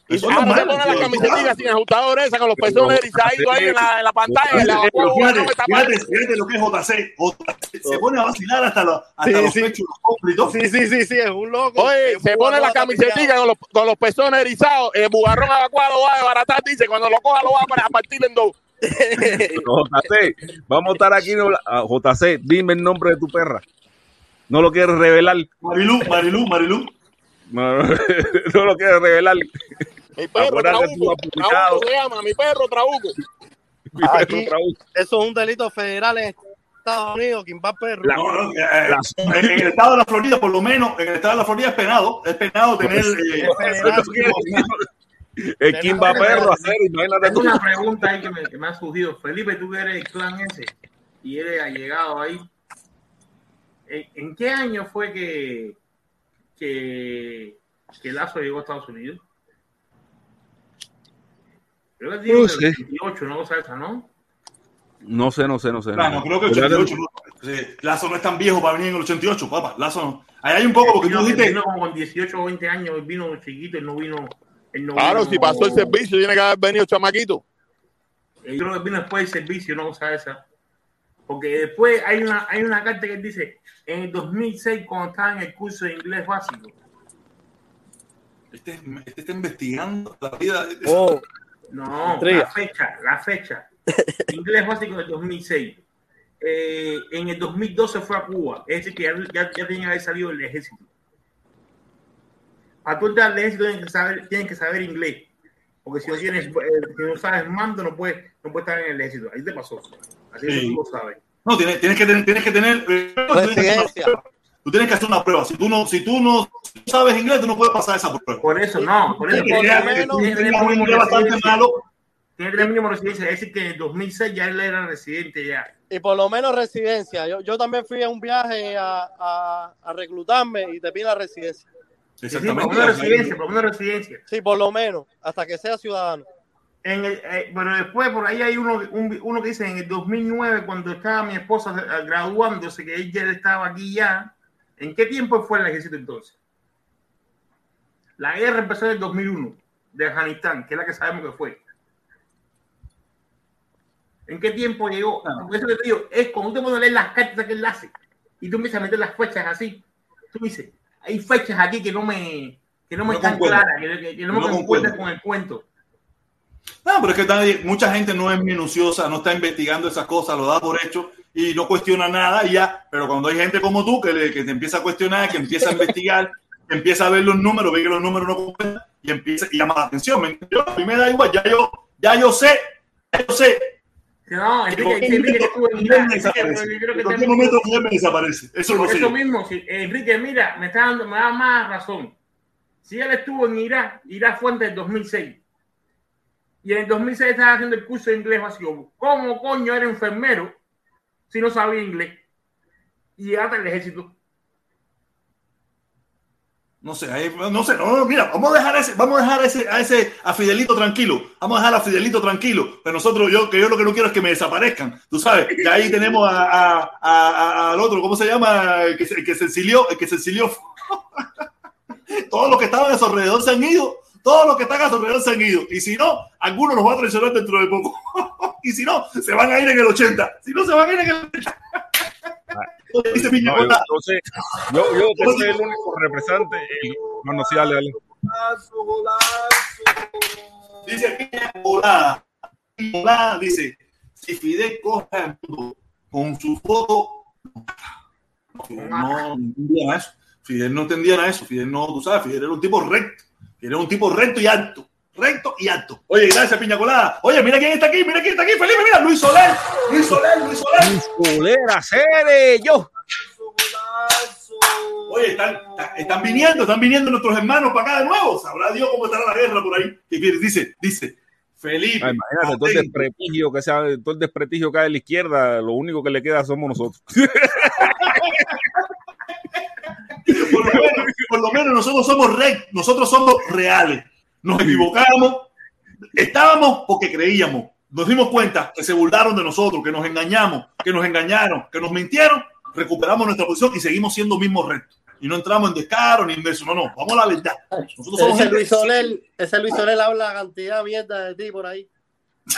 Y Eso es ahora se normal, pone la tío. camisetita sin ajustador esa con los pezones erizaditos ahí en la, en la pantalla. en la- Pero fíjate, no fíjate, fíjate lo que es JC. JC se pone a vacilar hasta, los- hasta Sí, los sí. pechos, los. Sí, sí, sí, sí, es un loco. Oye, Es se pone la tapiado. con los, con los pezones erizados. El bugarrón evacuado lo va a desbaratar. Dice, cuando lo coja lo va a partir en dos. [laughs] JC, vamos a estar aquí. ah, JC, dime el nombre de tu perra. No lo quieres revelar. Marilú, Marilú, Marilú. No, [laughs] no lo quieres revelar. Mi perro, publicado. Trabuco se llama, mi perro, Trabuco. Mi perro Aquí, Trabuco. eso es un delito federal en Estados Unidos, quien va perro. No, eh, en en el estado de la Florida, por lo menos, en el estado de la Florida es penado. Es penado tener. eh, El Kimba perro, hacer, imagínate Tengo una pregunta ahí que me, que me ha surgido. Felipe, tú que eres el clan ese y eres allegado ahí. ¿En, en qué año fue que, que, que Lazo llegó a Estados Unidos? Creo que digo No el sé. 28, no cosa esa, ¿no? No sé, no sé, no sé. Ah, no, creo que el 88. no. Lazo no es tan viejo para venir en el 88, papá. Lazo no. Ahí hay un poco porque tú Vino- dijiste. vino como con 18 o 20 años, vino chiquito y no vino. No Claro, vino- si pasó el servicio, tiene que haber venido chamaquito. Yo creo que vino después del servicio, no cosa esa. Porque después hay una, hay una carta que dice, en el 2006, cuando estaba en el curso de inglés básico, Este, este está investigando la vida. de- Oh, no, Intriga. la fecha, la fecha, [laughs] inglés básico del 2006. Eh, en el 2012 fue a Cuba, es decir, que ya, ya, ya tenía que haber salido del ejército. Entrar al ejército tienen que saber, tienen que saber inglés. Porque si no tienes, eh, si no sabes mando, no puedes, no puedes estar en el ejército. Ahí te pasó. Así que Sí. tú lo sabes. No, tienes, tienes que tener, tienes que tener. eh, tú tienes que hacer una prueba. Que. Si tú no, si tú no sabes inglés, tú no puedes pasar esa prueba. Por eso, no, por eso Tienes que que bastante malo. Tiene que tener mínimo residencia, es decir, que en el 2006 ya él era residente ya. y por lo menos residencia. Yo, yo también fui a un viaje a, a, a reclutarme y te piden la residencia. Sí, sí, por lo menos residencia, por menos residencia. Sí, por lo menos, hasta que sea ciudadano. En el, eh, pero después por ahí hay uno, un- uno que dice en el 2009 cuando estaba mi esposa eh, graduándose que ella estaba aquí ya ¿en qué tiempo fue el ejército entonces? la guerra empezó en el 2001 de Afganistán que es la que sabemos que fue ¿en qué tiempo llegó? Por eso que te digo es cuando tú te pones a leer las cartas que él hace y tú empiezas a meter las fechas así tú dices hay fechas aquí que no me que no me No están claras que, que- que no me No concuerdan con el cuento No, pero es que nadie- mucha gente no es minuciosa, no está investigando esas cosas, lo da por hecho y no cuestiona nada y ya. Pero cuando hay gente como tú que, le- que te empieza a cuestionar, que empieza a investigar, que empieza a ver los números, ve que los números no cuentan y empieza y llama la atención. Yo, a mí me da igual, ya yo, ya yo sé, ya yo sé. No, Enrique, Enrique que estuvo en que En cualquier momento Miguel me desaparece. Eso lo Por sé. eso mismo, si- Enrique, mira, me está dando, me da más razón. Si él estuvo en Irak, Irak fue antes del 2006. Y en el 2006 estaba haciendo el curso de inglés básico. ¿Cómo coño era enfermero si no sabía inglés? Y llegaste al ejército. No sé, no sé, no, no, mira, vamos a dejar ese, vamos a dejar ese, a ese, a Fidelito tranquilo, vamos a dejar a Fidelito tranquilo, pero nosotros, yo, que yo lo que no quiero es que me desaparezcan, tú sabes, que ahí tenemos a, al otro, ¿cómo se llama? El que que se exilió, el que se exilió. [laughs] Todos los que estaban a su alrededor se han ido, todos los que están a su alrededor se han ido, y si no, algunos nos va a traicionar dentro de poco, [laughs] y si no, se van a ir en el 80, si no, se van a ir en el 80. Dice Piña No, yo, yo sé, yo, yo que soy el único representante. Bueno, sí, dale, dale. Dice Piña Colada dice: si Fidel coge al mundo con su foto, no, Fidel no entendía eso. Fidel no entendía nada eso. Fidel no, tú sabes, Fidel era un tipo recto. Fidel era un tipo recto y alto. Recto y alto. Oye, gracias, Piña Colada. Oye, mira quién está aquí, mira quién está aquí, Felipe, mira, Luis Soler. Luis Soler, Luis Soler. Solera, Cere, yo. Oye, están, están- viniendo, están viniendo nuestros hermanos para acá de nuevo. Sabrá Dios cómo estará la guerra por ahí. Dice, dice, Felipe. Ah, imagínate, todo el desprestigio que sea, todo el desprestigio que hay de la izquierda, lo único que le queda somos nosotros. [laughs] por, lo menos, por lo menos nosotros somos re- nosotros somos reales. Nos equivocamos, estábamos porque creíamos. Nos dimos cuenta que se burlaron de nosotros, que nos engañamos, que nos engañaron, que nos mintieron. Recuperamos nuestra posición y seguimos siendo mismos rectos. Y no entramos en descaro ni en eso. No, no, vamos a la verdad. Nosotros somos Ese Luis Soler, ese Luis Soler habla cantidad de mierda de ti por ahí. [laughs]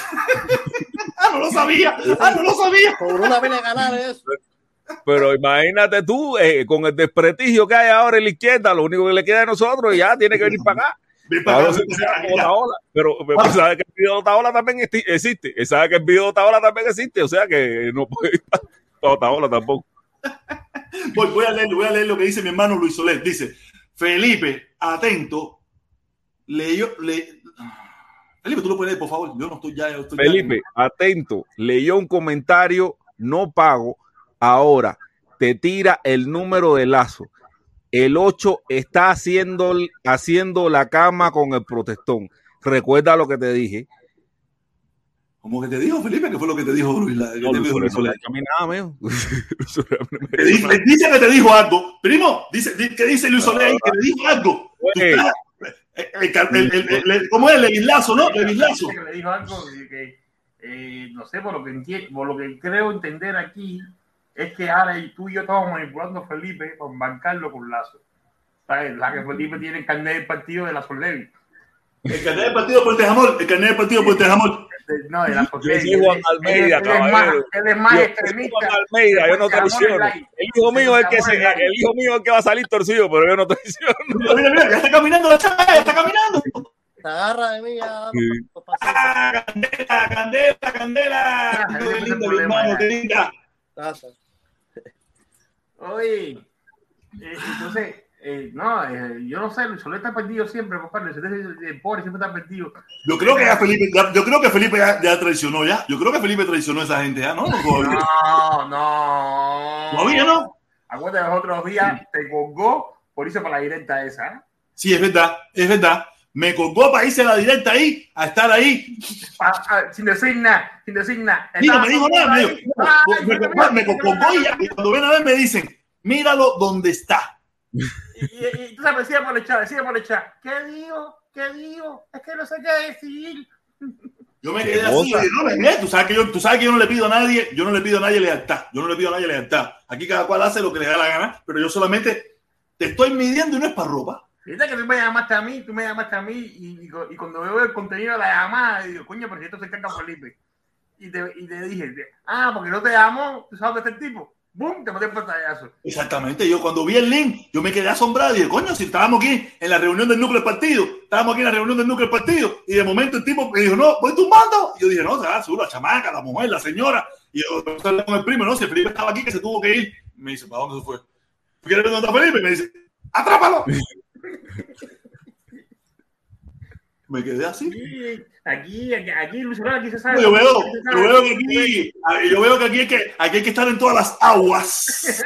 Ah, no lo sabía. Ah, no lo sabía. Por una pena ganar eso. Pero imagínate tú, eh, con el desprestigio que hay ahora en la izquierda, lo único que le queda a nosotros ya tiene que venir para acá. Sí ya. Pero pero sabe que el video de Otaola también existe. Sabe que el video de Otaola también existe. O sea que no puede para [laughs] Otaola tampoco. [laughs] Voy, voy a leer, voy a leer lo que dice mi hermano Luis Soler. Dice, Felipe, atento, leyó, le... Felipe, tú lo puedes leer, por favor. Yo no estoy ya. yo estoy ya- Felipe, atento, leyó un comentario, no pago, ahora te tira el número de lazo. El 8 está haciendo, haciendo la cama con el protestón. Recuerda lo que te dije. ¿Cómo que te dijo, Felipe? ¿Qué fue lo que te dijo Luis, la- que No, te dijo nada, Te dice, que te dijo algo. Primo, dice, di- ¿qué dice Luis Soler ahí? Que le dijo algo. Tú Güey. estás- el- el- el- el- el- ¿Cómo es? Levislazo, ¿no? Levislazo. Que le dijo algo que, que, eh, no sé, por lo que por lo que creo entender aquí, es que ahora y tú y yo estamos manipulando a Felipe para bancarlo con lazo. ¿Sabes? La que Felipe tiene el carnet del partido de la Solevi. El carnet del partido Puente Jamón. El carnet del partido Puente Jamón. No, de la Yo Solevi. soy Juan Almeida, Él es más, él es más Yo- extremista. Juan Almeida, yo no traiciono. El hijo mío es el que se, el hijo mío es el que va a salir torcido, pero yo no traiciono. [laughs] Mira, mira, mira, ya está caminando la chava, ya está caminando. Te agarra de mí ya. Sí. Ah, candela, candela, candela. Ah, Qué linda, mi hermano, qué linda. pasa. Oye, eh, entonces, eh, no, eh, yo no sé, Luis Soler está perdido siempre, compadre. El pobre siempre está perdido. Yo creo que ya Felipe, ya- yo creo que Felipe ya, ya traicionó ya. Yo creo que Felipe traicionó a esa gente ya, ¿no? No, todavía. No, no. Todavía no. Acuérdate, los otros días te colgó por irse para la directa esa. ¿eh? Sí, es verdad, es verdad. Me colgó para irse a la directa ahí, a estar ahí. Pa- ah, sin decir nada, sin decir nada. Mira, me dijo nada, me dijo, Ay, me, colgó, me colgó y mira. ya. Y cuando ven a ver me dicen, míralo donde está. Y, y- y tú sabes, decía por el chat, decía por el chat. ¿Qué digo? ¿Qué digo? Es que no sé qué decir. Yo me quedé así, oye, no, me- tú sabes que yo, tú sabes que yo no le pido a nadie, yo no le pido a nadie lealtad, yo no le pido a nadie lealtad. Aquí cada cual hace lo que le da la gana, pero yo solamente te estoy midiendo y no es para ropa. Fíjate que tú me llamaste a mí, tú me llamaste a mí y, y- y cuando veo el contenido de la llamada, digo, coño, pero si esto se carga Felipe. Y te, y te dije, ah, porque no te llamó, tú sabes de este tipo. ¡Bum! Te metí el pantallazo. Exactamente, yo cuando vi el link, yo me quedé asombrado y dije, coño, si estábamos aquí en la reunión del núcleo del partido, estábamos aquí en la reunión del núcleo del partido, y de momento el tipo me dijo, no, voy tumbando. Y yo dije, no, será seguro la chamaca, la mujer, la señora. Y yo hablé con el primo, no, si el Felipe estaba aquí, que se tuvo que ir. Me dice, ¿para dónde se fue? ¿Quieres ver dónde está Felipe? Y me dice, ¡atrápalo! [laughs] me quedé así. Aquí, aquí, aquí, Luis Herrera, aquí se sabe. Yo veo, yo veo que aquí, yo veo que aquí hay que, aquí hay que estar en todas las aguas. [laughs]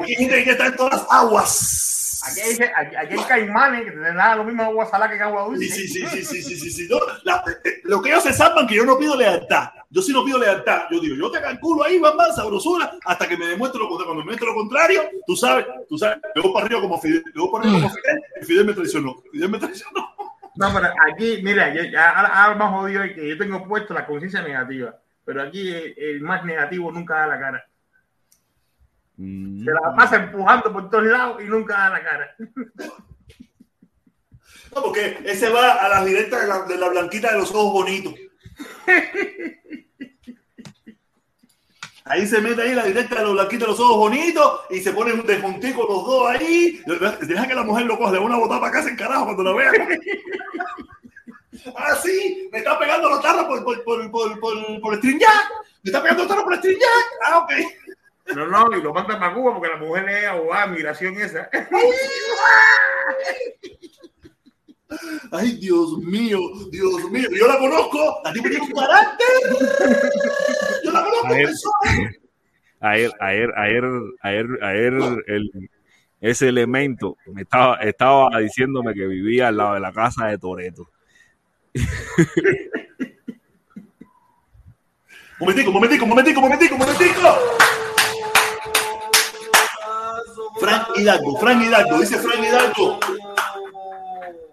Aquí hay gente que hay que estar en todas las aguas. Aquí hay, aquí, aquí hay caimanes que te dan lo mismo agua salada que agua dulce. Sí, sí, sí, sí, sí, sí, sí. No, la- eh, lo que ellos se salvan que yo no pido lealtad. Yo sí no pido lealtad. Yo digo, yo te calculo ahí, mamá, sabrosura, hasta que me demuestre lo contrario. Cuando me demuestre lo contrario, tú sabes, tú sabes, yo voy para arriba como Fidel, yo voy para arriba como Fidel, y Fidel me traicionó. Fidel me traicionó. No, pero aquí, mira, yo, ahora más jodido es que yo tengo puesto la conciencia negativa, pero aquí el, el más negativo nunca da la cara. Mm. Se la pasa empujando por todos lados y nunca da la cara. No, porque ese va a las directas de la, de la blanquita de los ojos bonitos. Ahí se mete ahí la directa de los blanquitos de los ojos bonitos y se ponen de juntico los dos ahí. Deja que la mujer lo coge, le una botada para casa en carajo cuando la vea. Ah, sí, me está pegando los tarros por, por, por, por, por, por string jack. Me está pegando los tarros por string jack. Ah, ok. No, no, y lo manda para Cuba porque la mujer es abogada migración esa. [laughs] Ay, Dios mío, Dios mío. Yo la conozco. La tipa tiene un carácter. Yo la conozco. A él. persona. Ayer, ayer, ayer, ayer, ayer, el, ese elemento me estaba, estaba diciéndome que vivía al lado de la casa de Toreto. [laughs] Momentico, momentico, momentico, momentico, momentico. Frank Hidalgo, Frank Hidalgo, dice Frank Hidalgo.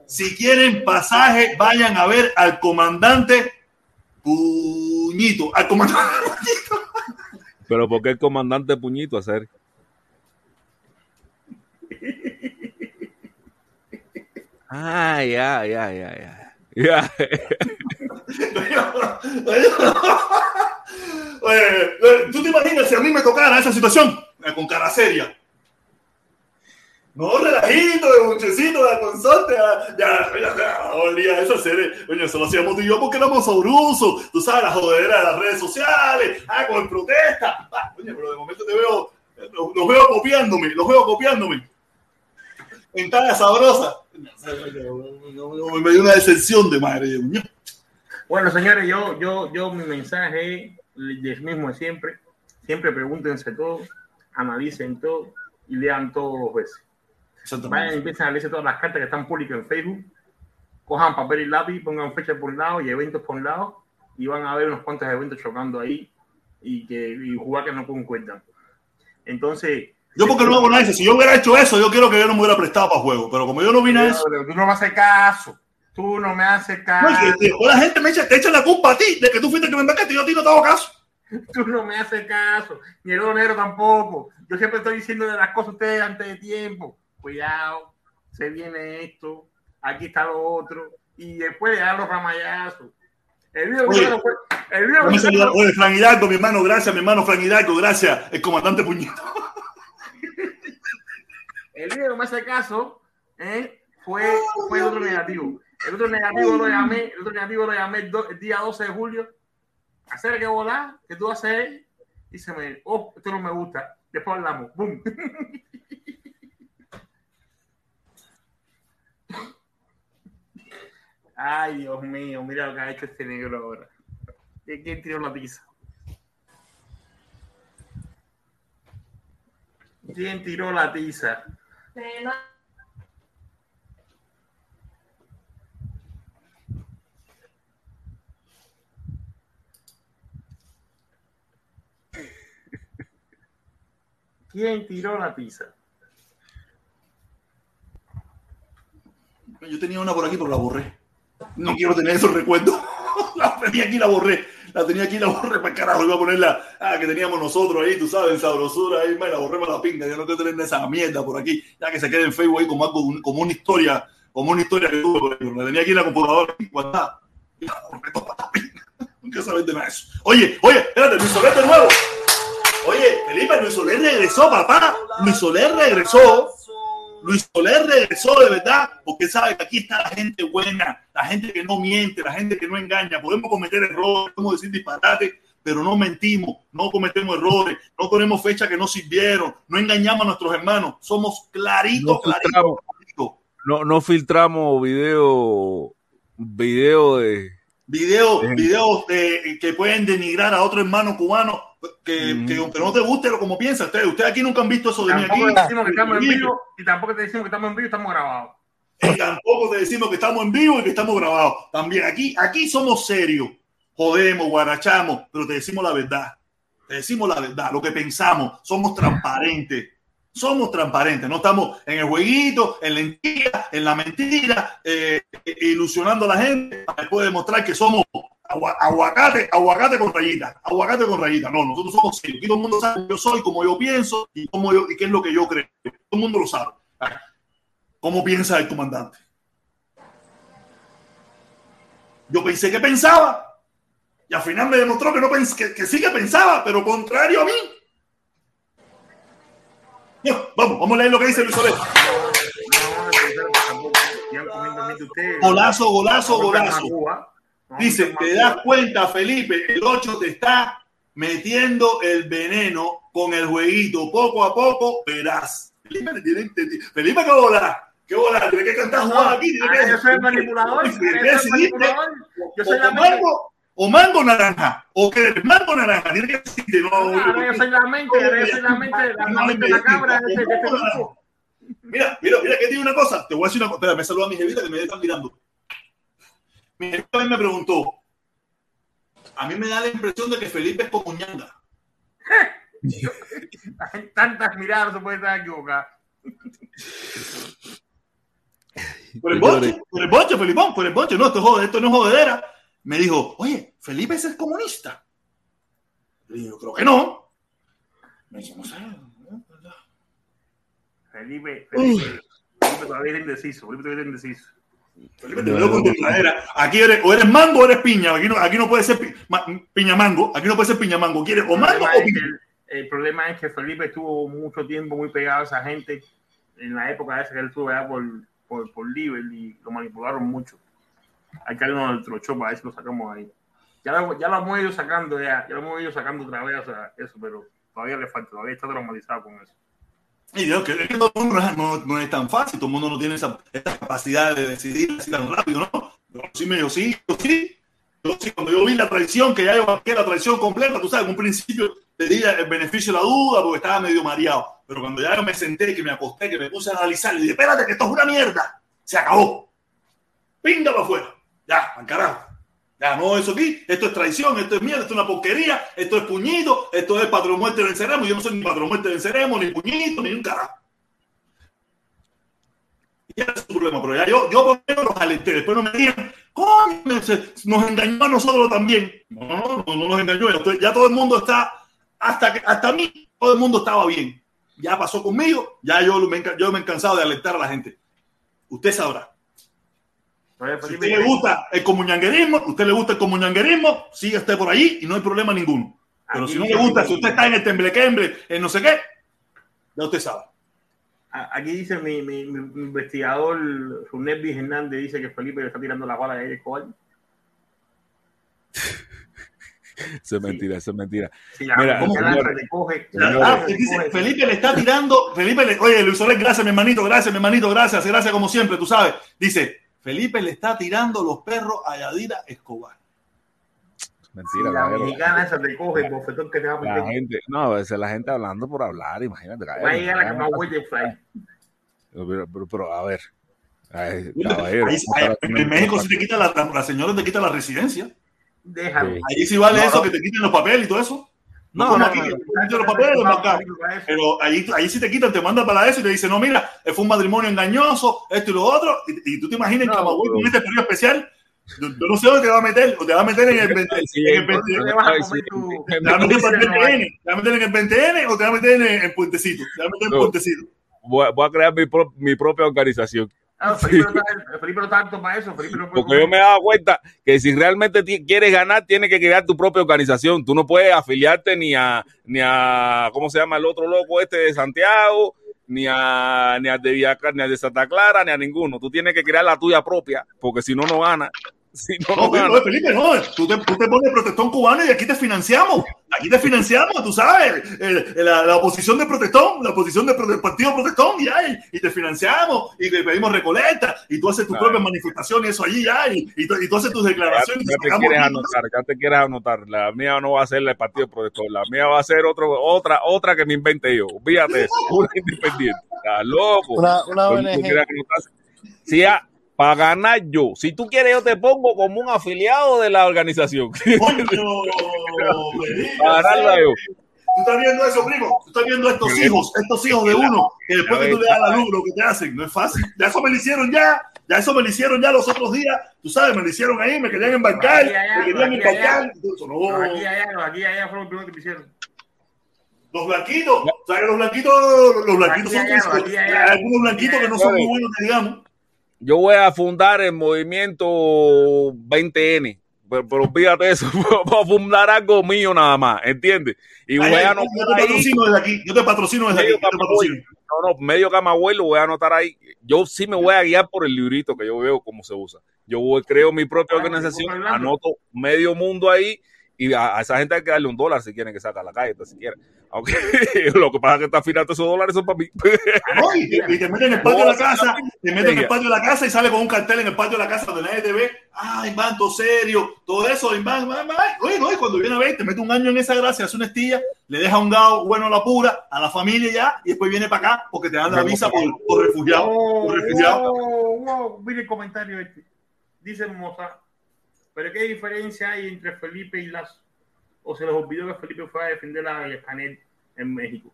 Si quieren pasaje, vayan a ver al comandante Puñito. Al comandante [laughs] Puñito. Pero ¿por qué el comandante Puñito hacer? Ah, ya, ya, ya, ya. Ya. Oye, ¿tú te imaginas si a mí me tocara esa situación? Con cara seria. No, relajito, de muchecito, de consorte. ah, Ya, ya, ya, olía eso hacer. Coño, eso lo hacíamos tú y yo porque éramos sabrosos. Tú sabes, la jodedera de las redes sociales. Ah, con protesta. Ah, coño, pero de momento te veo, los, los veo copiándome, los veo copiándome. En talla sabrosa. Me dio una decepción de madre. Bueno, señores, yo, yo, yo, mi mensaje es mismo de siempre. Siempre pregúntense todo, analicen todo y lean todo dos veces. Vayan y empiecen a leerse todas las cartas que están públicas en Facebook. Cojan papel y lápiz, pongan fecha por un lado y eventos por un lado y van a ver unos cuantos eventos chocando ahí y que y jugar que no cuenta. Entonces, Yo porque no hago nada. Si yo hubiera hecho eso, yo quiero que yo no me hubiera prestado para juego. Pero como yo no vine a eso, tú no me haces caso. Tú no me haces no, caso. es que la gente me echa, te echa la culpa a ti de que tú fuiste el que me embarcaste y yo a ti no te hago caso. Tú no me haces caso. Ni el negro tampoco. Yo siempre estoy diciendo de las cosas a ustedes antes de tiempo. Cuidado, se viene esto, aquí está lo otro. Y después dan los ramayazos. El video Oye, fue, el video a saludar- Oye, Fran Hidalgo, mi hermano, gracias, mi hermano Fran Hidalgo, gracias, el comandante Puñito. [laughs] el video que me hace caso ¿eh? fue, fue el otro negativo. El otro negativo lo llamé, el otro negativo lo llamé el, do- el día 12 de julio. Hacer que volar, que tú haces, y se me, oh, esto no me gusta. Después hablamos, boom. [laughs] Ay, Dios mío, mira lo que ha hecho este negro ahora. ¿Quién tiró la tiza? ¿Quién tiró la tiza? ¿Quién tiró la tiza? Yo tenía una por aquí, pero la borré. No quiero tener esos recuerdos. [laughs] La tenía aquí, la borré. La tenía aquí, la borré para carajo. Iba a ponerla ah, que teníamos nosotros ahí, tú sabes, sabrosura. Ahí, me la borré para la pinga. Yo no quiero tener esa mierda por aquí. Ya que se quede en Facebook ahí como, algo, como una historia, como una historia que tuve. La tenía aquí en la computadora. Y la borré para la pinga. [laughs] No quiero de nada eso. Oye, oye, espérate, Luis Soler de nuevo. Oye, Felipe, Luis Soler regresó, papá. Luis Soler regresó. Luis Soler regresó de verdad, porque sabe que aquí está la gente buena, la gente que no miente, la gente que no engaña. Podemos cometer errores, podemos decir disparates, pero no mentimos, no cometemos errores, no ponemos fechas que no sirvieron, no engañamos a nuestros hermanos. Somos claritos, No claritos, filtramos, claritos. no, no filtramos video, video de. Videos, Sí. videos eh, que pueden denigrar a otro hermano cubano, que, que aunque no te guste lo como piensa, ustedes, ustedes aquí nunca han visto eso de mí Tampoco aquí. te decimos que estamos en vivo y tampoco te decimos que estamos en vivo y estamos grabados. Y tampoco te decimos que estamos en vivo y que estamos grabados. También aquí, aquí somos serios. Jodemos, guarachamos, pero te decimos la verdad. Te decimos la verdad, lo que pensamos. Somos transparentes. Somos transparentes. No estamos en el jueguito, en la mentira, en la mentira, eh, eh, ilusionando a la gente para después demostrar que somos agua- aguacate, aguacate con rayitas. Aguacate con rayitas. No, nosotros somos serios. Aquí todo el mundo sabe cómo yo soy, cómo yo pienso y, cómo yo, y qué es lo que yo creo. Todo el mundo lo sabe. ¿Cómo piensa el comandante? Yo pensé que pensaba y al final me demostró que, no pens- que, que sí que pensaba, pero contrario a mí. No, vamos, vamos a leer lo que dice Luis Soler. Golazo, golazo, golazo. Dice, te das cuenta, Felipe, el 8 te está metiendo el veneno con el jueguito. Poco a poco verás. Felipe, Felipe, ¿qué bola? ¿Qué bola? Tiene que cantar jugada aquí. que- yo soy el manipulador. Que yo soy el decidirte. manipulador. Yo soy o, la mango, o mango naranja. O que mango naranja. Tiene que decirte. No, yo soy la mente. Yo soy la mente. La, la mente de la cabra de este, de este. Mira, mira, mira, que tiene una cosa. Te voy a decir una cosa. Espera, me saluda a mi jevita que me están mirando. Mi jevita me preguntó. A mí me da la impresión de que Felipe es como ñanga. [laughs] Tantas miradas no se puede estar equivocada. Por el boche, por el boche, Felipón, por el boche. No, esto, es jode- esto no es jodedera. Me dijo, oye, Felipe es comunista. Le digo, creo que no. Me dice, no sé. Felipe, Felipe, Felipe todavía está indeciso. Felipe todavía está indeciso. Felipe, con. Aquí eres, o eres mango o eres piña. Aquí no, aquí no puede ser pi- ma- piña mango. Aquí no puede ser piña mango. ¿Quieres o mango o piña? el- el problema es que Felipe estuvo mucho tiempo muy pegado a esa gente en la época esa que él estuvo allá por, por, por Liverpool y lo manipularon mucho. Hay que darle uno del trocho para ver si lo sacamos ahí. Ya lo, ya lo hemos ido sacando, ya, ya lo hemos ido sacando otra vez, o sea, eso, pero todavía le falta, todavía está traumatizado con eso. Y yo, que, no no- no es tan fácil. Todo el mundo no tiene esa, esa capacidad de decidir así tan rápido, ¿no? Yo sí me digo, sí, yo sí. Yo sí, cuando yo vi la traición, que ya yo marqué la traición completa, tú sabes, en un principio te di el beneficio de la duda porque estaba medio mareado. Pero cuando ya yo me senté, que me acosté, que me puse a analizar, y dije, espérate, que esto es una mierda. Se acabó. Pinga para afuera. Ya, al carajo. Ya, no, eso aquí, esto es traición, esto es mierda, esto es una porquería, esto es puñito, esto es patrón muerte venceremos. Yo no soy ni patrón muerte venceremos, ni puñito, ni un carajo. Y ese es su problema, pero ya yo, yo por lo menos los alenté. Después no me digan, coño, nos engañó a nosotros también. No, no, no, no nos engañó. Ya todo el mundo está, hasta que, hasta mí, todo el mundo estaba bien. Ya pasó conmigo, ya yo yo me he cansado de alentar a la gente. Usted sabrá. Si usted le gusta el comunanguerismo, a usted le gusta el comunanguerismo, siga usted por allí y no hay problema ninguno. Pero Aquí si no le gusta, si usted está en el temblequembre, en no sé qué, ya usted sabe. aquí dice mi, mi, mi- investigador, Runevi Hernández, dice que Felipe le está tirando la bala a Eric Escobar. Eso es mentira, eso es mentira. Mira, le coge, Ah, le dice, coge- Felipe le está tirando, Felipe le, oye Luis Soler, gracias mi hermanito, gracias mi hermanito, gracias, gracias como siempre, tú sabes. Dice, Felipe le está tirando los perros a Yadira Escobar. Mentira, la mexicana esa te coge el bofetón que te va a La meter. gente, no, a veces la gente hablando por hablar, imagínate. Va a llegar a Camagüey de Fly. Pero, pero, pero, a ver, ay, Ahí- caballero. ahí- ahí- en México si te quita la, la, la señora te quita la residencia. Déjalo. Sí. Ahí sí vale No, eso no. que te quiten los papeles y todo eso. No, No, aquí, no, que los papeles, marca. Pero ahí, ahí sí te quitan, te mandan para eso y te dicen, no, mira, fue un matrimonio engañoso, esto y lo otro. Y, y tú te imaginas No, Camagüey con este periodo especial. Yo, yo no sé dónde te va a meter, o te va a meter en el 20, Sí, en el en- 20 ¿Dónde vas a Ay, comer sí. tu- te va a meter para el 20N, te va a meter en el [laughs] 20N o te va a meter en, en Puentecito. Te va a meter en No. Puentecito. Voy, a- voy a crear mi, pro- mi propia organización. Ah, Felipe no está- Felipe no está apto para eso. Felipe no puede Porque yo me he dado cuenta que si realmente quieres ganar, tienes que crear tu propia organización. Tú no puedes afiliarte ni a, ni a, ¿cómo se llama el otro loco este de Santiago? Ni a, ni a de Villaca- ni a de Santa Clara, ni a ninguno. Tú tienes que crear la tuya propia, porque si no, no gana. Si no, No, no Felipe, no, Felipe, no. Tú te, tú te pones protestón cubano y aquí te financiamos. Aquí te financiamos, tú sabes. El- el- la, la oposición de protestón, la oposición de, del partido protestón, y, y te financiamos y te pedimos recolecta y tú haces tus propias manifestaciones, eso allí, ya, y, y, tú, y tú haces tus declaraciones. ya te quieres anotar, ya te quieres anotar. La mía no va a ser el partido protector, la mía va a ser otro, otra, otra que me invente yo. Fíjate, eso, [laughs] una independiente. Está loco. Una, una ONG. Si ya, para ganar yo, si tú quieres, yo te pongo como un afiliado de la organización. [laughs] Para ganarla yo. Tú estás viendo eso, primo. Tú estás viendo estos hijos, estos hijos de uno, que después que tú le das la luz, lo que te hacen, no es fácil. Ya eso me lo hicieron ya, ya eso me lo hicieron ya los otros días. Tú sabes, me lo hicieron ahí, me querían embarcar, Aquí, allá, me querían aquí, embarcar. allá. Eso Los no. aquí allá, los aquí allá fueron los primeros que me hicieron. Los blanquitos, o sea que los blanquitos, los blanquitos son Aquí, allá, tristes. aquí, allá. Hay algunos blanquitos que no son muy buenos, que digamos. Yo voy a fundar el movimiento 20N. Pero, pero fíjate eso, [laughs] voy a fundar algo mío nada más, ¿entiendes? Y voy Ay, a anotar yo te ahí. patrocino desde aquí, yo te patrocino desde aquí, medio yo te Camagüey. patrocino. No, no, medio Camagüey lo voy a anotar ahí. Yo sí me voy a guiar por el librito que yo veo cómo se usa. Yo voy- creo mi propia organización, anoto medio mundo ahí Y a, a esa gente hay que darle un dólar si quieren que salga a la calle, pues, si quieren. Aunque [laughs] lo que pasa es que está final esos dólares son para mí. No, y, te, y [laughs] te meten en el patio de la casa, te meten en el patio de la casa y sale con un cartel en el patio de la casa donde nadie te ve. Ah, Iván, todo serio, todo eso, Iván. Oye, no, y cuando viene a ver, te mete un año en esa gracia, hace una estilla, le deja un gado bueno a la pura, a la familia ya, y después viene para acá porque te dan la visa por, por refugiado. Por refugiado. wow, wow. Mire el comentario este. Dice Moza, pero ¿qué diferencia hay entre Felipe y Lazo? ¿O se les olvidó que Felipe fue a defender a Canel en México?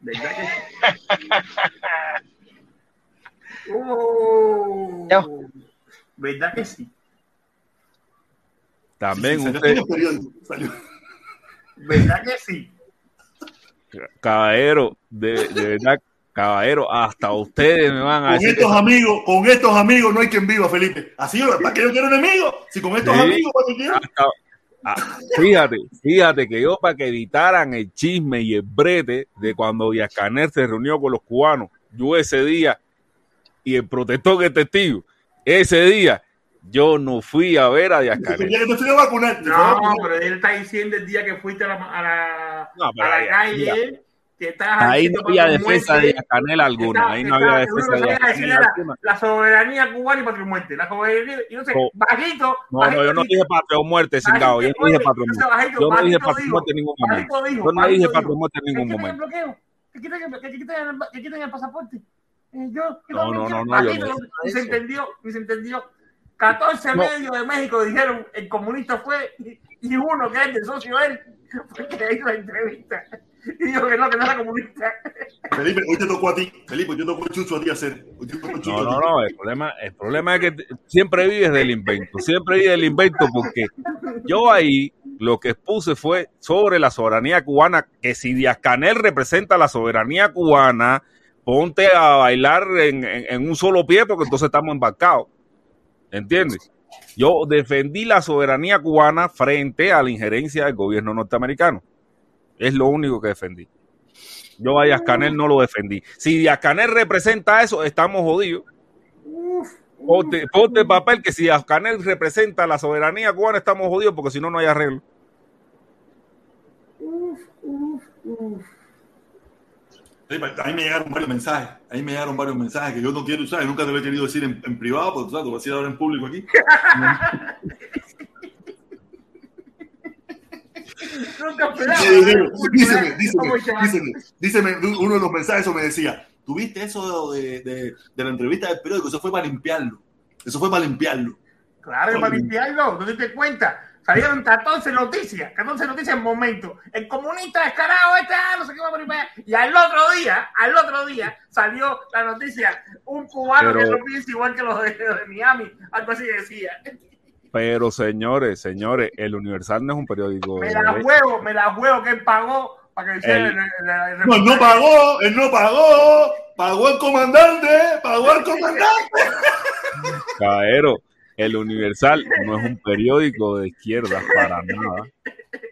¿Verdad que sí? [laughs] Oh, ¿Verdad que sí? También Salió usted, salió. ¿Verdad que sí? caballero, de, de verdad, caballero, hasta ustedes me van a Con decir. estos que- amigos, con estos amigos no hay quien viva, Felipe. Así, ¿para qué yo quiero enemigos? Si con estos Sí. amigos, ¿para qué quiero? hasta- ah, fíjate, fíjate que yo para que evitaran el chisme y el brete de cuando Díaz Canel se reunió con los cubanos, yo ese día y el protector que es testigo, ese día yo no fui a ver a Díaz El Canel. te fui a vacunar, No, pero él está diciendo el día que fuiste a la, a la, No, a la calle Ahí no había defensa de muerte, Díaz Canel alguna, ahí no había defensa de Díaz sabía decir Canel era alguna. la soberanía cubana y patria o muerte. La soberanía, y no sé, bajito. No, bajito no, yo no dije patria o muerte, cingado. Yo no dije entonces muerte. bajito, Yo no dije dijo, muerte en ningún momento. Yo no dije o muerte en ningún momento. que quiten el, pasaporte. Eh, yo, No, no, no, no, ni se entendió, ni se entendió. 14 No. medios de México dijeron el comunista fue y, uno que es el socio de él [laughs] fue que hizo la entrevista [laughs] y dijo que no, que no era comunista. Felipe, hoy te tocó a ti. Felipe, yo tocó el chucho a ti hacer. Hoy te tocó chucho No, a no, ti. no. El problema, el problema es que te- siempre vives del invento. Siempre vives del invento porque yo ahí lo que expuse fue sobre la soberanía cubana, que si Díaz Canel representa la soberanía cubana, ponte a bailar en, en- en un solo pie porque entonces estamos embarcados. ¿Entiendes? Yo defendí la soberanía cubana frente a la injerencia del gobierno norteamericano. Es lo único que defendí. Yo a Díaz Canel no lo defendí. Si Díaz Canel representa eso, estamos jodidos. Ponte, ponte papel que si Díaz Canel representa la soberanía cubana, estamos jodidos porque si no, no hay arreglo. Felipe, Ahí me llegaron varios mensajes. Ahí me llegaron varios mensajes que yo no quiero usar. y Nunca te lo he querido decir en, en privado, porque tú sabes, lo voy a decir ahora en público aquí. [laughs] Nunca esperaba. Eh, eh, díceme, uno de los mensajes me decía, ¿tuviste eso de, de, de la entrevista del periódico? Eso fue para limpiarlo. Eso fue para limpiarlo. Claro, que para limpiarlo, no te das cuenta. Salieron 14 noticias, 14 noticias en momento. El comunista descarado este, ah, no sé qué va a poner. Y al otro día, al otro día, salió la noticia, un cubano Pero- que no piensa igual que los de, los de Miami, algo así decía. Pero señores, señores, el Universal no es un periódico. Me de la juego, me la juego que él pagó para que El- el, el- el- No, él no pagó, él no pagó, pagó el comandante, pagó el comandante. [laughs] Caballero, el Universal no es un periódico de izquierdas para nada.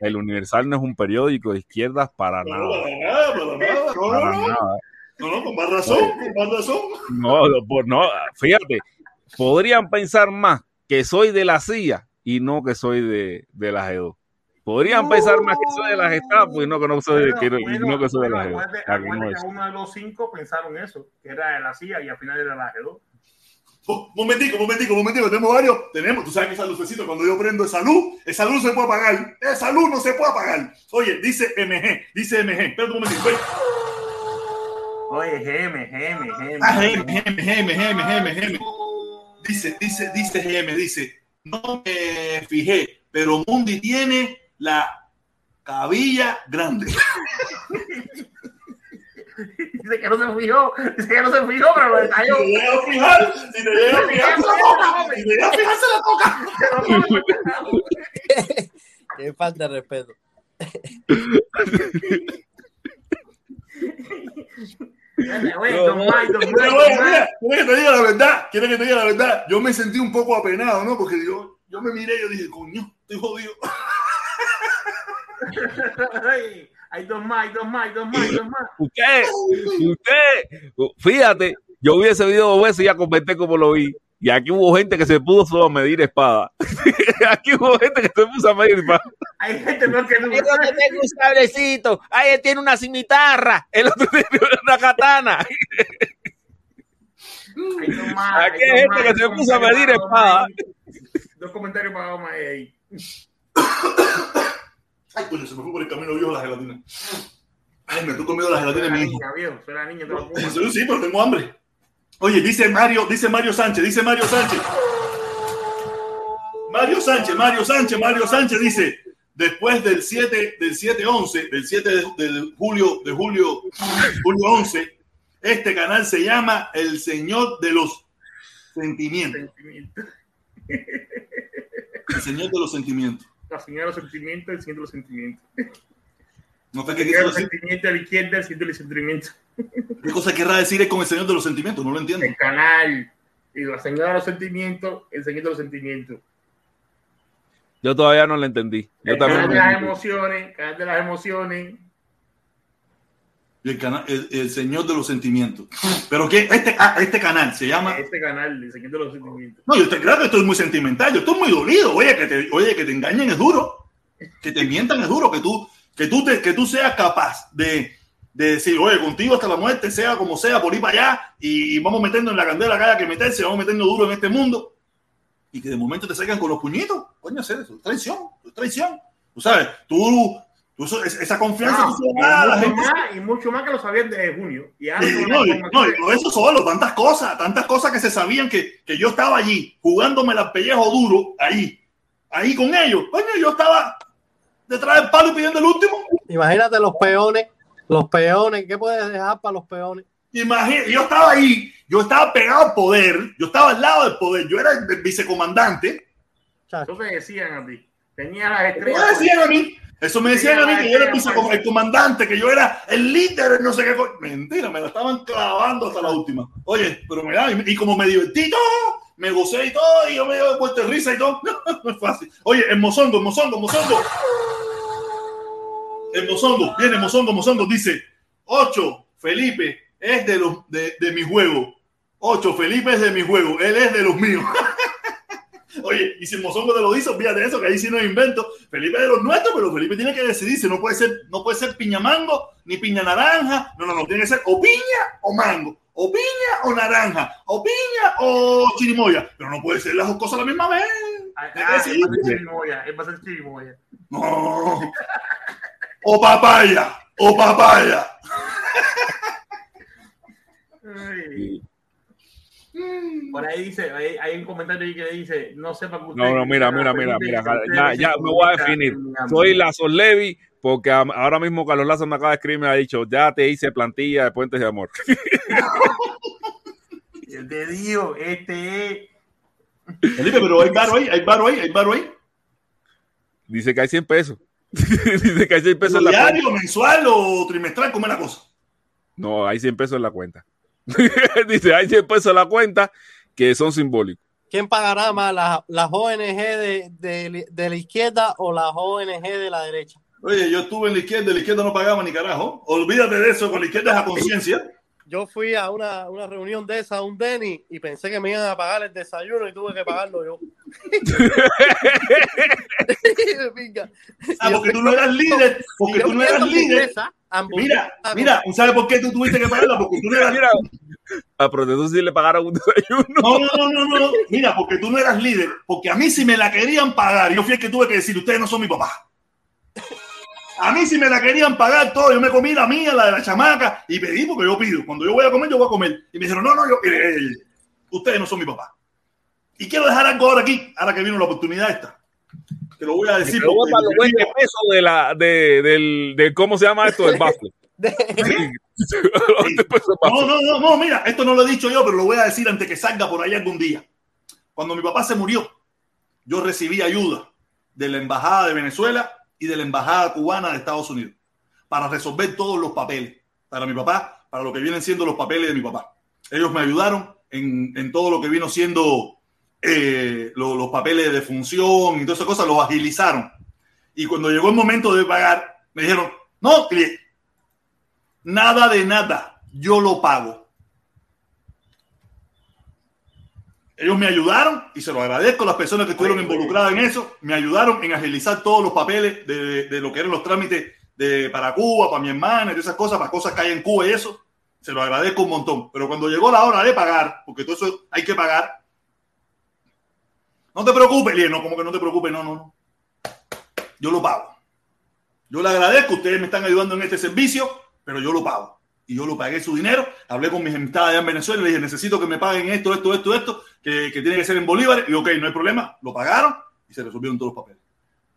El Universal no es un periódico de izquierdas para No, nada. para nada, para nada, no, Para no, no, nada. no, no, con más razón, con más razón. No, no, no, fíjate, podrían pensar más que soy de la CIA y no que soy de, de la G2. Podrían pensar más que soy de la Gestapo y no que no soy, Bueno, que no- bueno, no que soy de la bueno, G2. acuérdate- que no acuérdate es. que uno de los cinco pensaron eso, que era de la CIA y al final era la G2. Oh, momentico, momentico, momentico, tenemos varios, tenemos, tú sabes que esa lucecita cuando yo prendo esa luz, esa luz no se puede apagar, esa luz no se puede apagar. Oye, dice MG, dice MG, espérate un momentico, oye. Oye, GM, GM, GM. Ah, GM, GM, GM, GM, GM. Dice, dice, dice GM, dice, no me fijé, pero Mundi tiene la cabilla grande. Dice que no se fijó, dice que no se fijó, pero lo detalló. Si te llega a fijar, si te llega a fijar, se la toca. Si te llega a fijar, se la toca. [laughs] Qué falta de respeto. [laughs] Pero don bueno, Mike. mira, quiero que te diga la verdad, quiero que te diga la verdad. Yo me sentí un poco apenado, ¿no? Porque yo, yo me miré y yo dije, coño, estoy jodido. [laughs] Ay, Hay dos más, hay dos más, hay dos más, hay dos más. Usted, usted, fíjate, yo vi ese video dos veces y ya comenté como lo vi. Y aquí hubo gente que se puso a medir espada. [laughs] aquí hubo gente que se puso a medir espada. Hay gente más que no. No tengo un sablecito. Ahí él tiene una cimitarra. El otro [laughs] tiene una katana. Dos más, Aquí hay gente más, que se puso a medir espada. Dos comentarios pagados más ahí. [coughs] Ay, coño, se me fue por el camino viejo la gelatina. Ay, me estoy comiendo la gelatina de mi hijo. Niña, viejo, soy la niña, te lo pongo. Sí, sí, pero tengo hambre. Oye, dice Mario, dice Mario Sánchez, dice Mario Sánchez. Mario Sánchez, Mario Sánchez, Mario Sánchez dice, después del 7 del 7-11, del 7 de, julio de julio julio 11, este canal se llama El Señor de los Sentimientos. El Señor de los Sentimientos. La señora de los sentimientos, el señor de los sentimientos. No sé El qué, señor de quiso los decir. sentimientos a la izquierda, el señor de los sentimientos. qué cosa querrá decir es con el Señor de los Sentimientos, no lo entiendo. El canal. Y la señora de los sentimientos, el señor de los sentimientos. Yo todavía no lo entendí. Yo El canal también. de las emociones, el canal de las emociones. El, canal, el, el Señor de los Sentimientos. Pero que este, ah, este canal se llama Este canal, el señor de los sentimientos. No, yo te creo que estoy muy sentimental, yo estoy muy dolido. Oye, que te, oye, que te engañen es duro. Que te mientan es duro. Que tú, que tú, te, que tú seas capaz de, de decir, oye, contigo hasta la muerte, sea como sea, por ir para allá, y, vamos metiendo en la candela haya que meterse, vamos metiendo duro en este mundo. Y que de momento te salgan con los puñitos. Coño, hacer eso es traición, traición. Tú sabes, tú, tú esa confianza No, tú se y, la das a la mucho gente. más, y mucho más que lo sabían de junio. Y ahora no, no eso solo, tantas cosas, tantas cosas que se sabían que, que yo estaba allí, jugándome el pellejo duro, ahí, ahí con ellos. Coño, yo estaba detrás del palo y pidiendo el último. Imagínate los peones, los peones, ¿qué puedes dejar para los peones? Imagínate, yo estaba ahí, yo estaba pegado al poder, yo estaba al lado del poder, yo era el, vicecomandante. Eso te decían a ti. Tenía las Eso estrellas. me decían a mí, eso me decían a mí que yo era el, el comandante, que yo era el líder, no sé qué. Mentira, me la estaban clavando hasta la última. Oye, pero me da, y, y como me divertí todo, me gocé y todo, y yo me dio vuelta de risa y todo. [laughs] No, es fácil. Oye, el mozongo, el mozongo, el mozongo. El mozongo, viene mozongo, mozongo, dice, 8, Felipe es de, los, de, de mi juego. 8, Felipe es de mi juego, él es de los míos. [laughs] Oye, y si el mozongo te lo dice, fíjate eso, que ahí sí no invento. Felipe es de los nuestros, pero Felipe tiene que decidirse. No puede ser, no puede ser piña mango, ni piña naranja. No, no, no, tiene que ser o piña o mango, o piña o naranja, o piña o chirimoya. Pero no puede ser las dos cosas a la misma vez. Ah, ah, chirimoya, ser chirimoya. No. O papaya, o papaya. Ay. Por ahí dice, hay, hay un comentario ahí que dice, no sepa que usted. No, no, mira, mira, mira, mira. Ya, es ya me voy a definir. Soy la Levi porque ahora mismo Carlos Lazo me acaba de escribir y me ha dicho, ya te hice plantilla de Puentes de Amor. [laughs] Yo te digo, este es. Felipe, pero hay baro ahí, hay baro ahí, hay baro ahí. Dice que hay 100 pesos. [laughs] Dice que hay 100 pesos en la cuenta. Diario, mensual o trimestral, ¿cómo es la cosa? No, hay 100 pesos en la cuenta. [laughs] Dice, hay 100 pesos en la cuenta que son simbólicos. ¿Quién pagará más, la- las ONG de, de- de la izquierda o las ONG de la derecha? Oye, yo estuve en la izquierda, la izquierda no pagaba ni carajo. Olvídate de eso, con la izquierda es a conciencia. Yo fui a una, una reunión de esa, a un Denny, y pensé que me iban a pagar el desayuno y tuve que pagarlo yo. Ah, porque tú no eras líder, porque tú no eras líder. Mira, mira, ¿sabes por qué tú tuviste que pagarla? Porque tú no eras Mira, a Protector sí le pagaron un desayuno. No, no, no, no, no. Mira, porque tú no eras líder. Porque a mí si me la querían pagar, yo fui el que tuve que decir, ustedes no son mi papá. A mí si me la querían pagar todo, yo me comí la mía, la de la chamaca, y pedí porque yo pido. Cuando yo voy a comer, yo voy a comer. Y me dijeron, no, no, yo, eh, eh, ustedes no son mi papá. Y quiero dejar algo ahora aquí, ahora que vino la oportunidad esta. Te lo voy a decir. Pero porque- para los 20 pesos de la, de, del, de cómo se llama esto, del [laughs] bafle. No, no, no, no, mira, esto no lo he dicho yo, pero lo voy a decir antes que salga por ahí algún día. Cuando mi papá se murió, yo recibí ayuda de la Embajada de Venezuela y de la Embajada Cubana de Estados Unidos para resolver todos los papeles para mi papá, para lo que vienen siendo los papeles de mi papá. Ellos me ayudaron en, en todo lo que vino siendo eh, lo- los papeles de función y todas esas cosas, los agilizaron. Y cuando llegó el momento de pagar, me dijeron, no, cliente, Nada de nada. Yo lo pago. Ellos me ayudaron y se lo agradezco a las personas que estuvieron involucradas en eso. Me ayudaron en agilizar todos los papeles de, de lo que eran los trámites de, para Cuba, para mi hermana y esas cosas, para cosas que hay en Cuba y eso. Se lo agradezco un montón. Pero cuando llegó la hora de pagar, porque todo eso hay que pagar, no te preocupes, Lien, no, como que no te preocupes, no, no, no. Yo lo pago. Yo le agradezco, ustedes me están ayudando en este servicio, pero yo lo pago. Y yo lo pagué su dinero. Hablé con mis amistades allá en Venezuela y le dije, necesito que me paguen esto, esto, esto, esto, que, que tiene que ser en bolívares. Y ok, no hay problema. Lo pagaron y se resolvieron todos los papeles.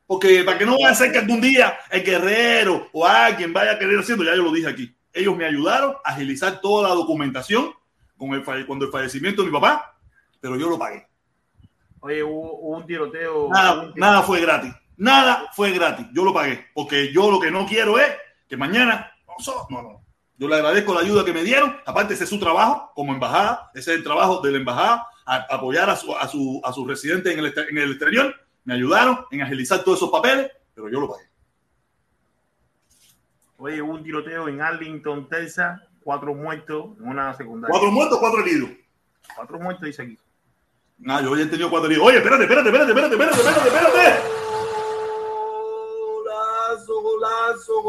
Porque para que no vaya a ser que algún día el guerrero o alguien vaya a querer haciendo, ya yo lo dije aquí. Ellos me ayudaron a agilizar toda la documentación con el, cuando el fallecimiento de mi papá, pero yo lo pagué. Oye, hubo, hubo un tiroteo. Nada, un- nada fue gratis. Nada fue gratis. Yo lo pagué. Porque yo lo que no quiero es que mañana. No, no, no. Yo le agradezco la ayuda que me dieron. Aparte, ese es su trabajo como embajada. Ese es el trabajo de la embajada. a- apoyar a su, a su, a sus residentes en el, en el exterior. Me ayudaron en agilizar todos esos papeles, pero yo lo pagué. Oye, hubo un tiroteo en Arlington, Texas. Cuatro muertos en una secundaria. Cuatro muertos, cuatro heridos. Cuatro muertos, dice aquí. Ah, yo ya he tenido cuatro heridos. Oye, espérate, espérate, espérate, espérate, espérate, espérate, espérate. Golazo,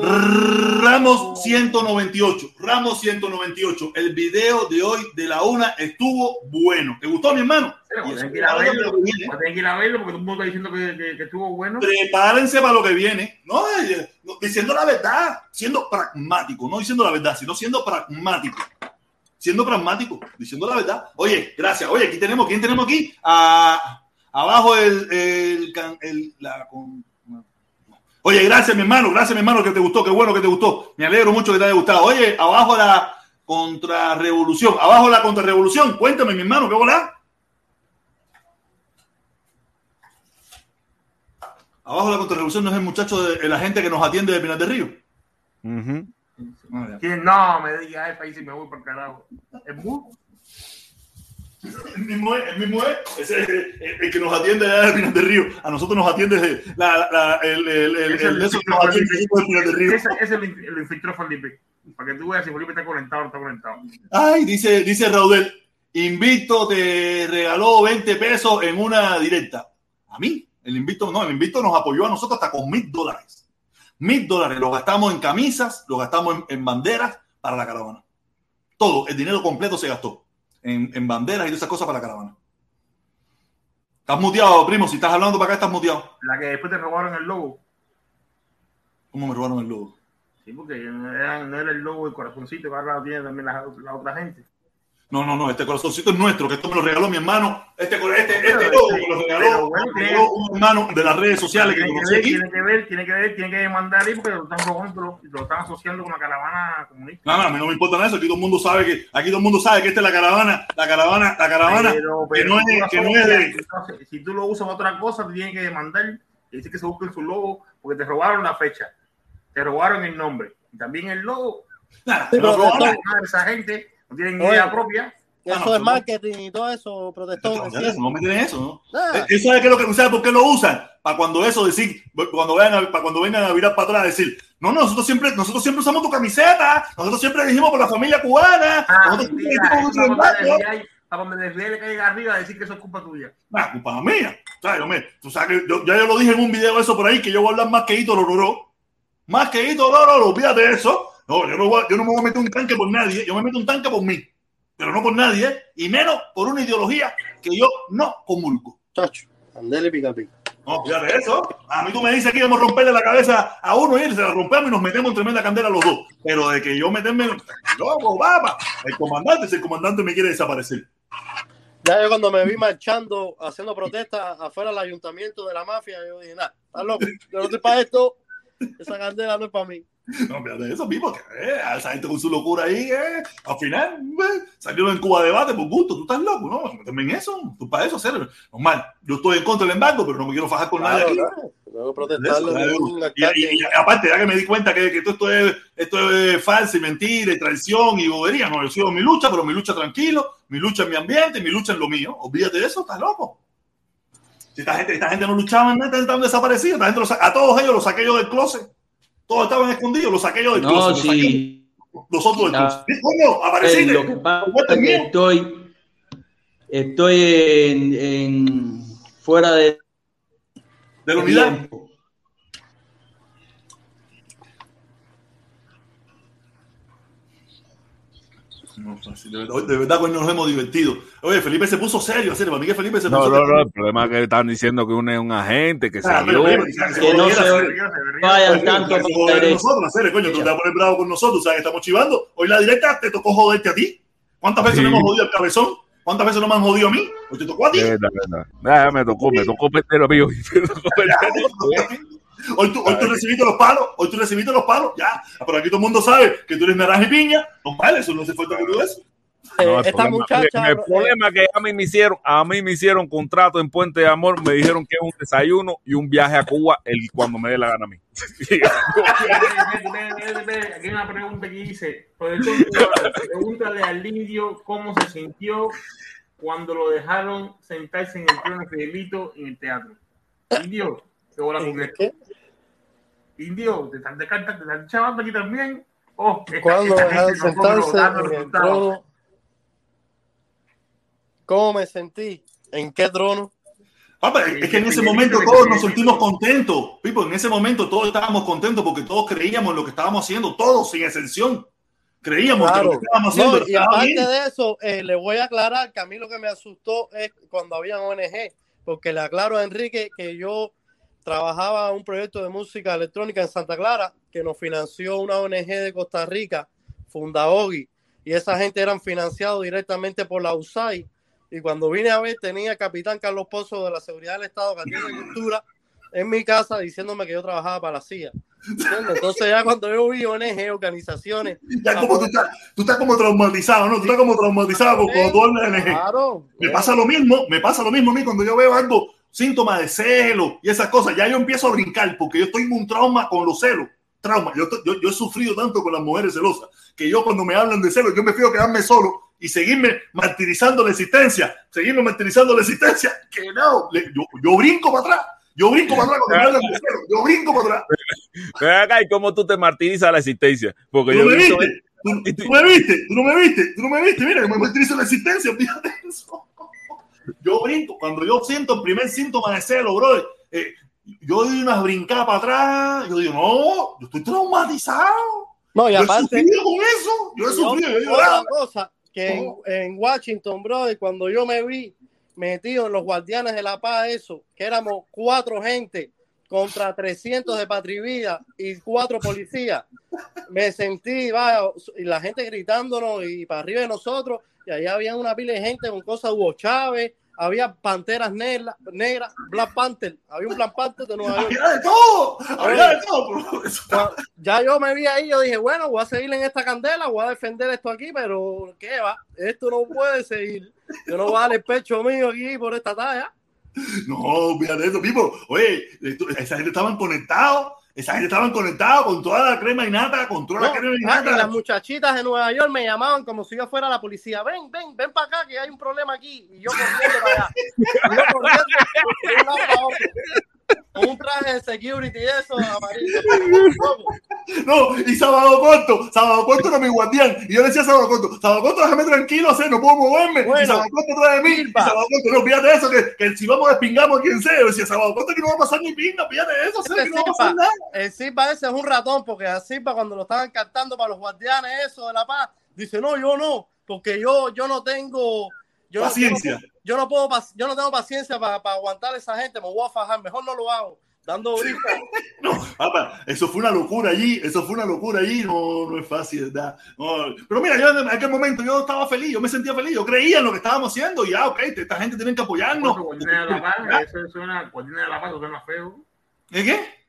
golazo. Ramos 198. Ramos 198. El video de hoy de la una estuvo bueno. ¿Te gustó, mi hermano? Pero Y eso hay que ir a verlo. que viene. hay que ir a verlo porque todo el mundo está diciendo que, que- que estuvo bueno. Prepárense para lo que viene. No, eh, no, diciendo la verdad, siendo pragmático, no diciendo la verdad, sino siendo pragmático. Siendo pragmático, diciendo la verdad. Oye, gracias. Oye, aquí tenemos, ¿quién tenemos aquí? A- abajo el, el, la, con- Oye, gracias, mi hermano, gracias, mi hermano, que te gustó, qué bueno que te gustó. Me alegro mucho que te haya gustado. Oye, abajo la contrarrevolución, abajo la contrarrevolución. Cuéntame, mi hermano, ¿qué volá? Abajo la contrarrevolución no es el muchacho, de, el agente que nos atiende de Pinar del Río. Ujú. Ah, ya. ¿Quién no me diga eso ahí si me voy por el carajo? ¿Es muy? El mismo es, el mismo es. Ese es el, que nos atiende allá de Pinar del Río. A nosotros nos atiende de- la, la- el, el, el, el de el esos filtro nos atiende de Pinar del Río. Ese, ese lo infiltró Felipe. Para que tú veas si Felipe está conectado o no está conectado. Ay, dice, dice Raudel, Invicto te regaló 20 pesos en una directa. A mí, el Invicto, no, el Invicto nos apoyó a nosotros hasta con mil dólares. Mil dólares, los gastamos en camisas, los gastamos en, en banderas para la caravana. Todo, el dinero completo se gastó en, en banderas y todas esas cosas para la caravana. Estás muteado, primo, si estás hablando para acá, estás muteado. La que después te robaron el logo. ¿Cómo me robaron el logo? Sí, porque no era, no era el logo del corazoncito que ahora lo tiene también la, la otra gente. No, no, no, este corazoncito es nuestro, que esto me lo regaló mi hermano. Este, este, este Pero, logo me lo pero regaló, bueno, me lo tiene- regaló un hermano de las redes sociales que tiene, que aquí. tiene que ver, tiene que ver, tiene que mandar ahí porque lo están robando, lo, están asociando con la caravana comunista. No, no, a mí no me importa nada eso. Aquí todo el mundo sabe que, aquí todo el mundo sabe que esta es la caravana, la caravana, la caravana, Pero- que pero no es, que no es de. asocias, Si tú lo usas para otra cosa, te tienen que demandar y decir que se busquen su logo porque te robaron la fecha, te robaron el nombre y también el logo. Nada, no pero robaron nada. Esa gente no tienen Oye. idea propia. Eso no, es no. marketing y todo eso, protestón. No, es cierto. no meten en eso, ¿no? Nada. Eh, ¿Sabe qué es lo que sabe por qué lo usan? Para cuando eso decir, cuando vayan a, para cuando vengan a virar para atrás decir, no, no, nosotros siempre, nosotros siempre usamos tu camiseta, nosotros siempre dijimos por la familia cubana, Ah, nosotros siempre eso mucho para cuando embargo. desvíe- le caiga arriba a decir que eso es culpa tuya. Ah, culpa mía. O sea, yo me- tú sabes que yo, ya yo lo dije en un video eso por ahí, que yo voy a hablar más que Hito Lororo. Más que Hito Lororo, olvídate de eso. No, yo no, voy yo no me voy a meter un tanque por nadie, yo me meto un tanque por mí. Pero no por nadie, y menos por una ideología que yo no comulgo. Chacho, andele pica pica. No, fíjate de eso. A mí tú me dices que íbamos a romperle la cabeza a uno y se la rompemos y nos metemos en tremenda candela los dos. Pero de que yo meterme, loco, papá, el comandante, si el comandante me quiere desaparecer. Ya yo cuando me vi marchando, haciendo protestas afuera del ayuntamiento de la mafia, yo dije, nada, estás loco, yo no estoy para esto, esa candela no es para mí. No, fíjate de eso mismo, que eh, a esa gente con su locura ahí, eh, al final eh, salieron en Cuba debate por gusto, tú estás loco, ¿no? En eso, tú para eso hacer. Normal, yo estoy en contra del embargo, pero no me quiero fajar con nadie Claro, aquí. claro. Luego de un Y, y- y aparte, ya que me di cuenta que, que todo esto es, esto es falso y mentira y traición y bobería, no, yo sigo mi lucha, pero mi lucha tranquilo, mi lucha en mi ambiente, mi lucha en lo mío. Olvídate de eso, estás loco. Si esta gente, esta gente no luchaba estaban desaparecidos. Esta gente los a todos ellos los saqué yo del closet. Todos estaban escondidos, los saqué yo del No, closet. los saqué sí. nosotros del Ya. closet. ¿Qué coño? Eh, Apareciste. lo que pasa es que estoy, Estoy en, en- fuera de, de la unidad. tiempo. De verdad, de verdad, coño, nos hemos divertido. Oye, Felipe se puso serio, serio. Para mí que Felipe se No, puso no, no, el problema es que están diciendo que uno es un agente, que se Ah, pero, dio. pero, que Que no se vayan Oye, tanto nosotros, hacer, coño, tú te vas a poner bravo con nosotros, sabes que estamos chivando. Hoy la directa te tocó joderte a ti. ¿Cuántas veces Sí. no hemos jodido al cabezón? ¿Cuántas veces no me han jodido a mí? Hoy te tocó a ti. Verdad, verdad. Ah, me tocó, me tocó. Me tocó. [laughs] Hoy tú, hoy tú recibiste los palos, hoy tú recibiste los palos, ya. Pero aquí todo el mundo sabe que tú eres naranja y piña. No vale, eso no se falta que tú eso. Eh, No, el esta problema- muchacha, el problema es que a mí me hicieron, a mí me hicieron contrato en Puente de Amor, me dijeron que es un desayuno y un viaje a Cuba el cuando me dé la gana a mí. [laughs] Aquí hay una pregunta que dice, profesor, pregúntale al indio cómo se sintió cuando lo dejaron sentarse en el trono de Fidelito en el teatro. Indio, qué bola con esto. Indio, te están, están, te están chavando aquí también. Oh, esta- Cuando esta sentarse en el trono, ¿cómo me sentí? ¿En qué trono? Papá, es que en ese momento todos nos sentimos contentos. Pipo, en ese momento todos estábamos contentos porque todos creíamos en lo que estábamos haciendo, todos sin excepción. Creíamos que lo Claro. que estábamos No, haciendo y estaba aparte bien. de eso, eh, le voy a aclarar que a mí lo que me asustó es cuando había ONG, porque le aclaro a Enrique que yo trabajaba un proyecto de música electrónica en Santa Clara que nos financió una ONG de Costa Rica, Fundaogi, y esa gente eran financiados directamente por la USAID. Y cuando vine a ver, tenía el capitán Carlos Pozo de la Seguridad del Estado, que atiende cultura, en mi casa diciéndome que yo trabajaba para la CIA. ¿Entiendes? Entonces ya cuando yo vi ONG, organizaciones... Ya como tú estás, tú estás como traumatizado, ¿no? Tú estás como traumatizado con- cuando tú hablas de NG. Claro. Me pasa lo mismo, me pasa lo mismo a mí cuando yo veo algo, síntomas de celo y esas cosas, ya yo empiezo a brincar porque yo estoy en un trauma con los celos. Trauma. Yo, yo, yo he sufrido tanto con las mujeres celosas que yo cuando me hablan de celos, yo me fío quedarme solo y seguirme martirizando la existencia, seguirme martirizando la existencia, que no, yo, yo brinco para atrás. Yo brinco para atrás cuando me hablan de celos. Yo brinco para atrás. Ven acá, ¿y cómo tú te martirizas la existencia? Porque ¿Tú yo me visto- viste? ¿Tú, tú me viste? ¿Tú no me viste? ¿Tú no me viste? Mira, que me martirizo la existencia, fíjate eso. Yo brinco, cuando yo siento el primer síntoma de celo, bro, eh, yo doy unas brincadas para atrás, yo digo, no, yo estoy traumatizado. No, y Yo he aparte, sufrido con eso, yo he sufrido, yo he otra cosa, que en, en Washington, brother, cuando yo me vi metido en los guardianes de la paz, eso, que éramos cuatro gente contra 300 de patrivida y cuatro policías, me sentí, vaya, y la gente gritándonos y para arriba de nosotros, y allá había una pila de gente con cosas, Hugo Chávez, había panteras negras, negras, Black Panther, había un Black Panther de Nueva York. Había de todo, había de todo, bro. [laughs] Ya yo me vi ahí, yo dije, bueno, voy a seguir en esta candela, voy a defender esto aquí, pero ¿qué va? Esto no puede seguir. Yo no voy a dar el pecho mío aquí por esta talla. No, fíjate eso, Pipo. Oye, esa gente estaban conectados, esa gente estaban conectados con toda la crema y nata, con toda la crema y ah, y nata. las muchachitas de Nueva York me llamaban como si yo fuera la policía. Ven, ven, ven para acá que hay un problema aquí. Y yo corriendo para allá. Y yo corriendo de un lado para otro. Con un traje de security y eso, amarillo. No, y sábado corto, sábado corto era mi guardián. Y yo le decía a sábado corto, sábado corto, déjame tranquilo, hacer, no puedo moverme. Bueno, y sábado corto trae de mí. Y sábado corto, no, fíjate eso, que, que si vamos despingamos a quien sea. Yo decía, sábado corto que no va a pasar ni pinga, fíjate eso, sé que no va a pasar nada. el Silva ese es un ratón, porque a Silva cuando lo estaban captando para los guardianes, eso de la paz, dice, no, yo no, porque yo, yo no tengo yo no- Paciencia. Yo, no, puedo, yo no tengo paciencia para aguantar a esa gente, me voy a fajar, mejor no lo hago, dando brinca. [laughs] Papá, eso fue una locura allí, eso fue una locura allí, no, no es fácil, ¿verdad? No, pero mira, yo en aquel momento yo estaba feliz, yo me sentía feliz, yo creía en lo que estábamos haciendo y ya, ok, esta gente tiene que apoyarnos. Guardianes de la Paz, [laughs] eso suena, Guardianes de la Paz, suena feo. ¿De qué?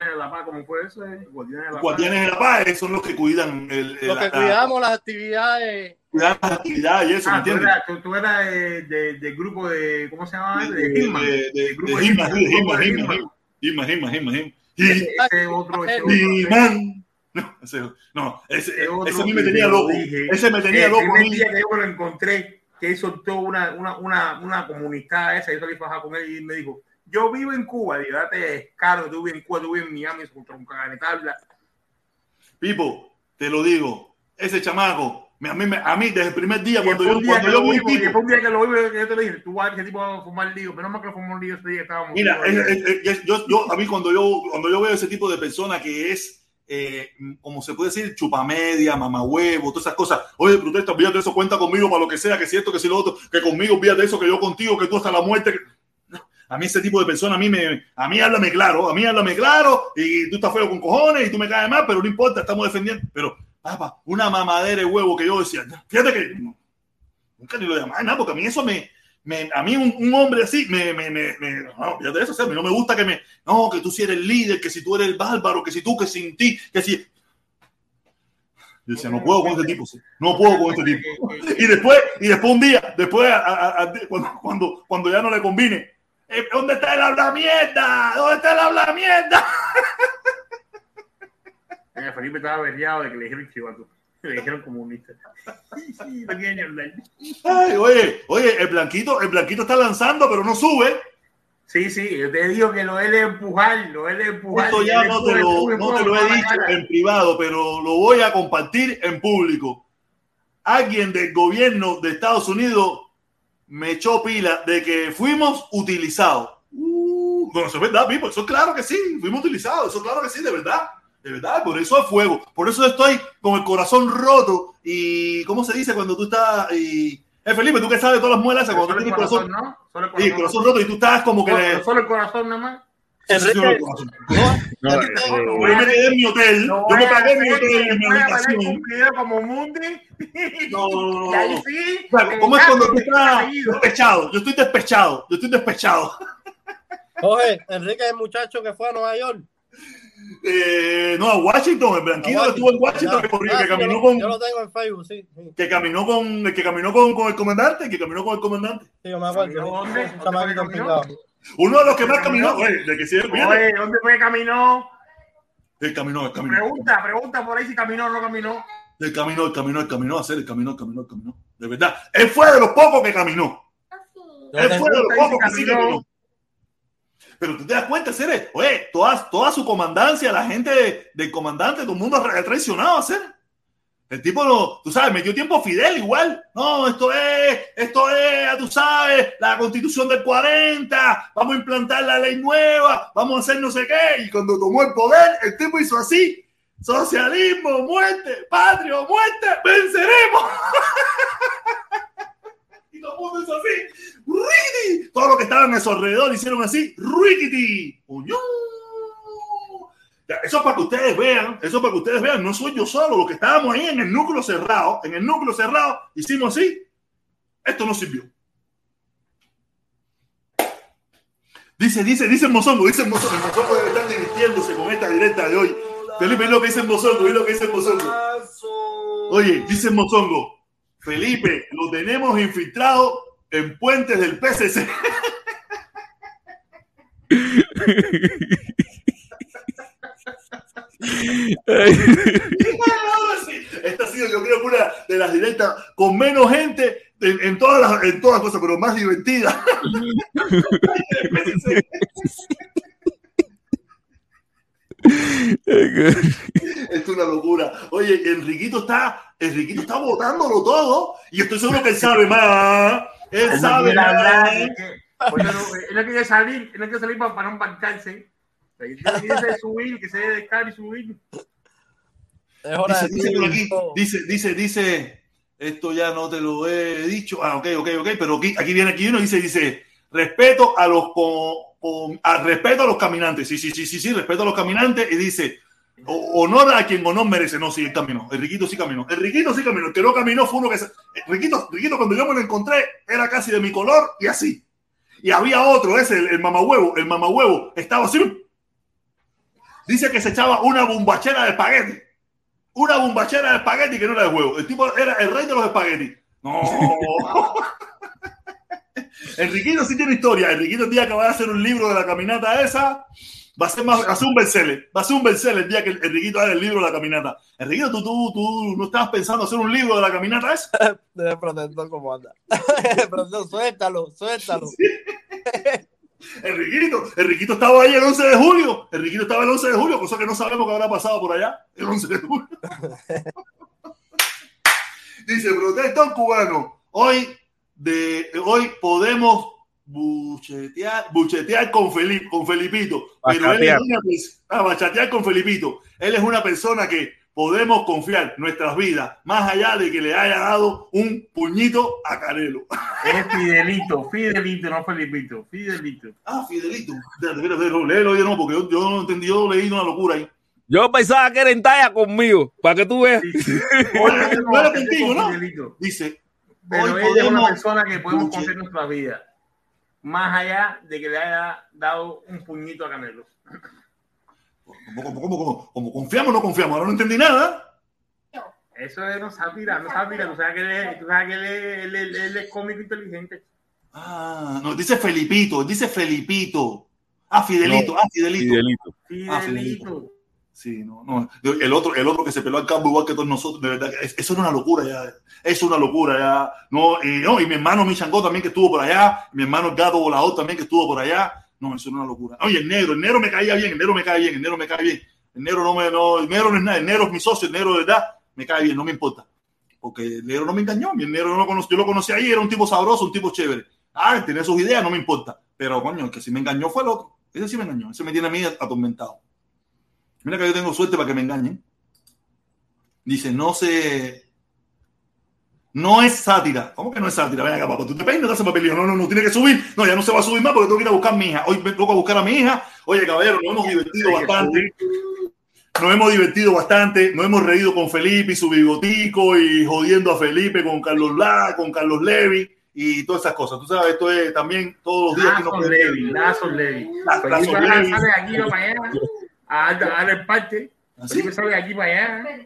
Guardianes de la Paz, ¿cómo fue eso? eh? Guardianes de la Guardianes de la Paz son los que cuidan el, el- Los que la- cuidamos las actividades. Cuidan las actividades y eso, ¿me Ah, tú entiendes? eras, tú, tú eras de- de- del grupo de, ¿cómo se llama? De, De de, de, de, El grupo de el de de Hitman. He-Man, He-Man, He-Man, He-Man. Ese otro, ese otro. He-Man. No, ese, no, ese, Ese a mí me tenía te lo loco. dije. Ese me tenía El loco. mí. día que yo lo encontré, que él soltó una, una, una, una comunicada esa, yo salí a fajar con él y me dijo, yo vivo en Cuba, digo, date caro, tú vives en Cuba, tú vives en Miami, tronca de tabla. Pipo, te lo digo, ese chamaco A mí, a mí desde el primer día, cuando yo, día cuando yo lo vi tipo, un día que lo vimos que yo te dije, tú vas, ese tipo va a fumar lío. Menos mal que fumó un lío ese día estábamos. Mira, es- es- es- yo, yo, a mí cuando yo, cuando yo veo ese tipo de persona que es, eh, como se puede decir, chupamedia, mamahuevo, todas esas cosas. Oye, protesta, olvídate eso, cuenta conmigo para lo que sea, que si esto, que si lo otro, que conmigo, olvídate eso, que yo contigo, que tú hasta la muerte. que- A mí ese tipo de persona, a mí me, a mí háblame claro, a mí háblame claro, y tú estás feo con cojones y tú me caes mal, pero no importa, estamos defendiendo. Pero, una mamadera de huevo que yo decía, fíjate que nunca ni lo llamaba nada, porque a mí eso me, a mí un, hombre así, me, me, me, me- no, fíjate eso, o no me gusta que me, no, que tú si eres el líder, que si tú eres el bárbaro, que si tú, que sin ti, que si... Yo decía, no puedo con este tipo, sí, no puedo con este tipo. [laughs] Y después, y después un día, después, cuando, cuando ya no le combine, eh, ¿dónde está el habla mierda? ¿Dónde está el habla mierda? [laughs] Eh, Felipe estaba averiado de que le dijeron chivato. [laughs] Le dijeron comunista. No quieren hablar. Ay, oye, oye, el blanquito, el blanquito está lanzando, pero no sube. Sí, sí, yo te digo que lo él es empujar, lo él es empujar. Esto ya no te lo, no te he dicho cara. en privado, pero lo voy a compartir en público. Alguien del gobierno de Estados Unidos me echó pila de que fuimos utilizados. Uh, bueno, eso es verdad, Pipo, eso claro que sí, fuimos utilizados, eso claro que sí, de verdad. De verdad, por eso es fuego. Por eso estoy con el corazón roto y, ¿cómo se dice cuando tú estás? Y, eh, Felipe, tú que sabes de todas las muelas, cuando Solo tú el tienes corazón, corazón, ¿no? Solo el sí, corazón. corazón roto y tú estás como que... Solo- le- Solo el corazón nada más. Sí, sí, sí, el corazón. No, eh, Yo me quedé en mi hotel, yo me a pagué en mi hotel, en mi a habitación. un video como Mundi. [laughs] No, no, no, ahí sí. O sea, ¿Cómo es cuando tú estás despechado? Yo estoy despechado, yo estoy despechado. Jorge, Enrique es el muchacho que fue a Nueva York. Eh, no, a Washington, el blanquito que estuvo en Washington, corrió, Ah, que sí, yo caminó lo- con, Yo lo tengo en Facebook, sí. sí. que caminó con, el que caminó con, con el comandante, que caminó con el comandante. Sí, yo me acuerdo. ¿Caminó sí. dónde? ¿Dónde caminó? Uno de los que más caminó, Caminó. oye, de que sí, Oye, ¿dónde fue que caminó? el caminó, el caminó. Pregunta, pregunta por ahí si caminó o no caminó. El caminó, el caminó, el caminó, hacer el caminó, el caminó, el caminó. De verdad, él fue de los pocos que caminó. Yo Él fue de los pocos que sí caminó. Pero tú te das cuenta, Cere, oye, toda, toda su comandancia, la gente de- del comandante, todo el mundo ha traicionado a Cere. El tipo, no, tú sabes, metió tiempo Fidel igual. No, esto es, esto es, tú sabes, la constitución del 40, vamos a implantar la ley nueva, vamos a hacer no sé qué. Y cuando tomó el poder, el tipo hizo así. Socialismo, muerte, patrio, muerte, venceremos. [laughs] todo así. Todos los que estaban a su alrededor hicieron así. Ya, Eso es para que ustedes vean, eso es para que ustedes vean, no soy yo solo, los que estábamos ahí en el núcleo cerrado, en el núcleo cerrado, hicimos así. Esto no sirvió. Dice, dice, dice el Mozongo, dice el Mozongo, el Mozongo debe estar divirtiéndose con esta directa de hoy. Felipe, es lo que dice el Mozongo, es lo que dice el Mozongo. Oye, dice el Mozongo, Felipe, lo tenemos infiltrado en puentes del PCC. [laughs] Esta ha sido, yo creo, una de las directas con menos gente en, en todas las en todas las cosas, pero más divertida. [laughs] es una locura. Oye, Enriquito está, Enriquito está botándolo todo y estoy seguro que él sabe más. Él no sabe quiere hablar, más. es que- él no quiere salir, él no quiere salir para, para no embarcarse. Él quiere subir, que se dé descargar y subir. Es hora Dice, de dice aquí, dice, dice, dice, esto ya no te lo he dicho. Ah, ok, ok, ok, pero aquí, aquí viene aquí uno y dice, dice, respeto a los con, con- a- respeto a los caminantes. Sí, sí, sí, sí, sí, respeto a los caminantes. Y dice, honor a quien honor merece. No, sí, él caminó. El riquito sí caminó. El riquito sí caminó. Que no caminó fue uno que se. eh, Riquito, riquito, cuando yo me lo encontré, era casi de mi color y así. Y había otro, ese, el, el mamahuevo. El mamahuevo estaba así. Dice que se echaba una bombachera de espagueti. Una bombachera de espagueti que no era de huevo. El tipo era el rey de los espaguetis. No. [laughs] Enriquito sí tiene historia. Enriquito el día que va a hacer un libro de la caminata esa, va a ser más, va a ser un bestseller. Va a ser un bestseller el día que Enriquito haga el libro de la caminata. Enriquito, tú, tú, tú no estabas pensando hacer un libro de la caminata esa. [laughs] Debe protector cómo anda. [laughs] Protector, suéltalo, suéltalo. Enriquito, Enriquito estaba ahí el 11 de julio. Enriquito estaba el 11 de julio, cosa que no sabemos que habrá pasado por allá. El 11 de julio. [laughs] Dice, protestón cubano. Hoy, de, hoy podemos buchetear, buchetear con, Felip, con Felipito. Pero él es Bachatear. una ah, bachatear con Felipito. Él es una persona que podemos confiar nuestras vidas, más allá de que le haya dado un puñito a Canelo. Es Fidelito, Fidelito, no Felipito, Fidelito. Ah, Fidelito. Espérate, espérate, espérate, léelo de nuevo, porque yo, yo no entendí, yo leí una locura ahí. Yo pensaba que era en talla conmigo, para que tú veas. Oye, [laughs] no era contigo, ¿no? Fidelito. Dice, Pero hoy es una persona que podemos confiar en nuestra vida. Más allá de que le haya dado un puñito a Canelo. ¿Cómo, cómo, cómo, cómo, cómo confiamos o no confiamos? Ahora no entendí nada. Eso es no sátira, no sátira. Tú sabes que él es, tú sabes que él es, él es- él es cómico inteligente. Ah, no, dice Felipito, dice Felipito. Ah, Fidelito, ah, Fidelito. Fidelito. Ah, Fidelito. Sí, no, no. El otro, el otro que se peló al campo igual que todos nosotros, de verdad, eso era una locura ya. Es una locura ya. No, y, no, y mi hermano Michangó también que estuvo por allá, mi hermano gato volador también que estuvo por allá. No, eso era una locura. Oye, el negro, el negro me caía bien, el negro me cae bien, el negro me cae bien. El negro no me, no, el negro no es nada, el negro es mi socio, el negro de verdad me cae bien, no me importa. Porque el negro no me engañó, mi negro no lo conocí, yo lo conocí ahí, era un tipo sabroso, un tipo chévere. Ah, tenía sus ideas, no me importa. Pero coño, que sí me engañó fue el otro. Ese sí me engañó, ese me tiene a mí atormentado. Mira que yo tengo suerte para que me engañen. Dice, no se. No es sátira. ¿Cómo que no es sátira? Ven acá, papá. Tú te peinas, te haces papelillo. No, no, no, tiene que subir. No, ya no se va a subir más porque tengo que ir a buscar a mi hija. Hoy me toca buscar a mi hija. Oye, caballero, nos hemos divertido bastante. Nos hemos divertido bastante. Nos hemos reído con Felipe y su bigotico y jodiendo a Felipe con Carlos La, con Carlos Levy y todas esas cosas. Tú sabes, esto es también todos los días Lazos Lazos Lazos A dar a el parte. ¿Así? Felipe sale de aquí para allá.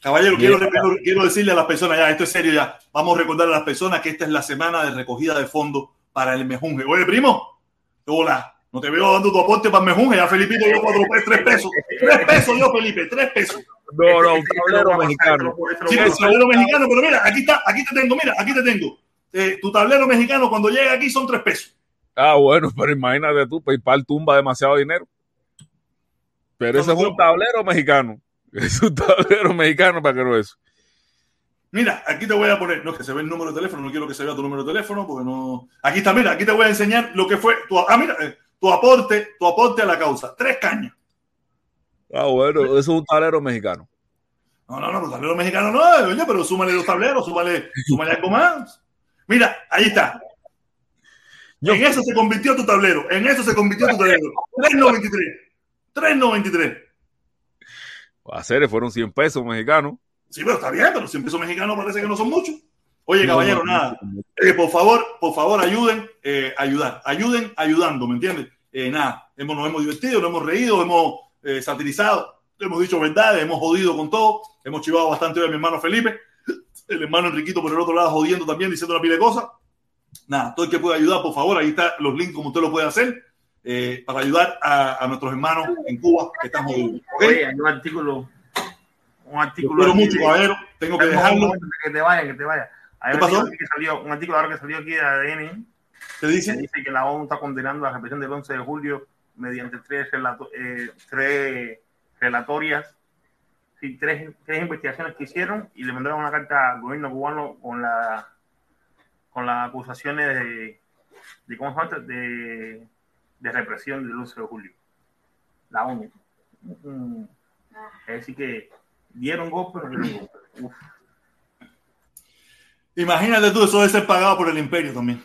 Caballero, quiero, quiero, decirle a las personas, ya, esto es serio ya. Vamos a recordar a las personas que esta es la semana de recogida de fondos para el mejunje. Oye, primo, hola, no te veo dando tu aporte para el mejunje. Ya Felipito dio cuatro pesos, tres pesos. Tres pesos yo, Felipe, tres pesos. No, no, un Este- este tablero a mexicano. este este Sí, a pasar. tablero mexicano, pero mira, aquí está, aquí te tengo, mira, aquí te tengo. Eh, tu tablero mexicano cuando llega aquí son tres pesos. Ah, bueno, pero imagínate tú, PayPal tumba demasiado dinero. Pero ese es un tablero mexicano. [laughs] Es un tablero mexicano para que no eso. Mira, aquí te voy a poner, no es que se ve el número de teléfono, no quiero que se vea tu número de teléfono, porque no. Aquí está, mira, aquí te voy a enseñar lo que fue tu, ah, mira, eh, tu aporte, tu aporte a la causa. Tres cañas. Ah, bueno, eso es un tablero mexicano. No, no, no, los tableros mexicanos no, oye, pero súmale los tableros, súmale, súmale algo más. Mira, ahí está. En eso se convirtió tu tablero, en eso se convirtió tu tablero. 3.93. 3.93. A serie fueron 100 pesos mexicanos. Sí, pero está bien, pero 100 pesos mexicanos parece que no son muchos. Oye, No, caballero, no, nada. Eh, por favor, por favor, ayuden, eh, ayudar. Ayuden ayudando, ¿me entiendes? Eh, nada, hemos, nos hemos divertido, nos hemos reído, hemos eh, satirizado, hemos dicho verdades, hemos jodido con todo, hemos chivado bastante hoy a mi hermano Felipe, el hermano Enriquito por el otro lado jodiendo también, diciendo una pila de cosas. Nada, todo el que pueda ayudar, por favor, ahí están los links como usted lo puede hacer, eh, para ayudar a, a nuestros hermanos en Cuba que están jodidos. hay un artículo. Un Lo artículo. aquí mucho, caballero, tengo que dejarlo. Que te vaya, que te vaya. Hay ¿Qué un pasó? que salió, un artículo ahora que salió aquí de ADN. ¿Qué dice? que dice que la ONU está condenando la represión del 11 de julio mediante tres, relato- eh, tres relatorias, sí, tres, tres investigaciones que hicieron y le mandaron una carta al gobierno cubano con la con las acusaciones de, de ¿cómo se llama? de, de represión del 11 de julio. La ONU. Mm. Es decir que dieron golpe, no dieron golpe. Uf. Imagínate tú, eso debe ser pagado por el imperio también.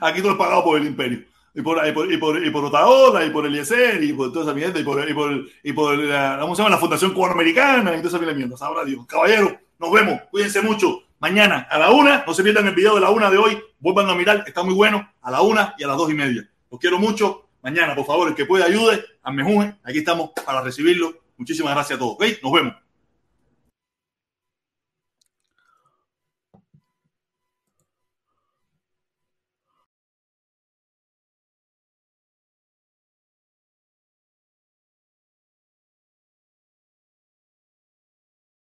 Aquí todo es pagado por el imperio. Y por, y por, y por, y por Otaola, y por Eliezer, y por toda esa mierda, y por, y por, y por la, ¿cómo se llama? la Fundación Cubanoamericana, y toda esa mierda. Sabrá Dios. Caballero, nos vemos. Cuídense mucho. Mañana a la una, no se pierdan el video de la una de hoy. Vuelvan a mirar, está muy bueno. A la una y a las dos y media. Los quiero mucho. Mañana, por favor, el que pueda ayude, a Mejuje. Aquí estamos para recibirlo. Muchísimas gracias a todos. ¿ok? Nos vemos.